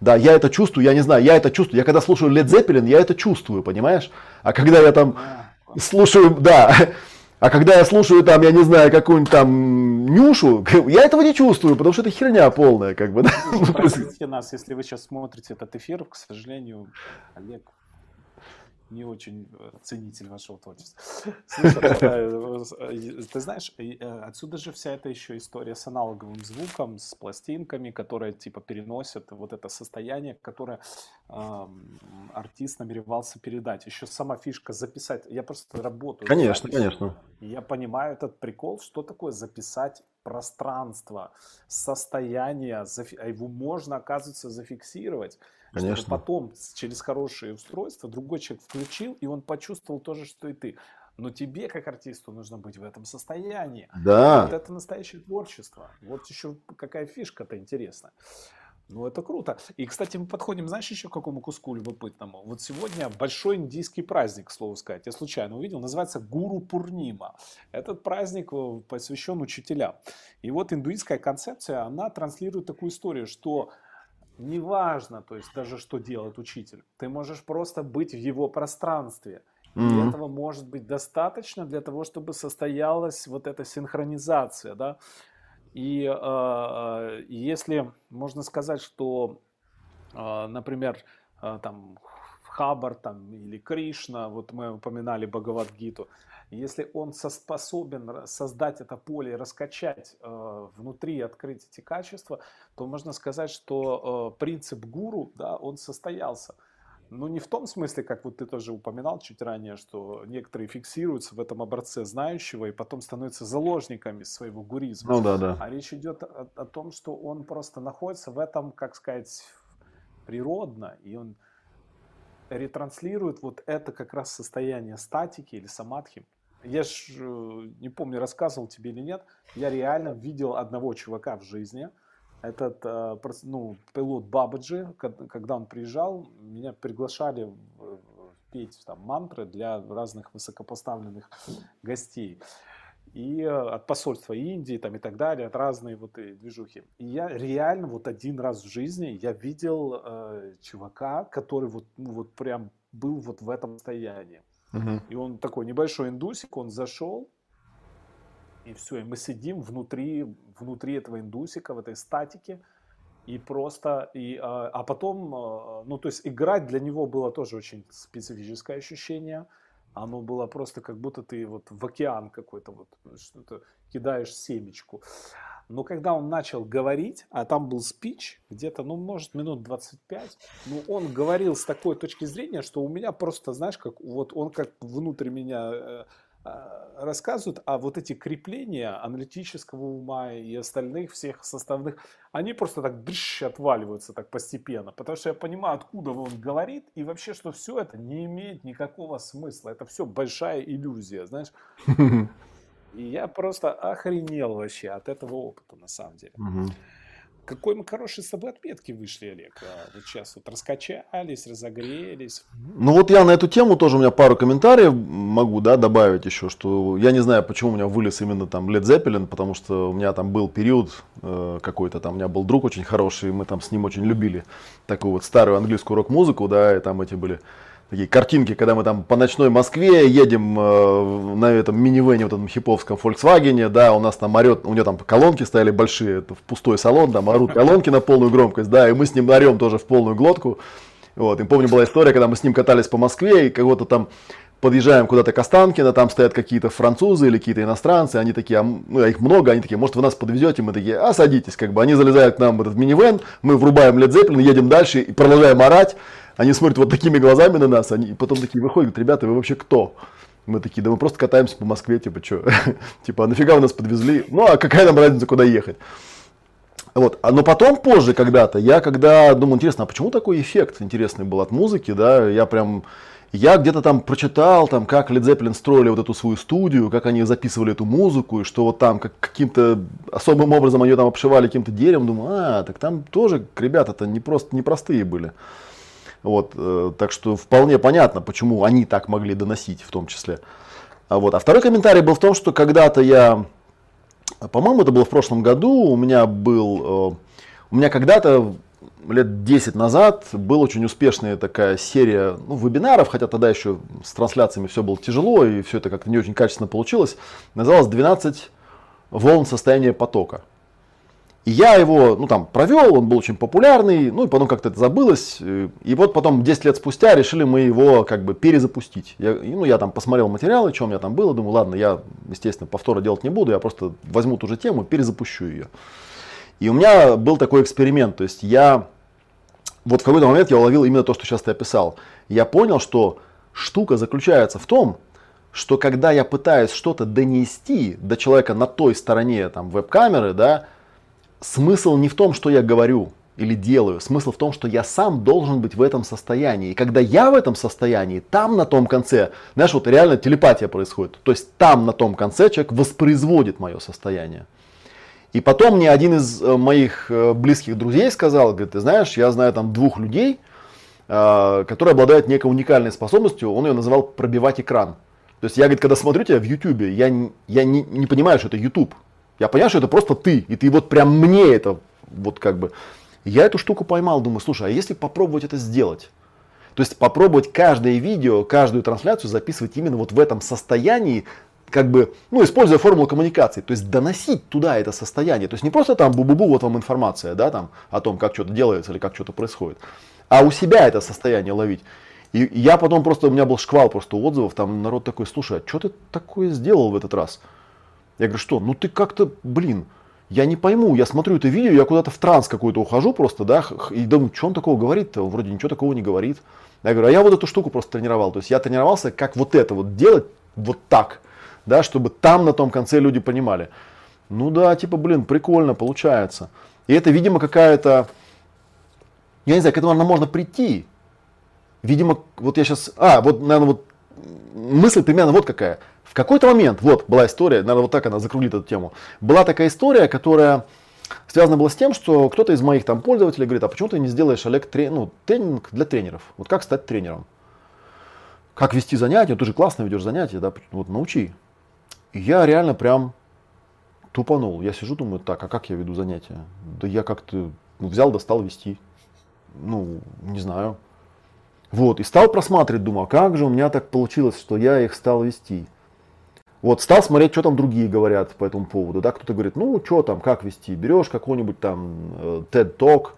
Да, я это чувствую, я не знаю, я это чувствую. Я когда слушаю Led Zeppelin, я это чувствую, понимаешь? А когда я там слушаю, да, а когда я слушаю там, я не знаю, какую-нибудь там нюшу, я этого не чувствую, потому что это херня полная, как бы. Да? Ну, простите нас, если вы сейчас смотрите этот эфир, к сожалению, Олег не очень э, ценитель вашего творчества. Слушай, э, э, ты знаешь, отсюда же вся эта еще история с аналоговым звуком, с пластинками, которые типа переносят вот это состояние, которое э, артист намеревался передать. Еще сама фишка записать. Я просто работаю. Конечно, конечно. я понимаю этот прикол, что такое записать пространство, состояние, а его можно, оказывается, зафиксировать. Конечно. Чтобы потом через хорошее устройство другой человек включил, и он почувствовал то же, что и ты. Но тебе, как артисту, нужно быть в этом состоянии. Да. Вот это настоящее творчество. Вот еще какая фишка-то интересная. Ну, это круто. И, кстати, мы подходим, знаешь, еще к какому куску любопытному? Вот сегодня большой индийский праздник, к слову сказать. Я случайно увидел, называется Гуру Пурнима. Этот праздник э, посвящен учителям. И вот индуистская концепция, она транслирует такую историю, что неважно, то есть даже что делает учитель, ты можешь просто быть в его пространстве. Mm-hmm. И этого может быть достаточно для того, чтобы состоялась вот эта синхронизация, да. И э, если можно сказать, что, э, например, э, там Хабар там, или Кришна, вот мы упоминали Бхагавадгиту, если он способен создать это поле и раскачать э, внутри, открыть эти качества, то можно сказать, что э, принцип гуру, да, он состоялся. Ну, не в том смысле, как вот ты тоже упоминал чуть ранее, что некоторые фиксируются в этом образце знающего и потом становятся заложниками своего гуризма. Ну да, да. А речь идет о, о том, что он просто находится в этом, как сказать, природно, и он ретранслирует вот это как раз состояние статики или самадхи я ж э, не помню, рассказывал тебе или нет, я реально видел одного чувака в жизни. Этот, э, ну, пилот Бабаджи, когда он приезжал, меня приглашали петь там мантры для разных высокопоставленных гостей и э, от посольства Индии там и так далее, от разные вот и движухи. И я реально вот один раз в жизни я видел э, чувака, который вот, ну, вот прям был вот в этом состоянии. Угу. И он такой небольшой индусик, он зашел, и все, и мы сидим внутри, внутри этого индусика, в этой статике, и просто, и, а, а потом, э, ну, то есть играть для него было тоже очень специфическое ощущение, оно было просто как будто ты вот в океан какой-то вот что-то кидаешь семечку. Но когда он начал говорить, а там был спич, где-то, ну, может, минут 25, ну, он говорил с такой точки зрения, что у меня просто, знаешь, как вот он как внутрь меня э, рассказывают, а вот эти крепления аналитического ума и остальных всех составных, они просто так брыщ, отваливаются так постепенно, потому что я понимаю, откуда он говорит, и вообще, что все это не имеет никакого смысла, это все большая иллюзия, знаешь. И я просто охренел вообще от этого опыта, на самом деле. Какой мы хорошие с тобой отметки вышли, Олег. А, вот сейчас вот раскачались, разогрелись. Ну вот я на эту тему тоже у меня пару комментариев могу да, добавить еще, что я не знаю, почему у меня вылез именно там Led Zeppelin, потому что у меня там был период э, какой-то, там у меня был друг очень хороший, мы там с ним очень любили такую вот старую английскую рок-музыку, да, и там эти были такие картинки, когда мы там по ночной Москве едем э, на этом минивене, вот этом хиповском Volkswagen, да, у нас там орет, у него там колонки стояли большие, это в пустой салон, там орут колонки на полную громкость, да, и мы с ним орем тоже в полную глотку. Вот, и помню, была история, когда мы с ним катались по Москве, и кого-то там подъезжаем куда-то к Останкино, там стоят какие-то французы или какие-то иностранцы, они такие, а, ну, их много, они такие, может, вы нас подвезете, мы такие, а, садитесь, как бы, они залезают к нам в этот минивэн, мы врубаем Led Zeppelin, едем дальше и продолжаем орать, они смотрят вот такими глазами на нас, они потом такие выходят, говорят, ребята, вы вообще кто? Мы такие, да мы просто катаемся по Москве, типа, что? типа, а нафига вы нас подвезли? Ну, а какая нам разница, куда ехать? Вот. А, но потом, позже, когда-то, я когда думал, интересно, а почему такой эффект интересный был от музыки, да, я прям, я где-то там прочитал, там, как Led Zeppelin строили вот эту свою студию, как они записывали эту музыку, и что вот там как, каким-то особым образом они там обшивали каким-то деревом, думаю, а, так там тоже ребята-то не просто непростые были. Вот, э, так что вполне понятно, почему они так могли доносить в том числе. А, вот. а второй комментарий был в том, что когда-то я, по-моему, это было в прошлом году, у меня был, э, у меня когда-то лет 10 назад была очень успешная такая серия ну, вебинаров, хотя тогда еще с трансляциями все было тяжело и все это как-то не очень качественно получилось. Называлась 12 волн состояния потока. Я его, ну там, провел, он был очень популярный, ну и потом как-то это забылось. И вот потом 10 лет спустя решили мы его как бы перезапустить. Я, ну я там посмотрел материалы, у меня там было, думаю, ладно, я, естественно, повтора делать не буду, я просто возьму ту же тему, перезапущу ее. И у меня был такой эксперимент, то есть я, вот в какой-то момент я уловил именно то, что сейчас ты описал. Я понял, что штука заключается в том, что когда я пытаюсь что-то донести до человека на той стороне там, веб-камеры, да, смысл не в том, что я говорю или делаю. Смысл в том, что я сам должен быть в этом состоянии. И когда я в этом состоянии, там на том конце, знаешь, вот реально телепатия происходит. То есть там на том конце человек воспроизводит мое состояние. И потом мне один из э, моих э, близких друзей сказал, говорит, ты знаешь, я знаю там двух людей, э, которые обладают некой уникальной способностью, он ее называл пробивать экран. То есть я, говорит, когда смотрю тебя в YouTube, я, я не, не понимаю, что это YouTube. Я понял, что это просто ты, и ты вот прям мне это, вот как бы. Я эту штуку поймал, думаю, слушай, а если попробовать это сделать? То есть попробовать каждое видео, каждую трансляцию записывать именно вот в этом состоянии, как бы, ну, используя формулу коммуникации, то есть доносить туда это состояние. То есть не просто там бу-бу-бу, вот вам информация, да, там, о том, как что-то делается или как что-то происходит, а у себя это состояние ловить. И я потом просто, у меня был шквал просто отзывов, там народ такой, слушай, а что ты такое сделал в этот раз? Я говорю, что? Ну ты как-то, блин, я не пойму, я смотрю это видео, я куда-то в транс какой-то ухожу просто, да, и думаю, что он такого говорит-то, вроде ничего такого не говорит. Я говорю, а я вот эту штуку просто тренировал, то есть я тренировался, как вот это вот делать, вот так, да, чтобы там на том конце люди понимали. Ну да, типа, блин, прикольно получается. И это, видимо, какая-то, я не знаю, к этому, наверное, можно прийти. Видимо, вот я сейчас, а, вот, наверное, вот мысль примерно вот какая какой-то момент, вот была история, наверное, вот так она закруглит эту тему. Была такая история, которая связана была с тем, что кто-то из моих там пользователей говорит, а почему ты не сделаешь, Олег, трени- ну, тренинг для тренеров? Вот как стать тренером? Как вести занятия? Ты же классно ведешь занятия, да? Вот научи. И я реально прям тупанул. Я сижу, думаю, так, а как я веду занятия? Да я как-то ну, взял, достал вести. Ну, не знаю. Вот, и стал просматривать, думаю, а как же у меня так получилось, что я их стал вести. Вот, стал смотреть, что там другие говорят по этому поводу. Да, кто-то говорит, ну, что там, как вести, берешь какой-нибудь там э, TED Talk,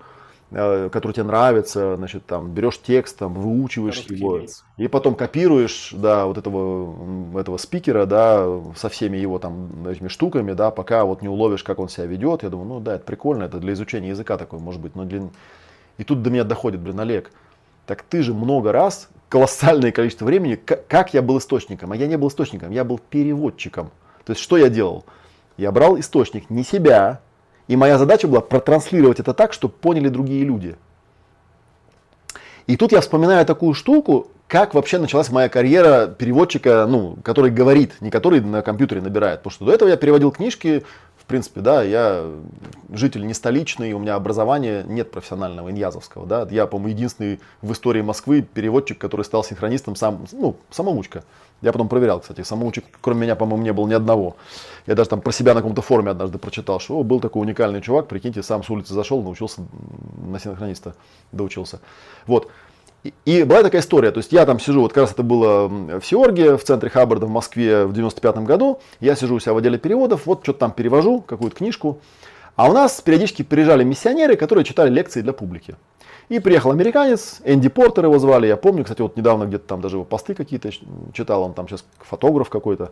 э, который тебе нравится, значит, там, берешь текст, там, выучиваешь Короткий его, рейс. и потом копируешь, да, вот этого, этого спикера, да, со всеми его там этими штуками, да, пока вот не уловишь, как он себя ведет. Я думаю, ну, да, это прикольно, это для изучения языка такой, может быть, но для... И тут до меня доходит, блин, Олег, так ты же много раз, колоссальное количество времени, как я был источником, а я не был источником, я был переводчиком. То есть что я делал? Я брал источник, не себя, и моя задача была протранслировать это так, чтобы поняли другие люди. И тут я вспоминаю такую штуку, как вообще началась моя карьера переводчика, ну, который говорит, не который на компьютере набирает. Потому что до этого я переводил книжки принципе, да, я житель не столичный, у меня образования нет профессионального, иньязовского, да. Я, по-моему, единственный в истории Москвы переводчик, который стал синхронистом, сам, ну, самоучка. Я потом проверял, кстати, самоучек, кроме меня, по-моему, не было ни одного. Я даже там про себя на каком-то форуме однажды прочитал, что о, был такой уникальный чувак, прикиньте, сам с улицы зашел, научился на синхрониста, доучился. Вот. И, была такая история, то есть я там сижу, вот как раз это было в Сиорге, в центре Хаббарда в Москве в 95 году, я сижу у себя в отделе переводов, вот что-то там перевожу, какую-то книжку, а у нас периодически приезжали миссионеры, которые читали лекции для публики. И приехал американец, Энди Портер его звали, я помню, кстати, вот недавно где-то там даже его посты какие-то читал, он там сейчас фотограф какой-то.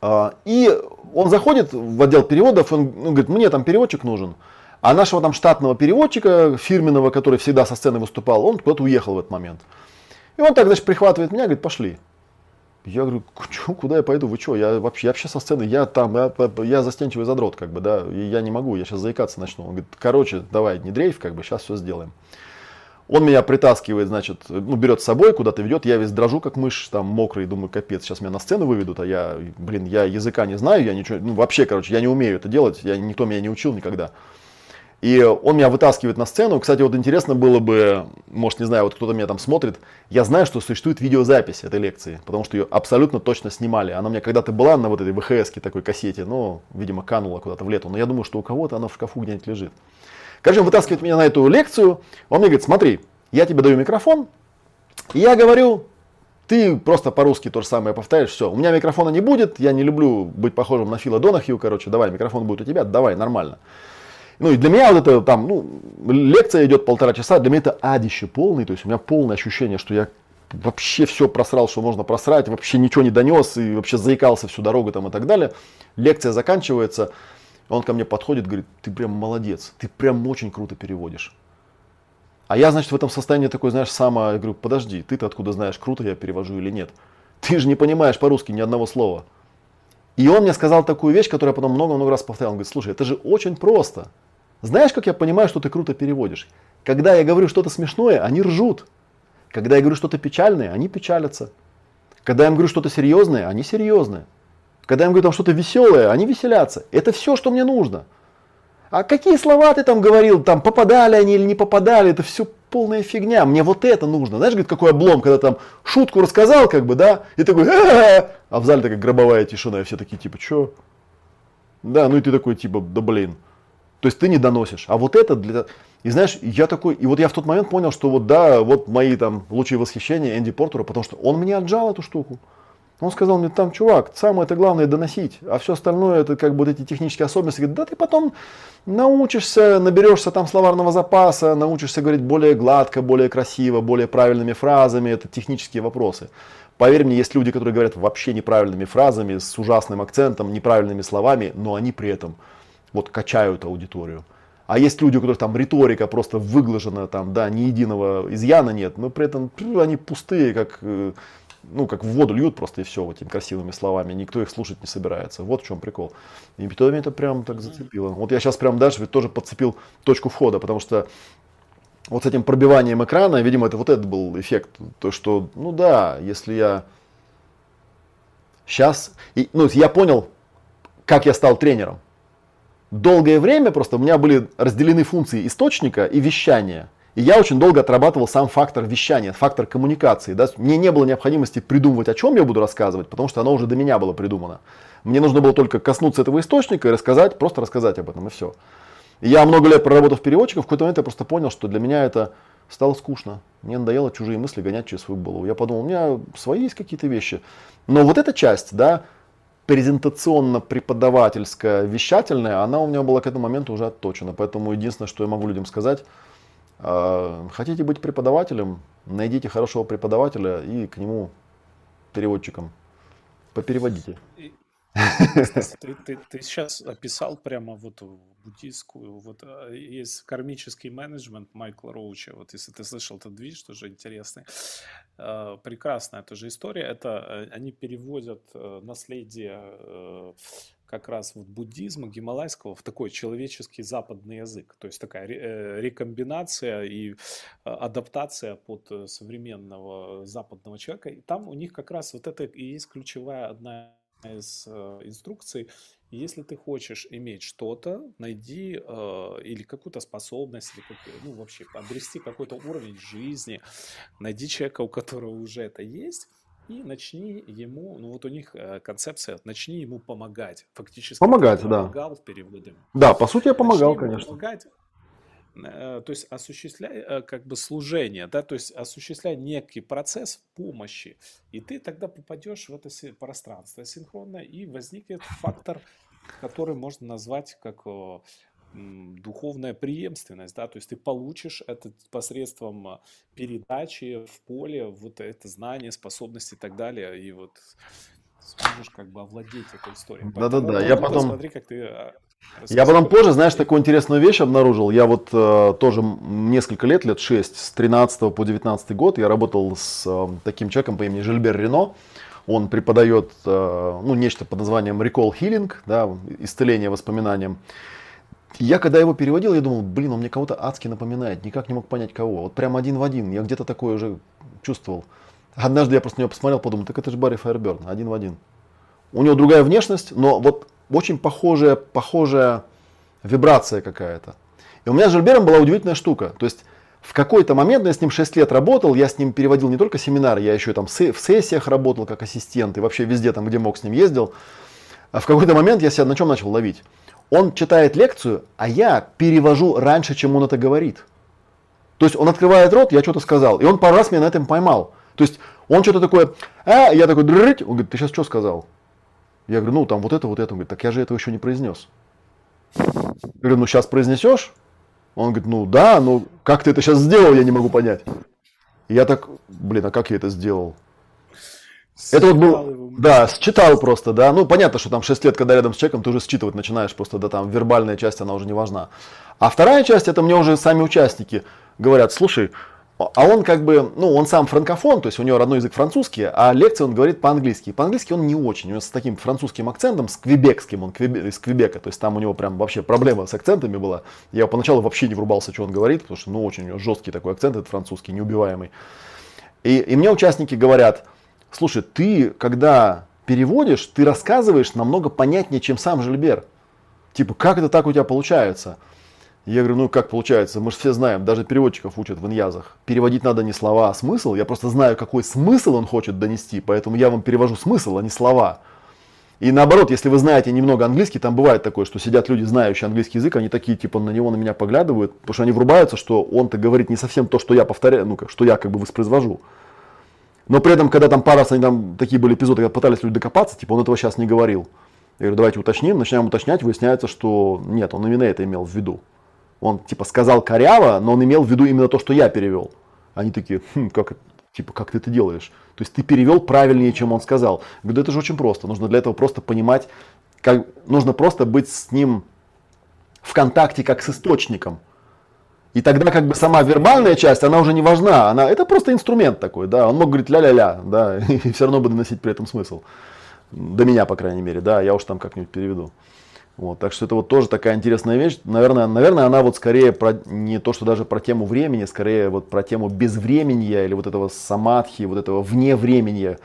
А, и он заходит в отдел переводов, он, он говорит, мне там переводчик нужен. А нашего там штатного переводчика, фирменного, который всегда со сцены выступал, он куда-то уехал в этот момент. И он так, значит, прихватывает меня, говорит, пошли. Я говорю, куда я пойду, вы что, я вообще, я вообще со сцены, я там, я, я застенчивый задрот, как бы, да, я не могу, я сейчас заикаться начну. Он говорит, короче, давай, не дрейф, как бы, сейчас все сделаем. Он меня притаскивает, значит, ну, берет с собой, куда-то ведет, я весь дрожу, как мышь, там, мокрый, думаю, капец, сейчас меня на сцену выведут, а я, блин, я языка не знаю, я ничего, ну, вообще, короче, я не умею это делать, я, никто меня не учил никогда. И он меня вытаскивает на сцену. Кстати, вот интересно было бы, может, не знаю, вот кто-то меня там смотрит, я знаю, что существует видеозапись этой лекции, потому что ее абсолютно точно снимали. Она у меня когда-то была на вот этой ВХС такой кассете, но, видимо, канула куда-то в лету. Но я думаю, что у кого-то она в шкафу где-нибудь лежит. Короче, он вытаскивает меня на эту лекцию, он мне говорит, смотри, я тебе даю микрофон, и я говорю, ты просто по-русски то же самое повторяешь, все, у меня микрофона не будет, я не люблю быть похожим на Фила Донахью, короче, давай, микрофон будет у тебя, давай, нормально. Ну и для меня вот это там, ну, лекция идет полтора часа, для меня это адище полный, то есть у меня полное ощущение, что я вообще все просрал, что можно просрать, вообще ничего не донес и вообще заикался всю дорогу там и так далее. Лекция заканчивается, он ко мне подходит, говорит, ты прям молодец, ты прям очень круто переводишь. А я, значит, в этом состоянии такой, знаешь, сама, я говорю, подожди, ты-то откуда знаешь, круто я перевожу или нет? Ты же не понимаешь по-русски ни одного слова. И он мне сказал такую вещь, которую я потом много-много раз повторял. Он говорит, слушай, это же очень просто. Знаешь, как я понимаю, что ты круто переводишь? Когда я говорю что-то смешное, они ржут. Когда я говорю что-то печальное, они печалятся. Когда я им говорю что-то серьезное, они серьезные. Когда я им говорю там что-то веселое, они веселятся. Это все, что мне нужно. А какие слова ты там говорил, там попадали они или не попадали, это все полная фигня. Мне вот это нужно. Знаешь, говорит, какой облом, когда там шутку рассказал, как бы, да, и такой, а, а в зале такая гробовая тишина, и все такие, типа, что? Да, ну и ты такой, типа, да блин. То есть ты не доносишь. А вот это для... И знаешь, я такой, и вот я в тот момент понял, что вот да, вот мои там лучшие восхищения Энди Портера, потому что он мне отжал эту штуку. Он сказал мне, там, чувак, самое это главное доносить, а все остальное это как бы вот эти технические особенности. Говорит, да ты потом научишься, наберешься там словарного запаса, научишься говорить более гладко, более красиво, более правильными фразами, это технические вопросы. Поверь мне, есть люди, которые говорят вообще неправильными фразами, с ужасным акцентом, неправильными словами, но они при этом вот качают аудиторию. А есть люди, у которых там риторика просто выглажена, там, да, ни единого изъяна нет, но при этом они пустые, как, э, ну, как в воду льют просто и все вот этими красивыми словами, никто их слушать не собирается. Вот в чем прикол. И меня это прям так зацепило. Вот я сейчас прям дальше тоже подцепил точку входа, потому что вот с этим пробиванием экрана, видимо, это вот этот был эффект, то что, ну да, если я Сейчас, и, ну, я понял, как я стал тренером. Долгое время просто у меня были разделены функции источника и вещания. И я очень долго отрабатывал сам фактор вещания, фактор коммуникации. Да? Мне не было необходимости придумывать, о чем я буду рассказывать, потому что оно уже до меня было придумано. Мне нужно было только коснуться этого источника и рассказать, просто рассказать об этом, и все. И я много лет проработав переводчиком, в какой-то момент я просто понял, что для меня это стало скучно. Мне надоело чужие мысли гонять через свою голову. Я подумал, у меня свои есть какие-то вещи. Но вот эта часть, да, презентационно-преподавательская, вещательная, она у меня была к этому моменту уже отточена. Поэтому единственное, что я могу людям сказать, а, хотите быть преподавателем, найдите хорошего преподавателя и к нему переводчиком попереводите. Ты, ты, ты сейчас описал прямо вот буддийскую, вот а, есть кармический менеджмент Майкла Роуча, вот если ты слышал этот движ, тоже интересный. А, прекрасная тоже история, это э, они переводят э, наследие э, как раз вот буддизма гималайского в такой человеческий западный язык. То есть такая рекомбинация и адаптация под современного западного человека. И там у них как раз вот это и есть ключевая одна из инструкций. Если ты хочешь иметь что-то, найди э, или какую-то способность, или как, ну, вообще обрести какой-то уровень жизни, найди человека, у которого уже это есть, и начни ему, ну вот у них э, концепция, начни ему помогать. Фактически помогать, да. помогал в переводе. Да, по сути я помогал, начни конечно. Помогать, то есть осуществляй э, как бы служение, да, то есть осуществляй некий процесс помощи, и ты тогда попадешь в это пространство синхронно, и возникнет фактор, который можно назвать как духовная преемственность, да, то есть ты получишь это посредством э, передачи в поле, вот это знание, способности и так далее, и вот сможешь как бы овладеть этой историей. Да-да-да, я потом... Смотри, как ты я потом позже, знаешь, такую интересную вещь обнаружил. Я вот э, тоже несколько лет, лет 6, с 13 по 19 год, я работал с э, таким человеком по имени Жильбер Рено. Он преподает э, ну, нечто под названием Recall Healing, да, исцеление воспоминаниям. Я когда его переводил, я думал, блин, он мне кого-то адски напоминает, никак не мог понять кого. Вот прям один в один, я где-то такое уже чувствовал. Однажды я просто на него посмотрел, подумал, так это же Барри Файерберн, один в один. У него другая внешность, но вот очень похожая, похожая вибрация какая-то. И у меня с Жильбером была удивительная штука. То есть в какой-то момент, я с ним 6 лет работал, я с ним переводил не только семинары, я еще там в сессиях работал как ассистент и вообще везде там, где мог с ним ездил. А в какой-то момент я себя на чем начал ловить? Он читает лекцию, а я перевожу раньше, чем он это говорит. То есть он открывает рот, я что-то сказал, и он пару раз меня на этом поймал. То есть он что-то такое, а, я такой, дрыть, он говорит, ты сейчас что сказал? Я говорю, ну там вот это, вот это. Он говорит, так я же этого еще не произнес. Я говорю, ну сейчас произнесешь? Он говорит, ну да, но как ты это сейчас сделал, я не могу понять. И я так, блин, а как я это сделал? это вот был, да, считал просто, да. Ну, понятно, что там 6 лет, когда рядом с человеком, ты уже считывать начинаешь, просто, да, там вербальная часть, она уже не важна. А вторая часть, это мне уже сами участники говорят, слушай, а он как бы, ну, он сам франкофон, то есть у него родной язык французский, а лекции он говорит по-английски. По-английски он не очень, у него с таким французским акцентом, с квебекским, он квебе, из Квебека, то есть там у него прям вообще проблема с акцентами была. Я поначалу вообще не врубался, что он говорит, потому что, ну, очень жесткий такой акцент, этот французский, неубиваемый. И, и мне участники говорят, слушай, ты, когда переводишь, ты рассказываешь намного понятнее, чем сам Жильбер. Типа, как это так у тебя получается? Я говорю, ну как получается, мы же все знаем, даже переводчиков учат в иньязах. Переводить надо не слова, а смысл. Я просто знаю, какой смысл он хочет донести, поэтому я вам перевожу смысл, а не слова. И наоборот, если вы знаете немного английский, там бывает такое, что сидят люди, знающие английский язык, они такие, типа, на него, на меня поглядывают, потому что они врубаются, что он-то говорит не совсем то, что я повторяю, ну, как, что я как бы воспроизвожу. Но при этом, когда там пару раз они там такие были эпизоды, когда пытались люди докопаться, типа, он этого сейчас не говорил. Я говорю, давайте уточним, начинаем уточнять, выясняется, что нет, он именно это имел в виду. Он типа сказал коряво, но он имел в виду именно то, что я перевел. Они такие, хм, как, типа, как ты это делаешь? То есть ты перевел правильнее, чем он сказал. Я говорю, это же очень просто. Нужно для этого просто понимать, как, нужно просто быть с ним в контакте как с источником. И тогда как бы сама вербальная часть, она уже не важна. Она, это просто инструмент такой, да. Он мог говорить ля-ля-ля, да, и все равно бы доносить при этом смысл. До меня, по крайней мере, да, я уж там как-нибудь переведу. Вот, так что это вот тоже такая интересная вещь. Наверное, наверное, она вот скорее про, не то, что даже про тему времени, скорее вот про тему безвременья или вот этого самадхи, вот этого вне времени.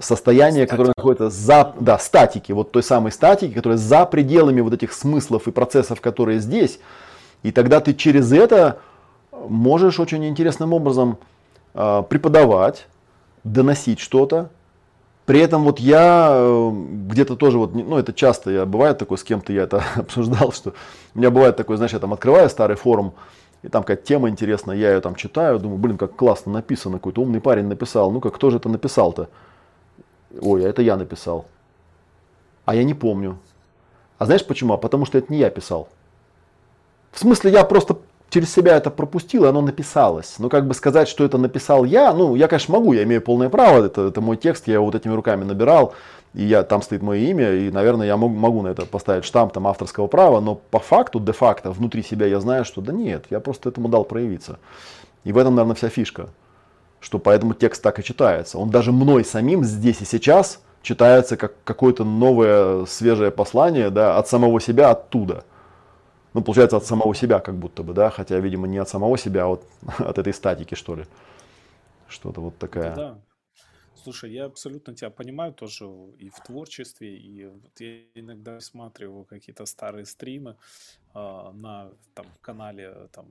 состояние, которое находится за, да, статики, вот той самой статики, которая за пределами вот этих смыслов и процессов, которые здесь. И тогда ты через это можешь очень интересным образом э, преподавать, доносить что-то. При этом вот я э, где-то тоже вот, ну это часто, я бывает такое, с кем-то я это обсуждал, что у меня бывает такое, знаешь, я там открываю старый форум, и там какая-то тема интересная, я ее там читаю, думаю, блин, как классно написано, какой-то умный парень написал, ну-ка, кто же это написал-то? Ой, а это я написал. А я не помню. А знаешь почему? А потому что это не я писал. В смысле, я просто через себя это пропустил, и оно написалось. Но как бы сказать, что это написал я, ну, я, конечно, могу, я имею полное право, это, это мой текст, я его вот этими руками набирал, и я, там стоит мое имя, и, наверное, я могу, могу на это поставить штамп там, авторского права, но по факту, де-факто, внутри себя я знаю, что да нет, я просто этому дал проявиться. И в этом, наверное, вся фишка что поэтому текст так и читается. Он даже мной самим здесь и сейчас читается как какое-то новое свежее послание да, от самого себя оттуда. Ну, получается, от самого себя как будто бы, да, хотя, видимо, не от самого себя, а вот от этой статики, что ли. Что-то вот такая. Да. Слушай, я абсолютно тебя понимаю тоже и в творчестве, и вот я иногда смотрю какие-то старые стримы э, на там, канале там,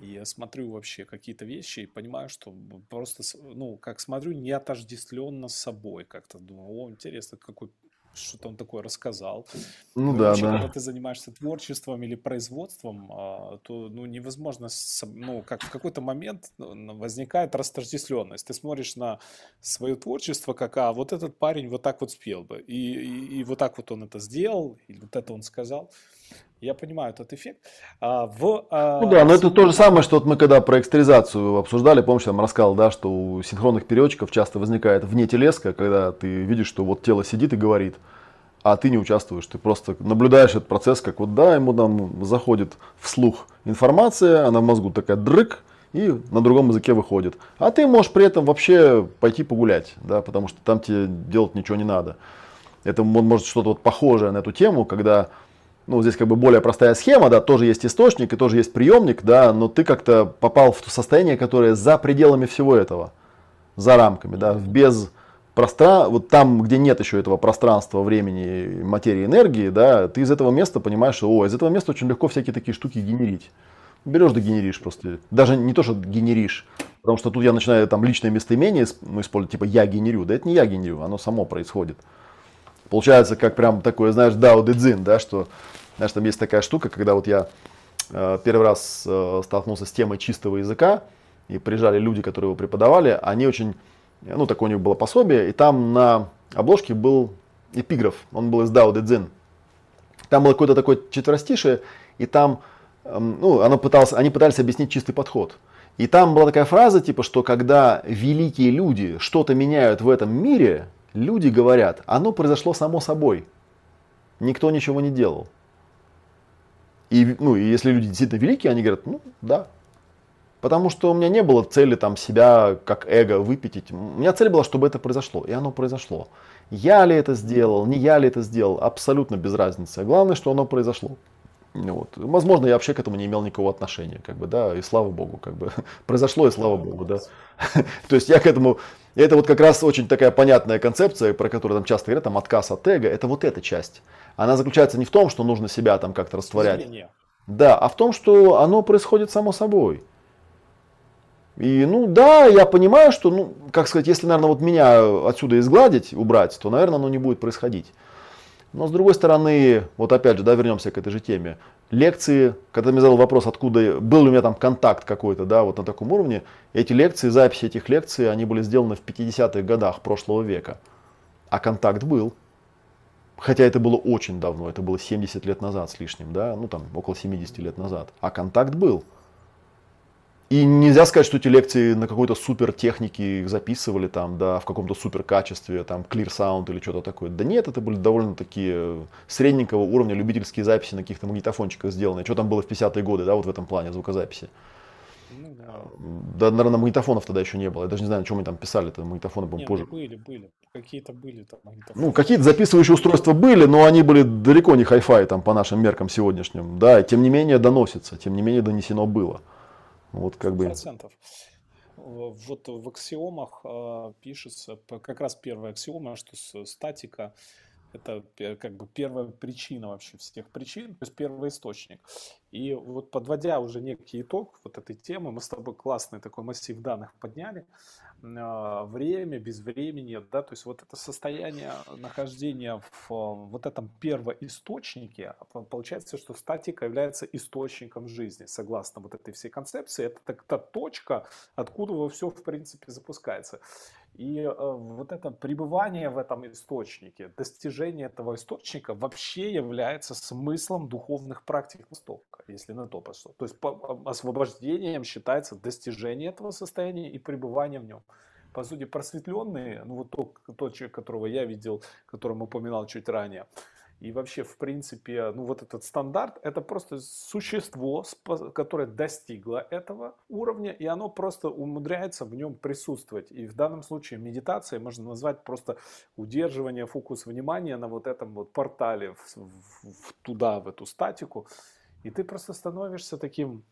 и я смотрю вообще какие-то вещи и понимаю, что просто, ну, как смотрю, не отождествленно с собой. Как-то думаю, о, интересно, какой что-то он такое рассказал. Ну, да, вообще, да. Когда ты занимаешься творчеством или производством, а, то ну, невозможно, ну, как в какой-то момент ну, возникает растождествленность. Ты смотришь на свое творчество, как, а, вот этот парень вот так вот спел бы, и, и, и вот так вот он это сделал, или вот это он сказал. Я понимаю этот эффект. А, в, а... Ну да, но это то же самое, что вот мы когда про экстеризацию обсуждали, помнишь, там рассказал, да, что у синхронных переводчиков часто возникает вне телеска, когда ты видишь, что вот тело сидит и говорит, а ты не участвуешь, ты просто наблюдаешь этот процесс, как вот, да, ему там заходит вслух информация, она в мозгу такая дрык, и на другом языке выходит. А ты можешь при этом вообще пойти погулять, да, потому что там тебе делать ничего не надо. Это может что-то вот похожее на эту тему, когда ну, здесь как бы более простая схема, да, тоже есть источник и тоже есть приемник, да, но ты как-то попал в то состояние, которое за пределами всего этого, за рамками, да, в без пространства, вот там, где нет еще этого пространства, времени, материи, энергии, да, ты из этого места понимаешь, что, о, из этого места очень легко всякие такие штуки генерить. Берешь да генеришь просто. Даже не то, что генеришь, потому что тут я начинаю там личное местоимение ну, использовать, типа я генерю. Да это не я генерю, оно само происходит. Получается, как прям такое, знаешь, дао дедзин, да, что знаешь, там есть такая штука, когда вот я э, первый раз э, столкнулся с темой чистого языка, и приезжали люди, которые его преподавали, они очень, ну, такое у них было пособие, и там на обложке был эпиграф, он был из Дао Дэ Цзин. Там было какое-то такое четверостишее, и там, эм, ну, оно пыталось, они пытались объяснить чистый подход. И там была такая фраза, типа, что когда великие люди что-то меняют в этом мире, люди говорят, оно произошло само собой. Никто ничего не делал. И, ну, и если люди действительно великие, они говорят, ну да. Потому что у меня не было цели там себя как эго выпятить. У меня цель была, чтобы это произошло. И оно произошло. Я ли это сделал, не я ли это сделал, абсолютно без разницы. Главное, что оно произошло. Вот. Возможно, я вообще к этому не имел никакого отношения, как бы, да, и слава богу, как бы, произошло, и слава богу, да. То есть я к этому, это вот как раз очень такая понятная концепция, про которую там часто говорят, там, отказ от эго, это вот эта часть. Она заключается не в том, что нужно себя там как-то растворять. Да, а в том, что оно происходит само собой. И, ну, да, я понимаю, что, ну, как сказать, если, наверное, вот меня отсюда изгладить, убрать, то, наверное, оно не будет происходить. Но с другой стороны, вот опять же, да, вернемся к этой же теме. Лекции, когда мне задал вопрос, откуда, был у меня там контакт какой-то, да, вот на таком уровне, эти лекции, записи этих лекций, они были сделаны в 50-х годах прошлого века. А контакт был. Хотя это было очень давно, это было 70 лет назад с лишним, да, ну там около 70 лет назад. А контакт был. И нельзя сказать, что эти лекции на какой-то супер технике их записывали там, да, в каком-то супер качестве, там, clear sound или что-то такое. Да нет, это были довольно такие средненького уровня любительские записи на каких-то магнитофончиках сделанные. Что там было в 50-е годы, да, вот в этом плане звукозаписи. Ну, да. да, наверное, магнитофонов тогда еще не было. Я даже не знаю, на чем они там писали, это магнитофоны, по позже. были, были. Какие-то были там магнитофоны. Ну, какие-то записывающие устройства были, но они были далеко не хай-фай там по нашим меркам сегодняшним. Да, тем не менее доносится, тем не менее донесено было. Вот как 100%. бы. вот в аксиомах э, пишется как раз первая аксиома, что статика это как бы первая причина вообще всех причин, то есть первый источник. И вот подводя уже некий итог вот этой темы, мы с тобой классный такой массив данных подняли. А, время, без времени, да, то есть вот это состояние нахождения в вот этом первоисточнике, а получается, что статика является источником жизни, согласно вот этой всей концепции. Это та точка, откуда все в принципе запускается. И э, вот это пребывание в этом источнике, достижение этого источника вообще является смыслом духовных практик Востока, если на то пошло. То есть по, освобождением считается достижение этого состояния и пребывание в нем. По сути, просветленные, ну вот тот, тот человек, которого я видел, которому упоминал чуть ранее, и вообще, в принципе, ну вот этот стандарт, это просто существо, которое достигло этого уровня, и оно просто умудряется в нем присутствовать. И в данном случае медитацией можно назвать просто удерживание фокус внимания на вот этом вот портале в, в, туда, в эту статику. И ты просто становишься таким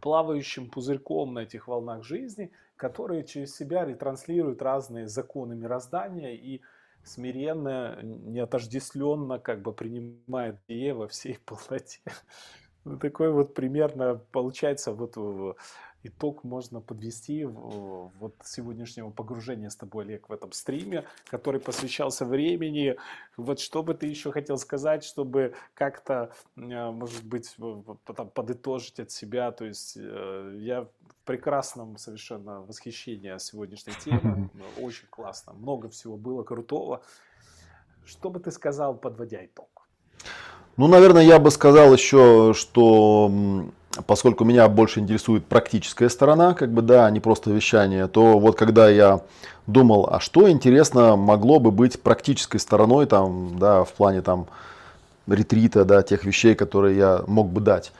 плавающим пузырьком на этих волнах жизни, которые через себя ретранслируют разные законы мироздания и смиренно, неотождествленно как бы принимает Бие во всей полноте. Ну, такой вот примерно получается вот итог можно подвести вот сегодняшнего погружения с тобой, Олег, в этом стриме, который посвящался времени. Вот что бы ты еще хотел сказать, чтобы как-то, э, может быть, подытожить от себя? То есть э, я прекрасном совершенно восхищении сегодняшней темы. Очень классно. Много всего было крутого. Что бы ты сказал, подводя итог? Ну, наверное, я бы сказал еще, что поскольку меня больше интересует практическая сторона, как бы, да, а не просто вещание, то вот когда я думал, а что интересно могло бы быть практической стороной там, да, в плане там ретрита, да, тех вещей, которые я мог бы дать.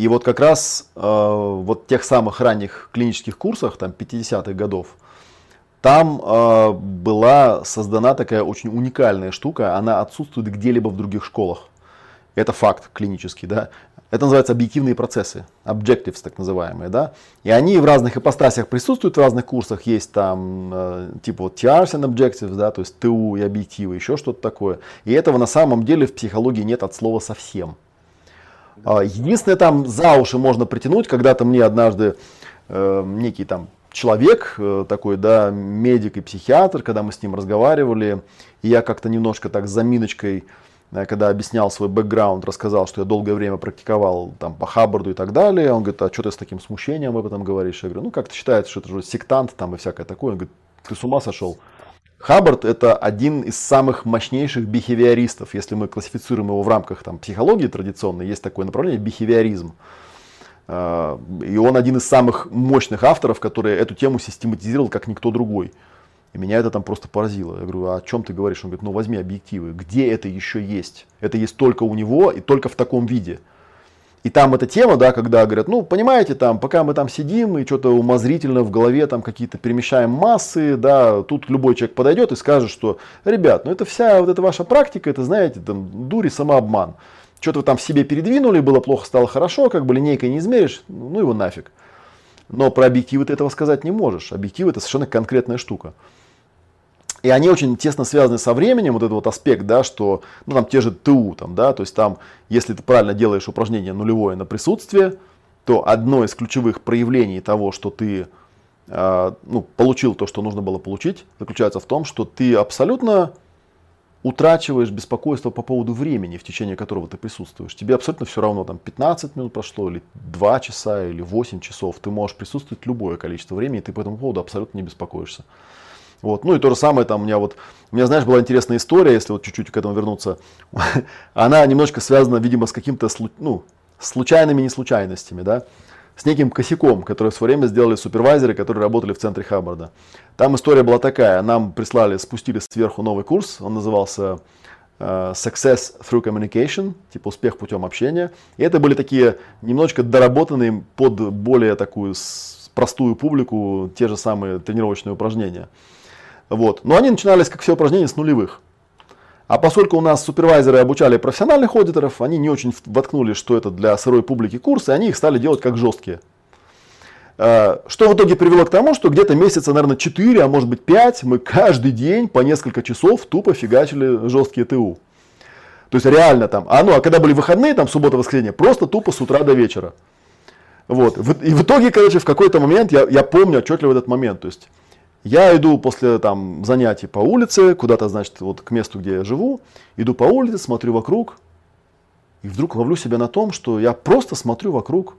И вот как раз э, вот тех самых ранних клинических курсах, там 50-х годов, там э, была создана такая очень уникальная штука, она отсутствует где-либо в других школах. Это факт клинический, да. Это называется объективные процессы, objectives так называемые, да. И они в разных ипостасях присутствуют в разных курсах. Есть там э, типа вот TRs and objectives, да, то есть ТУ и объективы, еще что-то такое. И этого на самом деле в психологии нет от слова совсем. А, единственное, там за уши можно притянуть. Когда-то мне однажды э, некий там человек, э, такой, да, медик и психиатр, когда мы с ним разговаривали, и я как-то немножко так с заминочкой, э, когда объяснял свой бэкграунд, рассказал, что я долгое время практиковал там по Хаббарду и так далее. Он говорит, а что ты с таким смущением об этом говоришь? Я говорю, ну как-то считается, что это же сектант там и всякое такое. Он говорит, ты с ума сошел? Хаббард это один из самых мощнейших бихевиористов. Если мы классифицируем его в рамках там, психологии традиционной, есть такое направление бихевиоризм. А, и он один из самых мощных авторов, который эту тему систематизировал как никто другой. И меня это там просто поразило. Я говорю, а о чем ты говоришь? Он говорит, ну возьми объективы. Где это еще есть? Это есть только у него и только в таком виде. И там эта тема, да, когда говорят, ну, понимаете, там, пока мы там сидим и что-то умозрительно в голове там какие-то перемещаем массы, да, тут любой человек подойдет и скажет, что, ребят, ну это вся вот эта ваша практика, это, знаете, там, дури, самообман. Что-то вы там себе передвинули, было плохо, стало хорошо, как бы линейкой не измеришь, ну его нафиг. Но про объективы ты этого сказать не можешь. Объективы это совершенно конкретная штука. И они очень тесно связаны со временем, вот этот вот аспект, да, что, ну, там те же ТУ, там, да, то есть там, если ты правильно делаешь упражнение нулевое на присутствие, то одно из ключевых проявлений того, что ты э, ну, получил то, что нужно было получить, заключается в том, что ты абсолютно утрачиваешь беспокойство по поводу времени, в течение которого ты присутствуешь. Тебе абсолютно все равно, там 15 минут прошло, или 2 часа, или 8 часов. Ты можешь присутствовать любое количество времени, и ты по этому поводу абсолютно не беспокоишься. Вот. Ну и то же самое там у меня вот, у меня, знаешь, была интересная история, если вот чуть-чуть к этому вернуться. Она немножко связана, видимо, с каким-то, ну, случайными неслучайностями, да, с неким косяком, который в свое время сделали супервайзеры, которые работали в центре Хаббарда. Там история была такая, нам прислали, спустили сверху новый курс, он назывался uh, Success Through Communication, типа успех путем общения. И это были такие немножечко доработанные под более такую простую публику те же самые тренировочные упражнения. Вот. Но они начинались, как все упражнения, с нулевых. А поскольку у нас супервайзеры обучали профессиональных аудиторов, они не очень воткнули, что это для сырой публики курсы, и они их стали делать как жесткие. Э, что в итоге привело к тому, что где-то месяца, наверное, 4, а может быть 5, мы каждый день по несколько часов тупо фигачили жесткие ТУ. То есть реально там, а ну, а когда были выходные, там суббота, воскресенье, просто тупо с утра до вечера. Вот. И в итоге, короче, в какой-то момент, я, я помню отчетливо этот момент, то есть я иду после там занятий по улице, куда-то, значит, вот к месту, где я живу, иду по улице, смотрю вокруг, и вдруг ловлю себя на том, что я просто смотрю вокруг,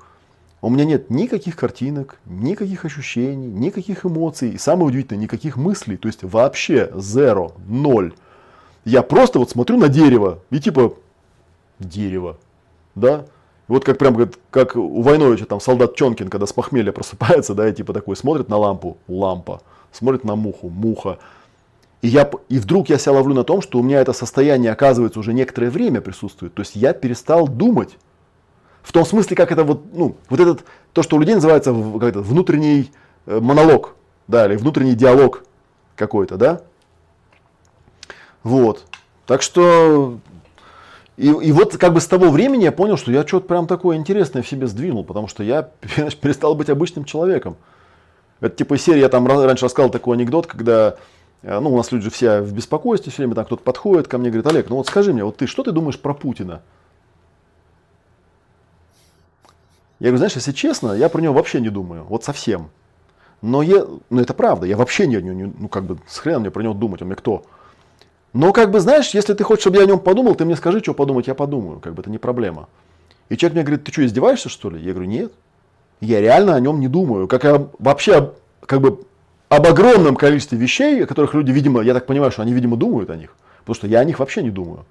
у меня нет никаких картинок, никаких ощущений, никаких эмоций, и самое удивительное, никаких мыслей, то есть вообще зеро, ноль. Я просто вот смотрю на дерево, и типа, дерево, да, вот как прям как, у Войновича, там солдат Чонкин, когда с похмелья просыпается, да, и типа такой смотрит на лампу, лампа, смотрит на муху, муха. И, я, и вдруг я себя ловлю на том, что у меня это состояние, оказывается, уже некоторое время присутствует. То есть я перестал думать. В том смысле, как это вот, ну, вот этот, то, что у людей называется как это, внутренний э, монолог, да, или внутренний диалог какой-то, да. Вот. Так что и, и вот как бы с того времени я понял, что я что-то прям такое интересное в себе сдвинул, потому что я перестал быть обычным человеком. Это типа серия, я там раньше рассказал такой анекдот, когда э, ну, у нас люди все в беспокойстве, все время там кто-то подходит ко мне и говорит, Олег, ну вот скажи мне, вот ты что ты думаешь про Путина? Я говорю, знаешь, если честно, я про него вообще не думаю, вот совсем. Но я, ну это правда, я вообще не, не ну как бы с хреном мне про него думать, он мне кто? Но как бы знаешь, если ты хочешь, чтобы я о нем подумал, ты мне скажи, что подумать, я подумаю, как бы это не проблема. И человек мне говорит, ты что, издеваешься что ли? Я говорю, нет. Я реально о нем не думаю. Как я вообще, как бы об огромном количестве вещей, о которых люди, видимо, я так понимаю, что они, видимо, думают о них. Потому что я о них вообще не думаю.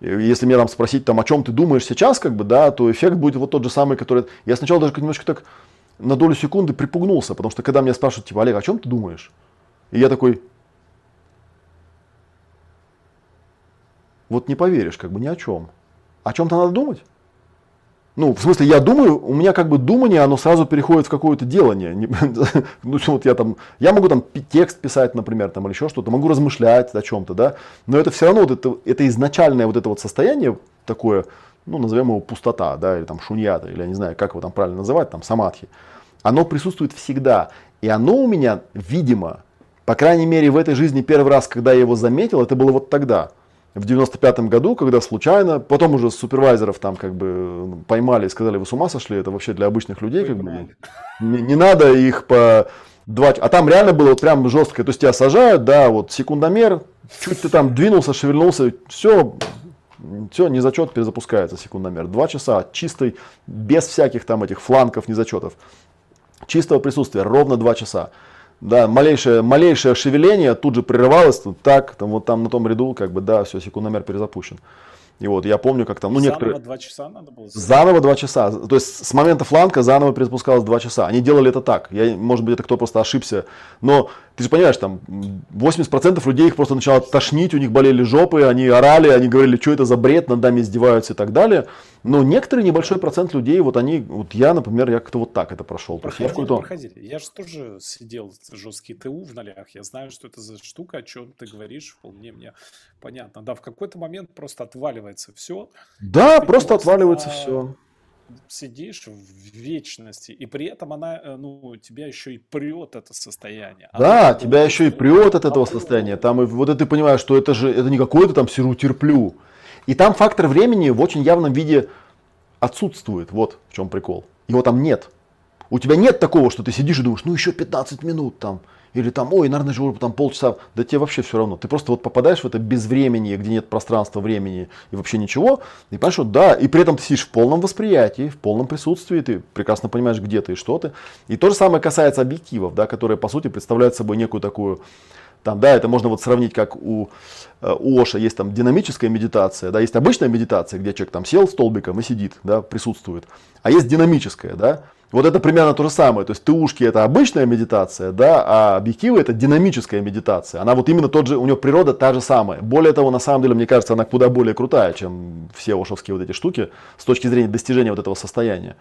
Если меня там спросить, там, о чем ты думаешь сейчас, как бы, да, то эффект будет вот тот же самый, который... Я сначала даже немножко так на долю секунды припугнулся, потому что когда меня спрашивают, типа, Олег, о чем ты думаешь? И я такой, вот не поверишь, как бы ни о чем. О чем-то надо думать. Ну, в смысле, я думаю, у меня как бы думание, оно сразу переходит в какое-то делание. ну, вот я там, я могу там текст писать, например, там, или еще что-то, могу размышлять о чем-то, да, но это все равно, вот это, это изначальное вот это вот состояние такое, ну, назовем его пустота, да, или там шуньята, или я не знаю, как его там правильно называть, там, самадхи, оно присутствует всегда. И оно у меня, видимо, по крайней мере, в этой жизни первый раз, когда я его заметил, это было вот тогда – в 95 году, когда случайно, потом уже супервайзеров там как бы поймали и сказали, вы с ума сошли, это вообще для обычных людей, как бы, не, не надо их по два, а там реально было вот прям жестко, то есть тебя сажают, да, вот секундомер, чуть ты там двинулся, шевельнулся, все, все, не зачет перезапускается секундомер. Два часа чистой, без всяких там этих фланков, не зачетов. Чистого присутствия, ровно два часа. Да, малейшее, малейшее шевеление тут же прерывалось, так, там вот там на том ряду, как бы, да, все, секундомер перезапущен. И вот я помню, как там, ну заново некоторые... два часа надо было? Заново два часа. То есть с момента фланка заново перезапускалось два часа. Они делали это так. Я, может быть, это кто просто ошибся. Но ты же понимаешь, там 80% людей их просто начало тошнить, у них болели жопы, они орали, они говорили, что это за бред, над нами издеваются и так далее. Но некоторый небольшой процент людей, вот они, вот я, например, я как-то вот так это прошел. Проходили, я, проходили. я же тоже сидел жесткий ТУ в нолях, я знаю, что это за штука, о чем ты говоришь, вполне мне понятно. Да, в какой-то момент просто отваливается все. Да, просто отваливается все сидишь в вечности, и при этом она, э, ну, тебя еще и прет это состояние. Да, она, тебя еще и прет от этого состояния. Там и вот это ты понимаешь, что это же это не какое-то там сиру терплю. И там фактор времени в очень явном виде отсутствует. Вот в чем прикол. Его там нет. У тебя нет такого, что ты сидишь и думаешь, ну еще 15 минут там. Или там, ой, наверное, же там полчаса. Да тебе вообще все равно. Ты просто вот попадаешь в это безвремение, где нет пространства, времени и вообще ничего. И понимаешь, что да, и при этом ты сидишь в полном восприятии, в полном присутствии, ты прекрасно понимаешь, где ты и что ты. И то же самое касается объективов, да, которые по сути представляют собой некую такую там, да, это можно вот сравнить, как у, э, у Оша есть там динамическая медитация, да, есть обычная медитация, где человек там сел столбиком и сидит, да, присутствует. А есть динамическая, да. Вот это примерно то же самое. То есть ТУшки это обычная медитация, да, а объективы это динамическая медитация. Она вот именно тот же, у нее природа та же самая. Более того, на самом деле, мне кажется, она куда более крутая, чем все ошовские вот эти штуки с точки зрения достижения вот этого состояния.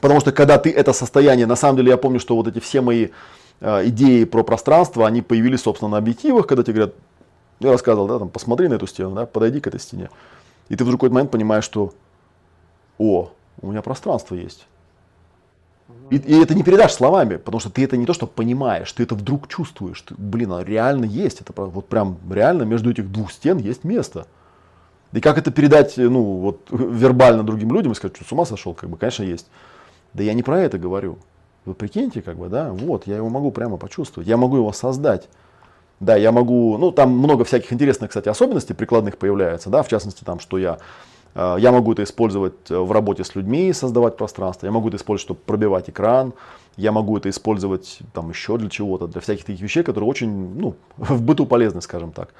Потому что когда ты это состояние, на самом деле я помню, что вот эти все мои Э, идеи про пространство, они появились, собственно, на объективах, когда тебе говорят, я рассказывал, да, там, посмотри на эту стену, да, подойди к этой стене. И ты в какой-то момент понимаешь, что, о, у меня пространство есть. И, и это не передашь словами, потому что ты это не то, что понимаешь, ты это вдруг чувствуешь. Ты, блин, оно реально есть. Это вот прям реально между этих двух стен есть место. И как это передать, ну, вот вербально другим людям и сказать, что с ума сошел, как бы, конечно, есть. Да я не про это говорю. Вы прикиньте, как бы, да, вот, я его могу прямо почувствовать, я могу его создать. Да, я могу, ну, там много всяких интересных, кстати, особенностей прикладных появляется, да, в частности, там, что я, э, я могу это использовать э, в работе с людьми, создавать пространство, я могу это использовать, чтобы пробивать экран, я могу это использовать там еще для чего-то, для всяких таких вещей, которые очень, ну, в быту полезны, скажем так.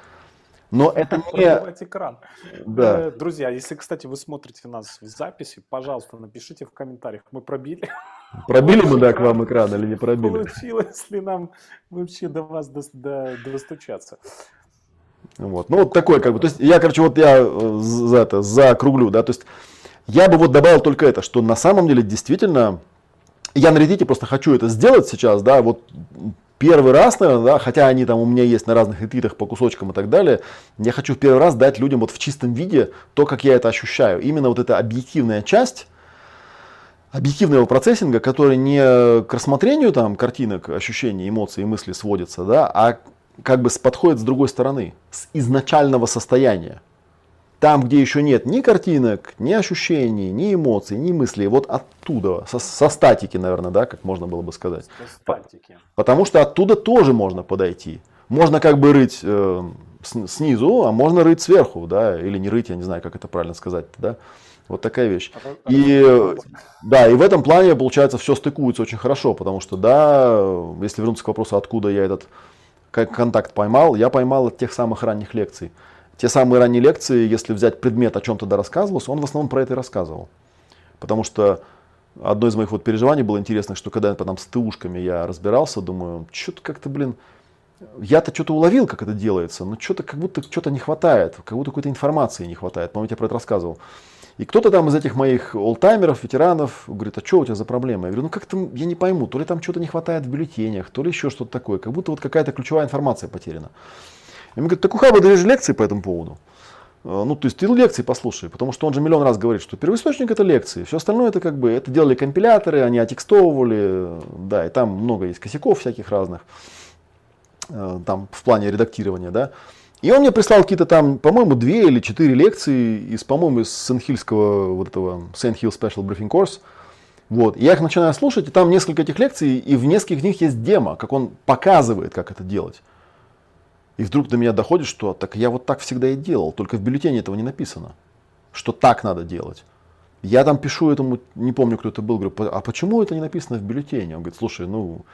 Но это не... экран. Да. Э, друзья, если, кстати, вы смотрите нас в записи, пожалуйста, напишите в комментариях. Мы пробили. Пробили мы, да, к вам экран или не пробили? Получилось ли нам вообще до вас до, до, достучаться? Вот. Ну, вот такой, как бы, то есть, я, короче, вот я э, за это, закруглю, да, то есть, я бы вот добавил только это, что на самом деле действительно, я на Reddit просто хочу это сделать сейчас, да, вот первый раз, наверное, да, хотя они там у меня есть на разных ретвитах по кусочкам и так далее, я хочу в первый раз дать людям вот в чистом виде то, как я это ощущаю. Именно вот эта объективная часть, объективного процессинга, который не к рассмотрению там картинок, ощущений, эмоций и мыслей сводится, да, а как бы подходит с другой стороны, с изначального состояния. Там, где еще нет ни картинок, ни ощущений, ни эмоций, ни мыслей, вот оттуда, со, со статики, наверное, да, как можно было бы сказать. Со статики. Потому что оттуда тоже можно подойти. Можно как бы рыть э, снизу, а можно рыть сверху, да, или не рыть, я не знаю, как это правильно сказать, да. Вот такая вещь. И, да, и в этом плане, получается, все стыкуется очень хорошо, потому что, да, если вернуться к вопросу, откуда я этот контакт поймал, я поймал от тех самых ранних лекций. Те самые ранние лекции, если взять предмет, о чем тогда рассказывался, он в основном про это и рассказывал. Потому что одно из моих вот переживаний было интересно, что когда потом с ТУшками я разбирался, думаю, что-то как-то, блин, я-то что-то уловил, как это делается, но что-то как будто что-то не хватает, как будто какой-то информации не хватает. По-моему, я про это рассказывал. И кто-то там из этих моих олдтаймеров, ветеранов, говорит, а что у тебя за проблема? Я говорю, ну как-то я не пойму, то ли там что-то не хватает в бюллетенях, то ли еще что-то такое, как будто вот какая-то ключевая информация потеряна. И мне говорят, так у Хаба даже лекции по этому поводу. А, ну, то есть ты лекции послушай, потому что он же миллион раз говорит, что первоисточник это лекции, все остальное это как бы, это делали компиляторы, они отекстовывали, да, и там много есть косяков всяких разных, э, там в плане редактирования, да. И он мне прислал какие-то там, по-моему, две или четыре лекции из, по-моему, из Сент-Хильского вот этого Saint Hill Special Briefing Course. Вот. И я их начинаю слушать, и там несколько этих лекций, и в нескольких них есть демо, как он показывает, как это делать. И вдруг до меня доходит, что так я вот так всегда и делал, только в бюллетене этого не написано, что так надо делать. Я там пишу этому, не помню, кто это был, говорю, а почему это не написано в бюллетене? Он говорит, слушай, ну,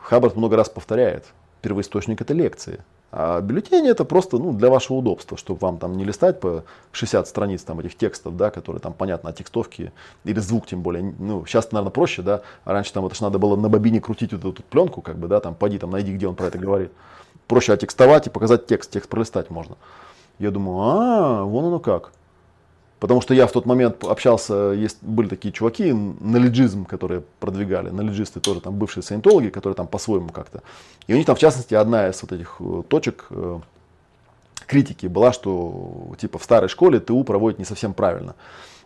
Хаббард много раз повторяет, первоисточник это лекции. А бюллетени это просто ну, для вашего удобства, чтобы вам там не листать по 60 страниц там, этих текстов, да, которые там понятно, от текстовки или звук тем более. Ну, сейчас, наверное, проще, да. А раньше там это же надо было на бобине крутить вот эту пленку, как бы, да, там, поди там, найди, где он про это говорит проще отекстовать и показать текст, текст пролистать можно. Я думаю, а, вон оно как. Потому что я в тот момент общался, есть, были такие чуваки, налиджизм, которые продвигали, налиджисты тоже там бывшие саентологи, которые там по-своему как-то. И у них там в частности одна из вот этих э, точек э, критики была, что типа в старой школе ТУ проводит не совсем правильно.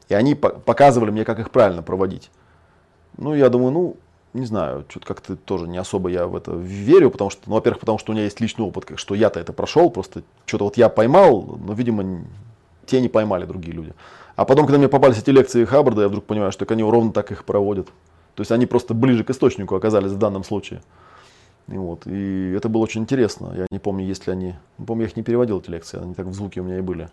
И они показывали мне, как их правильно проводить. Ну, я думаю, ну, не знаю, что-то как-то тоже не особо я в это верю, потому что, ну, во-первых, потому что у меня есть личный опыт, что я-то это прошел, просто что-то вот я поймал, но, видимо, те не поймали другие люди. А потом, когда мне попались эти лекции Хаббарда, я вдруг понимаю, что они ровно так их проводят. То есть они просто ближе к источнику оказались в данном случае. И, вот, и это было очень интересно. Я не помню, есть ли они... Не помню, я их не переводил, эти лекции, они так в звуке у меня и были.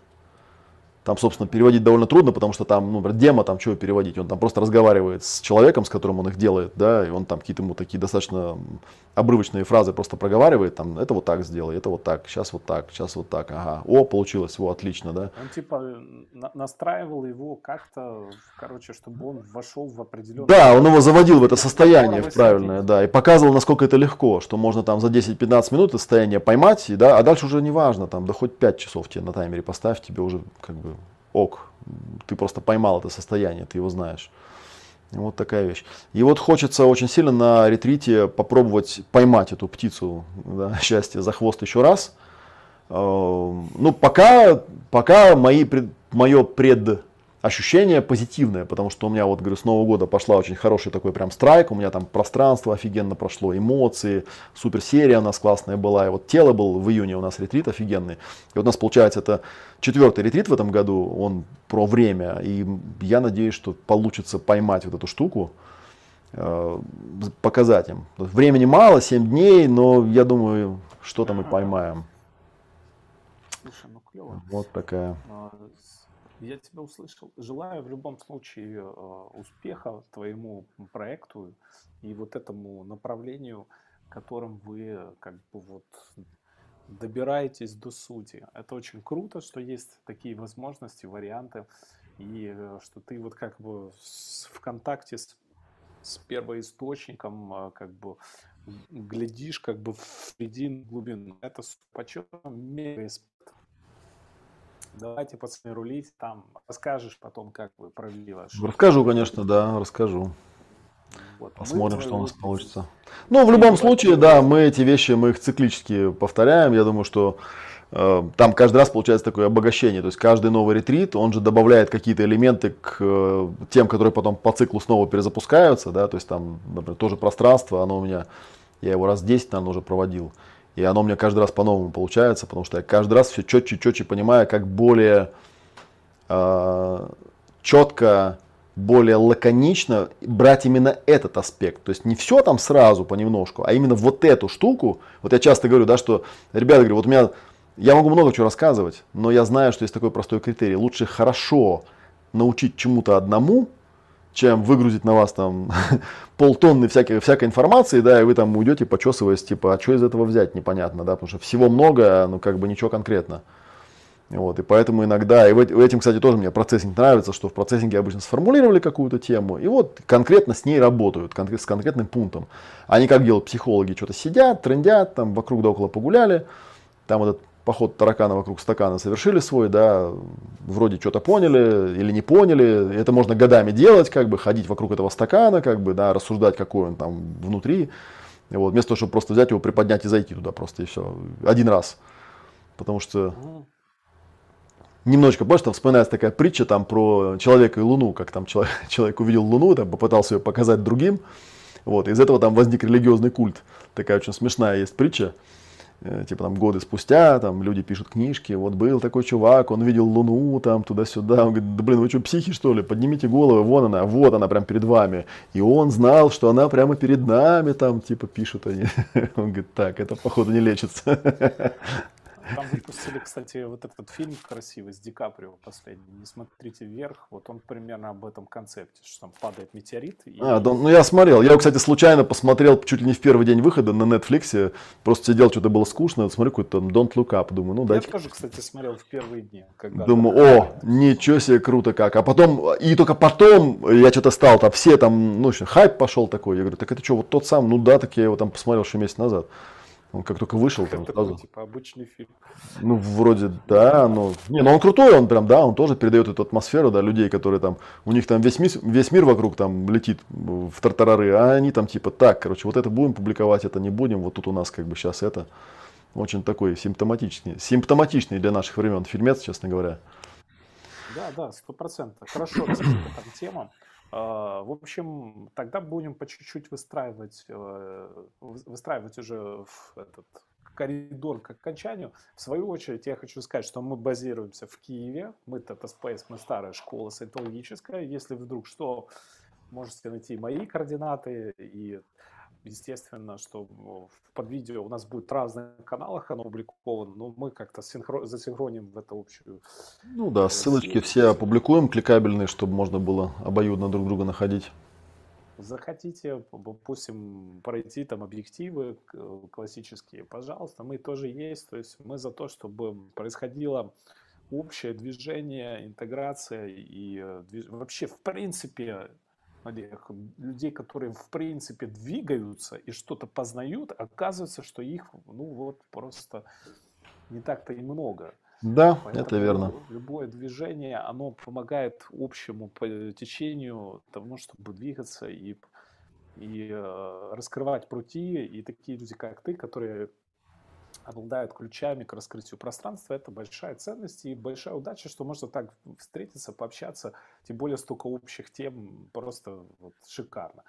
Там, собственно, переводить довольно трудно, потому что там, ну, демо, там чего переводить? Он там просто разговаривает с человеком, с которым он их делает, да, и он там какие-то ему такие достаточно обрывочные фразы просто проговаривает, там, это вот так сделай, это вот так, сейчас вот так, сейчас вот так, ага, о, получилось, о, отлично, да. Он типа на- настраивал его как-то, короче, чтобы он вошел в определенное... Да, он его заводил в это состояние в правильное, да, и показывал, насколько это легко, что можно там за 10-15 минут это состояние поймать, и, да, а дальше уже не важно, там, да хоть 5 часов тебе на таймере поставь, тебе уже как бы ок, ты просто поймал это состояние, ты его знаешь. Вот такая вещь. И вот хочется очень сильно на ретрите попробовать поймать эту птицу да, счастья за хвост еще раз. Эм, ну, пока, пока мои, мое пред ощущение позитивное, потому что у меня вот, говорю, с Нового года пошла очень хороший такой прям страйк, у меня там пространство офигенно прошло, эмоции, супер серия у нас классная была, и вот тело был в июне у нас ретрит офигенный. И вот у нас получается это четвертый ретрит в этом году, он про время, и я надеюсь, что получится поймать вот эту штуку, э, показать им. Времени мало, 7 дней, но я думаю, что-то мы поймаем. Слушай, ну клево. Вот такая. Я тебя услышал. Желаю в любом случае э, успеха твоему проекту и вот этому направлению, которым вы как бы вот добираетесь до сути. Это очень круто, что есть такие возможности, варианты, и э, что ты вот как бы в контакте с, с первоисточником э, как бы глядишь как бы в средин глубину. Это почет, мега Давайте, пацаны, рулить там. Расскажешь потом, как вы провели ваш... Расскажу, конечно, да, расскажу. Вот. Посмотрим, что у нас получится. Ну, в любом случае, да, мы эти вещи, мы их циклически повторяем. Я думаю, что э, там каждый раз получается такое обогащение. То есть каждый новый ретрит, он же добавляет какие-то элементы к э, тем, которые потом по циклу снова перезапускаются. Да? То есть там, например, тоже пространство, оно у меня, я его раз 10, наверное, уже проводил. И оно мне каждый раз по-новому получается, потому что я каждый раз все четче и четче понимаю, как более э, четко, более лаконично брать именно этот аспект. То есть не все там сразу понемножку, а именно вот эту штуку. Вот я часто говорю, да, что, ребята, говорю, вот у меня, я могу много чего рассказывать, но я знаю, что есть такой простой критерий. Лучше хорошо научить чему-то одному, чем выгрузить на вас там полтонны всякой, всякой информации, да, и вы там уйдете, почесываясь, типа, а что из этого взять, непонятно, да, потому что всего много, ну, как бы ничего конкретно. Вот, и поэтому иногда, и этим, кстати, тоже мне процессинг нравится, что в процессинге обычно сформулировали какую-то тему, и вот конкретно с ней работают, конкрет, с конкретным пунктом. Они как делают психологи, что-то сидят, трендят, там вокруг да около погуляли, там этот поход таракана вокруг стакана совершили свой, да, вроде что-то поняли или не поняли. Это можно годами делать, как бы ходить вокруг этого стакана, как бы, да, рассуждать, какой он там внутри. Вот, вместо того, чтобы просто взять его, приподнять и зайти туда просто и все. Один раз. Потому что немножечко, помнишь, там вспоминается такая притча там про человека и луну, как там человек, человек увидел луну, там попытался ее показать другим. Вот, из этого там возник религиозный культ. Такая очень смешная есть притча. Э, типа там годы спустя, там люди пишут книжки, вот был такой чувак, он видел Луну там туда-сюда, он говорит, да блин, вы что, психи что ли, поднимите головы, вон она, вот она прям перед вами, и он знал, что она прямо перед нами там, типа пишут они, он говорит, так, это походу не лечится. Там выпустили, кстати, вот этот фильм красивый с Ди Каприо последний. Не смотрите вверх. Вот он примерно об этом концепте, что там падает метеорит. И... А, да, ну я смотрел. Я, кстати, случайно посмотрел чуть ли не в первый день выхода на Netflix. Просто сидел, что-то было скучно. Смотрю какой-то там Don't Look Up. Думаю, ну дайте. Я тоже, кстати, смотрел в первые дни. Когда Думаю, о, ничего себе, круто как. А потом, и только потом я что-то стал, там все там, ну, хайп пошел такой. Я говорю, так это что, вот тот сам? Ну да, так я его там посмотрел еще месяц назад. Он как только вышел, там сразу. Типа обычный фильм. Ну, вроде, да, но... Не, ну он крутой, он прям, да, он тоже передает эту атмосферу, да, людей, которые там, у них там весь, мир, весь мир вокруг там летит в тартарары, а они там типа, так, короче, вот это будем публиковать, это не будем, вот тут у нас как бы сейчас это. Очень такой симптоматичный, симптоматичный для наших времен фильмец, честно говоря. Да, да, сто процентов. Хорошо, по там темам. А, в общем, тогда будем по чуть-чуть выстраивать, э, выстраивать уже в этот коридор к окончанию. В свою очередь, я хочу сказать, что мы базируемся в Киеве. Мы Tata Space, мы старая школа сайтологическая. Если вдруг что, можете найти мои координаты и естественно, что под видео у нас будет в разных каналах оно опубликовано, но мы как-то синхро... засинхроним в это общую... Ну да, э, ссылочки все опубликуем, кликабельные, чтобы можно было обоюдно друг друга находить. Захотите, допустим, пройти там объективы классические, пожалуйста, мы тоже есть, то есть мы за то, чтобы происходило общее движение, интеграция и э, вообще в принципе Олег, людей, которые в принципе двигаются и что-то познают, оказывается, что их, ну вот, просто не так-то и много. Да, Поэтому это верно. Любое движение, оно помогает общему течению тому, чтобы двигаться и, и э, раскрывать пути. И такие люди, как ты, которые обладают ключами к раскрытию пространства, это большая ценность и большая удача, что можно так встретиться, пообщаться, тем более столько общих тем, просто вот шикарно.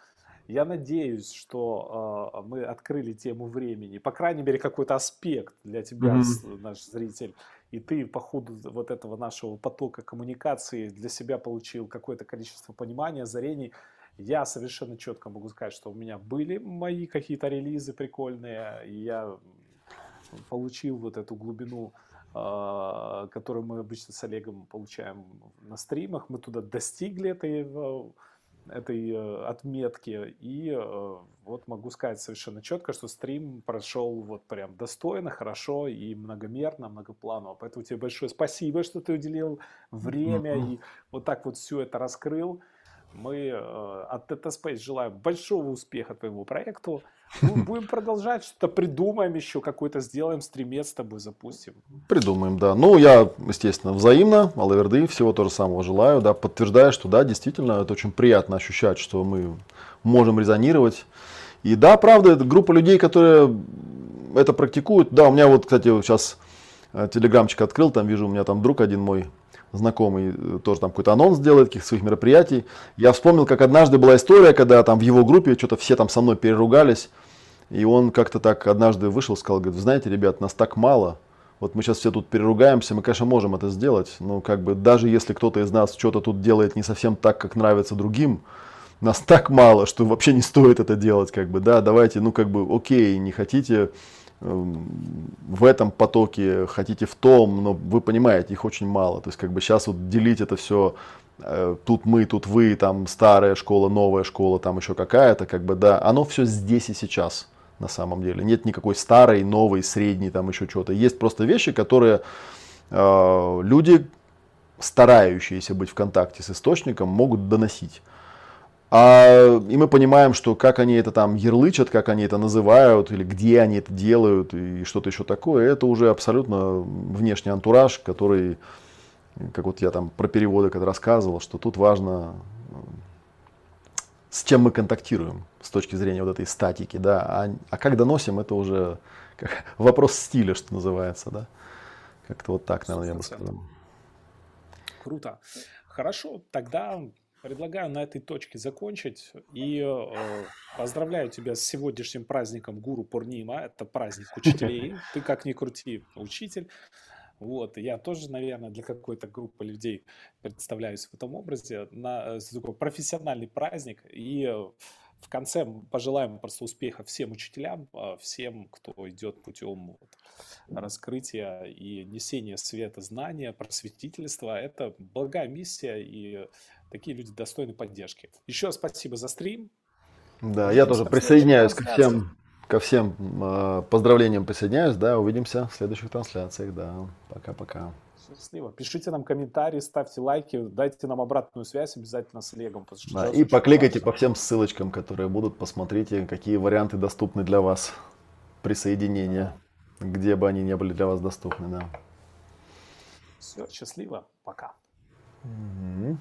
Я надеюсь, что э, мы открыли тему времени, по крайней мере, какой-то аспект для тебя, mm-hmm. наш зритель, и ты по ходу вот этого нашего потока коммуникации для себя получил какое-то количество понимания, озарений. Я совершенно четко могу сказать, что у меня были мои какие-то релизы прикольные, и я получил вот эту глубину, а, которую мы обычно с Олегом получаем на стримах. Мы туда достигли этой, э, этой э, отметки. И вот могу сказать совершенно четко, что стрим прошел вот прям достойно, хорошо и многомерно, многопланово. Поэтому тебе большое спасибо, что ты уделил время mm-hmm. и вот так вот все это раскрыл. Мы э, от Teta Space желаем большого успеха твоему проекту. Мы будем продолжать, что-то придумаем еще, какой-то сделаем, стримец с тобой запустим. Придумаем, да. Ну, я, естественно, взаимно, Алаверды, всего того же самого желаю, да, подтверждаю, что, да, действительно, это очень приятно ощущать, что мы можем резонировать. И да, правда, это группа людей, которые это практикуют. Да, у меня вот, кстати, сейчас э, телеграмчик открыл, там вижу, у меня там друг один мой знакомый э, тоже там какой-то анонс делает каких-то своих мероприятий. Я вспомнил, как однажды была история, когда там в его группе что-то все там со мной переругались. И он как-то так однажды вышел, сказал, говорит, знаете, ребят, нас так мало, вот мы сейчас все тут переругаемся, мы, конечно, можем это сделать, но как бы даже если кто-то из нас что-то тут делает не совсем так, как нравится другим, нас так мало, что вообще не стоит это делать, как бы, да, давайте, ну, как бы, окей, не хотите, в этом потоке, хотите в том, но вы понимаете, их очень мало. То есть как бы сейчас вот делить это все, э, тут мы, тут вы, там старая школа, новая школа, там еще какая-то, как бы да, оно все здесь и сейчас на самом деле. Нет никакой старой, новой, средней, там еще чего-то. Есть просто вещи, которые э, люди, старающиеся быть в контакте с источником, могут доносить. А, и мы понимаем, что как они это там ярлычат, как они это называют, или где они это делают, и что-то еще такое, это уже абсолютно внешний антураж, который, как вот я там про переводы когда рассказывал, что тут важно, с чем мы контактируем с точки зрения вот этой статики, да, а, а как доносим, это уже как, вопрос стиля, что называется, да. Как-то вот так, наверное, я бы сказал. Круто. Хорошо, тогда Предлагаю на этой точке закончить и э, поздравляю тебя с сегодняшним праздником Гуру Пурнима. Это праздник учителей. Ты как ни крути, учитель. Вот, я тоже, наверное, для какой-то группы людей представляюсь в этом образе. На э, такой профессиональный праздник. И э, в конце пожелаем просто успеха всем учителям, э, всем, кто идет путем вот, раскрытия и несения света знания, просветительства. Это благая миссия, и такие люди достойны поддержки. Еще спасибо за стрим. Да, я тоже присоединяюсь ко всем, ко всем э, поздравлениям присоединяюсь. Да, увидимся в следующих трансляциях. Да, пока-пока. Счастливо. Пишите нам комментарии, ставьте лайки, дайте нам обратную связь обязательно с Олегом. Да, и покликайте по всем ссылочкам, которые будут. Посмотрите, какие варианты доступны для вас присоединения, где бы они не были для вас доступны. Да. Все, счастливо. Пока. Угу.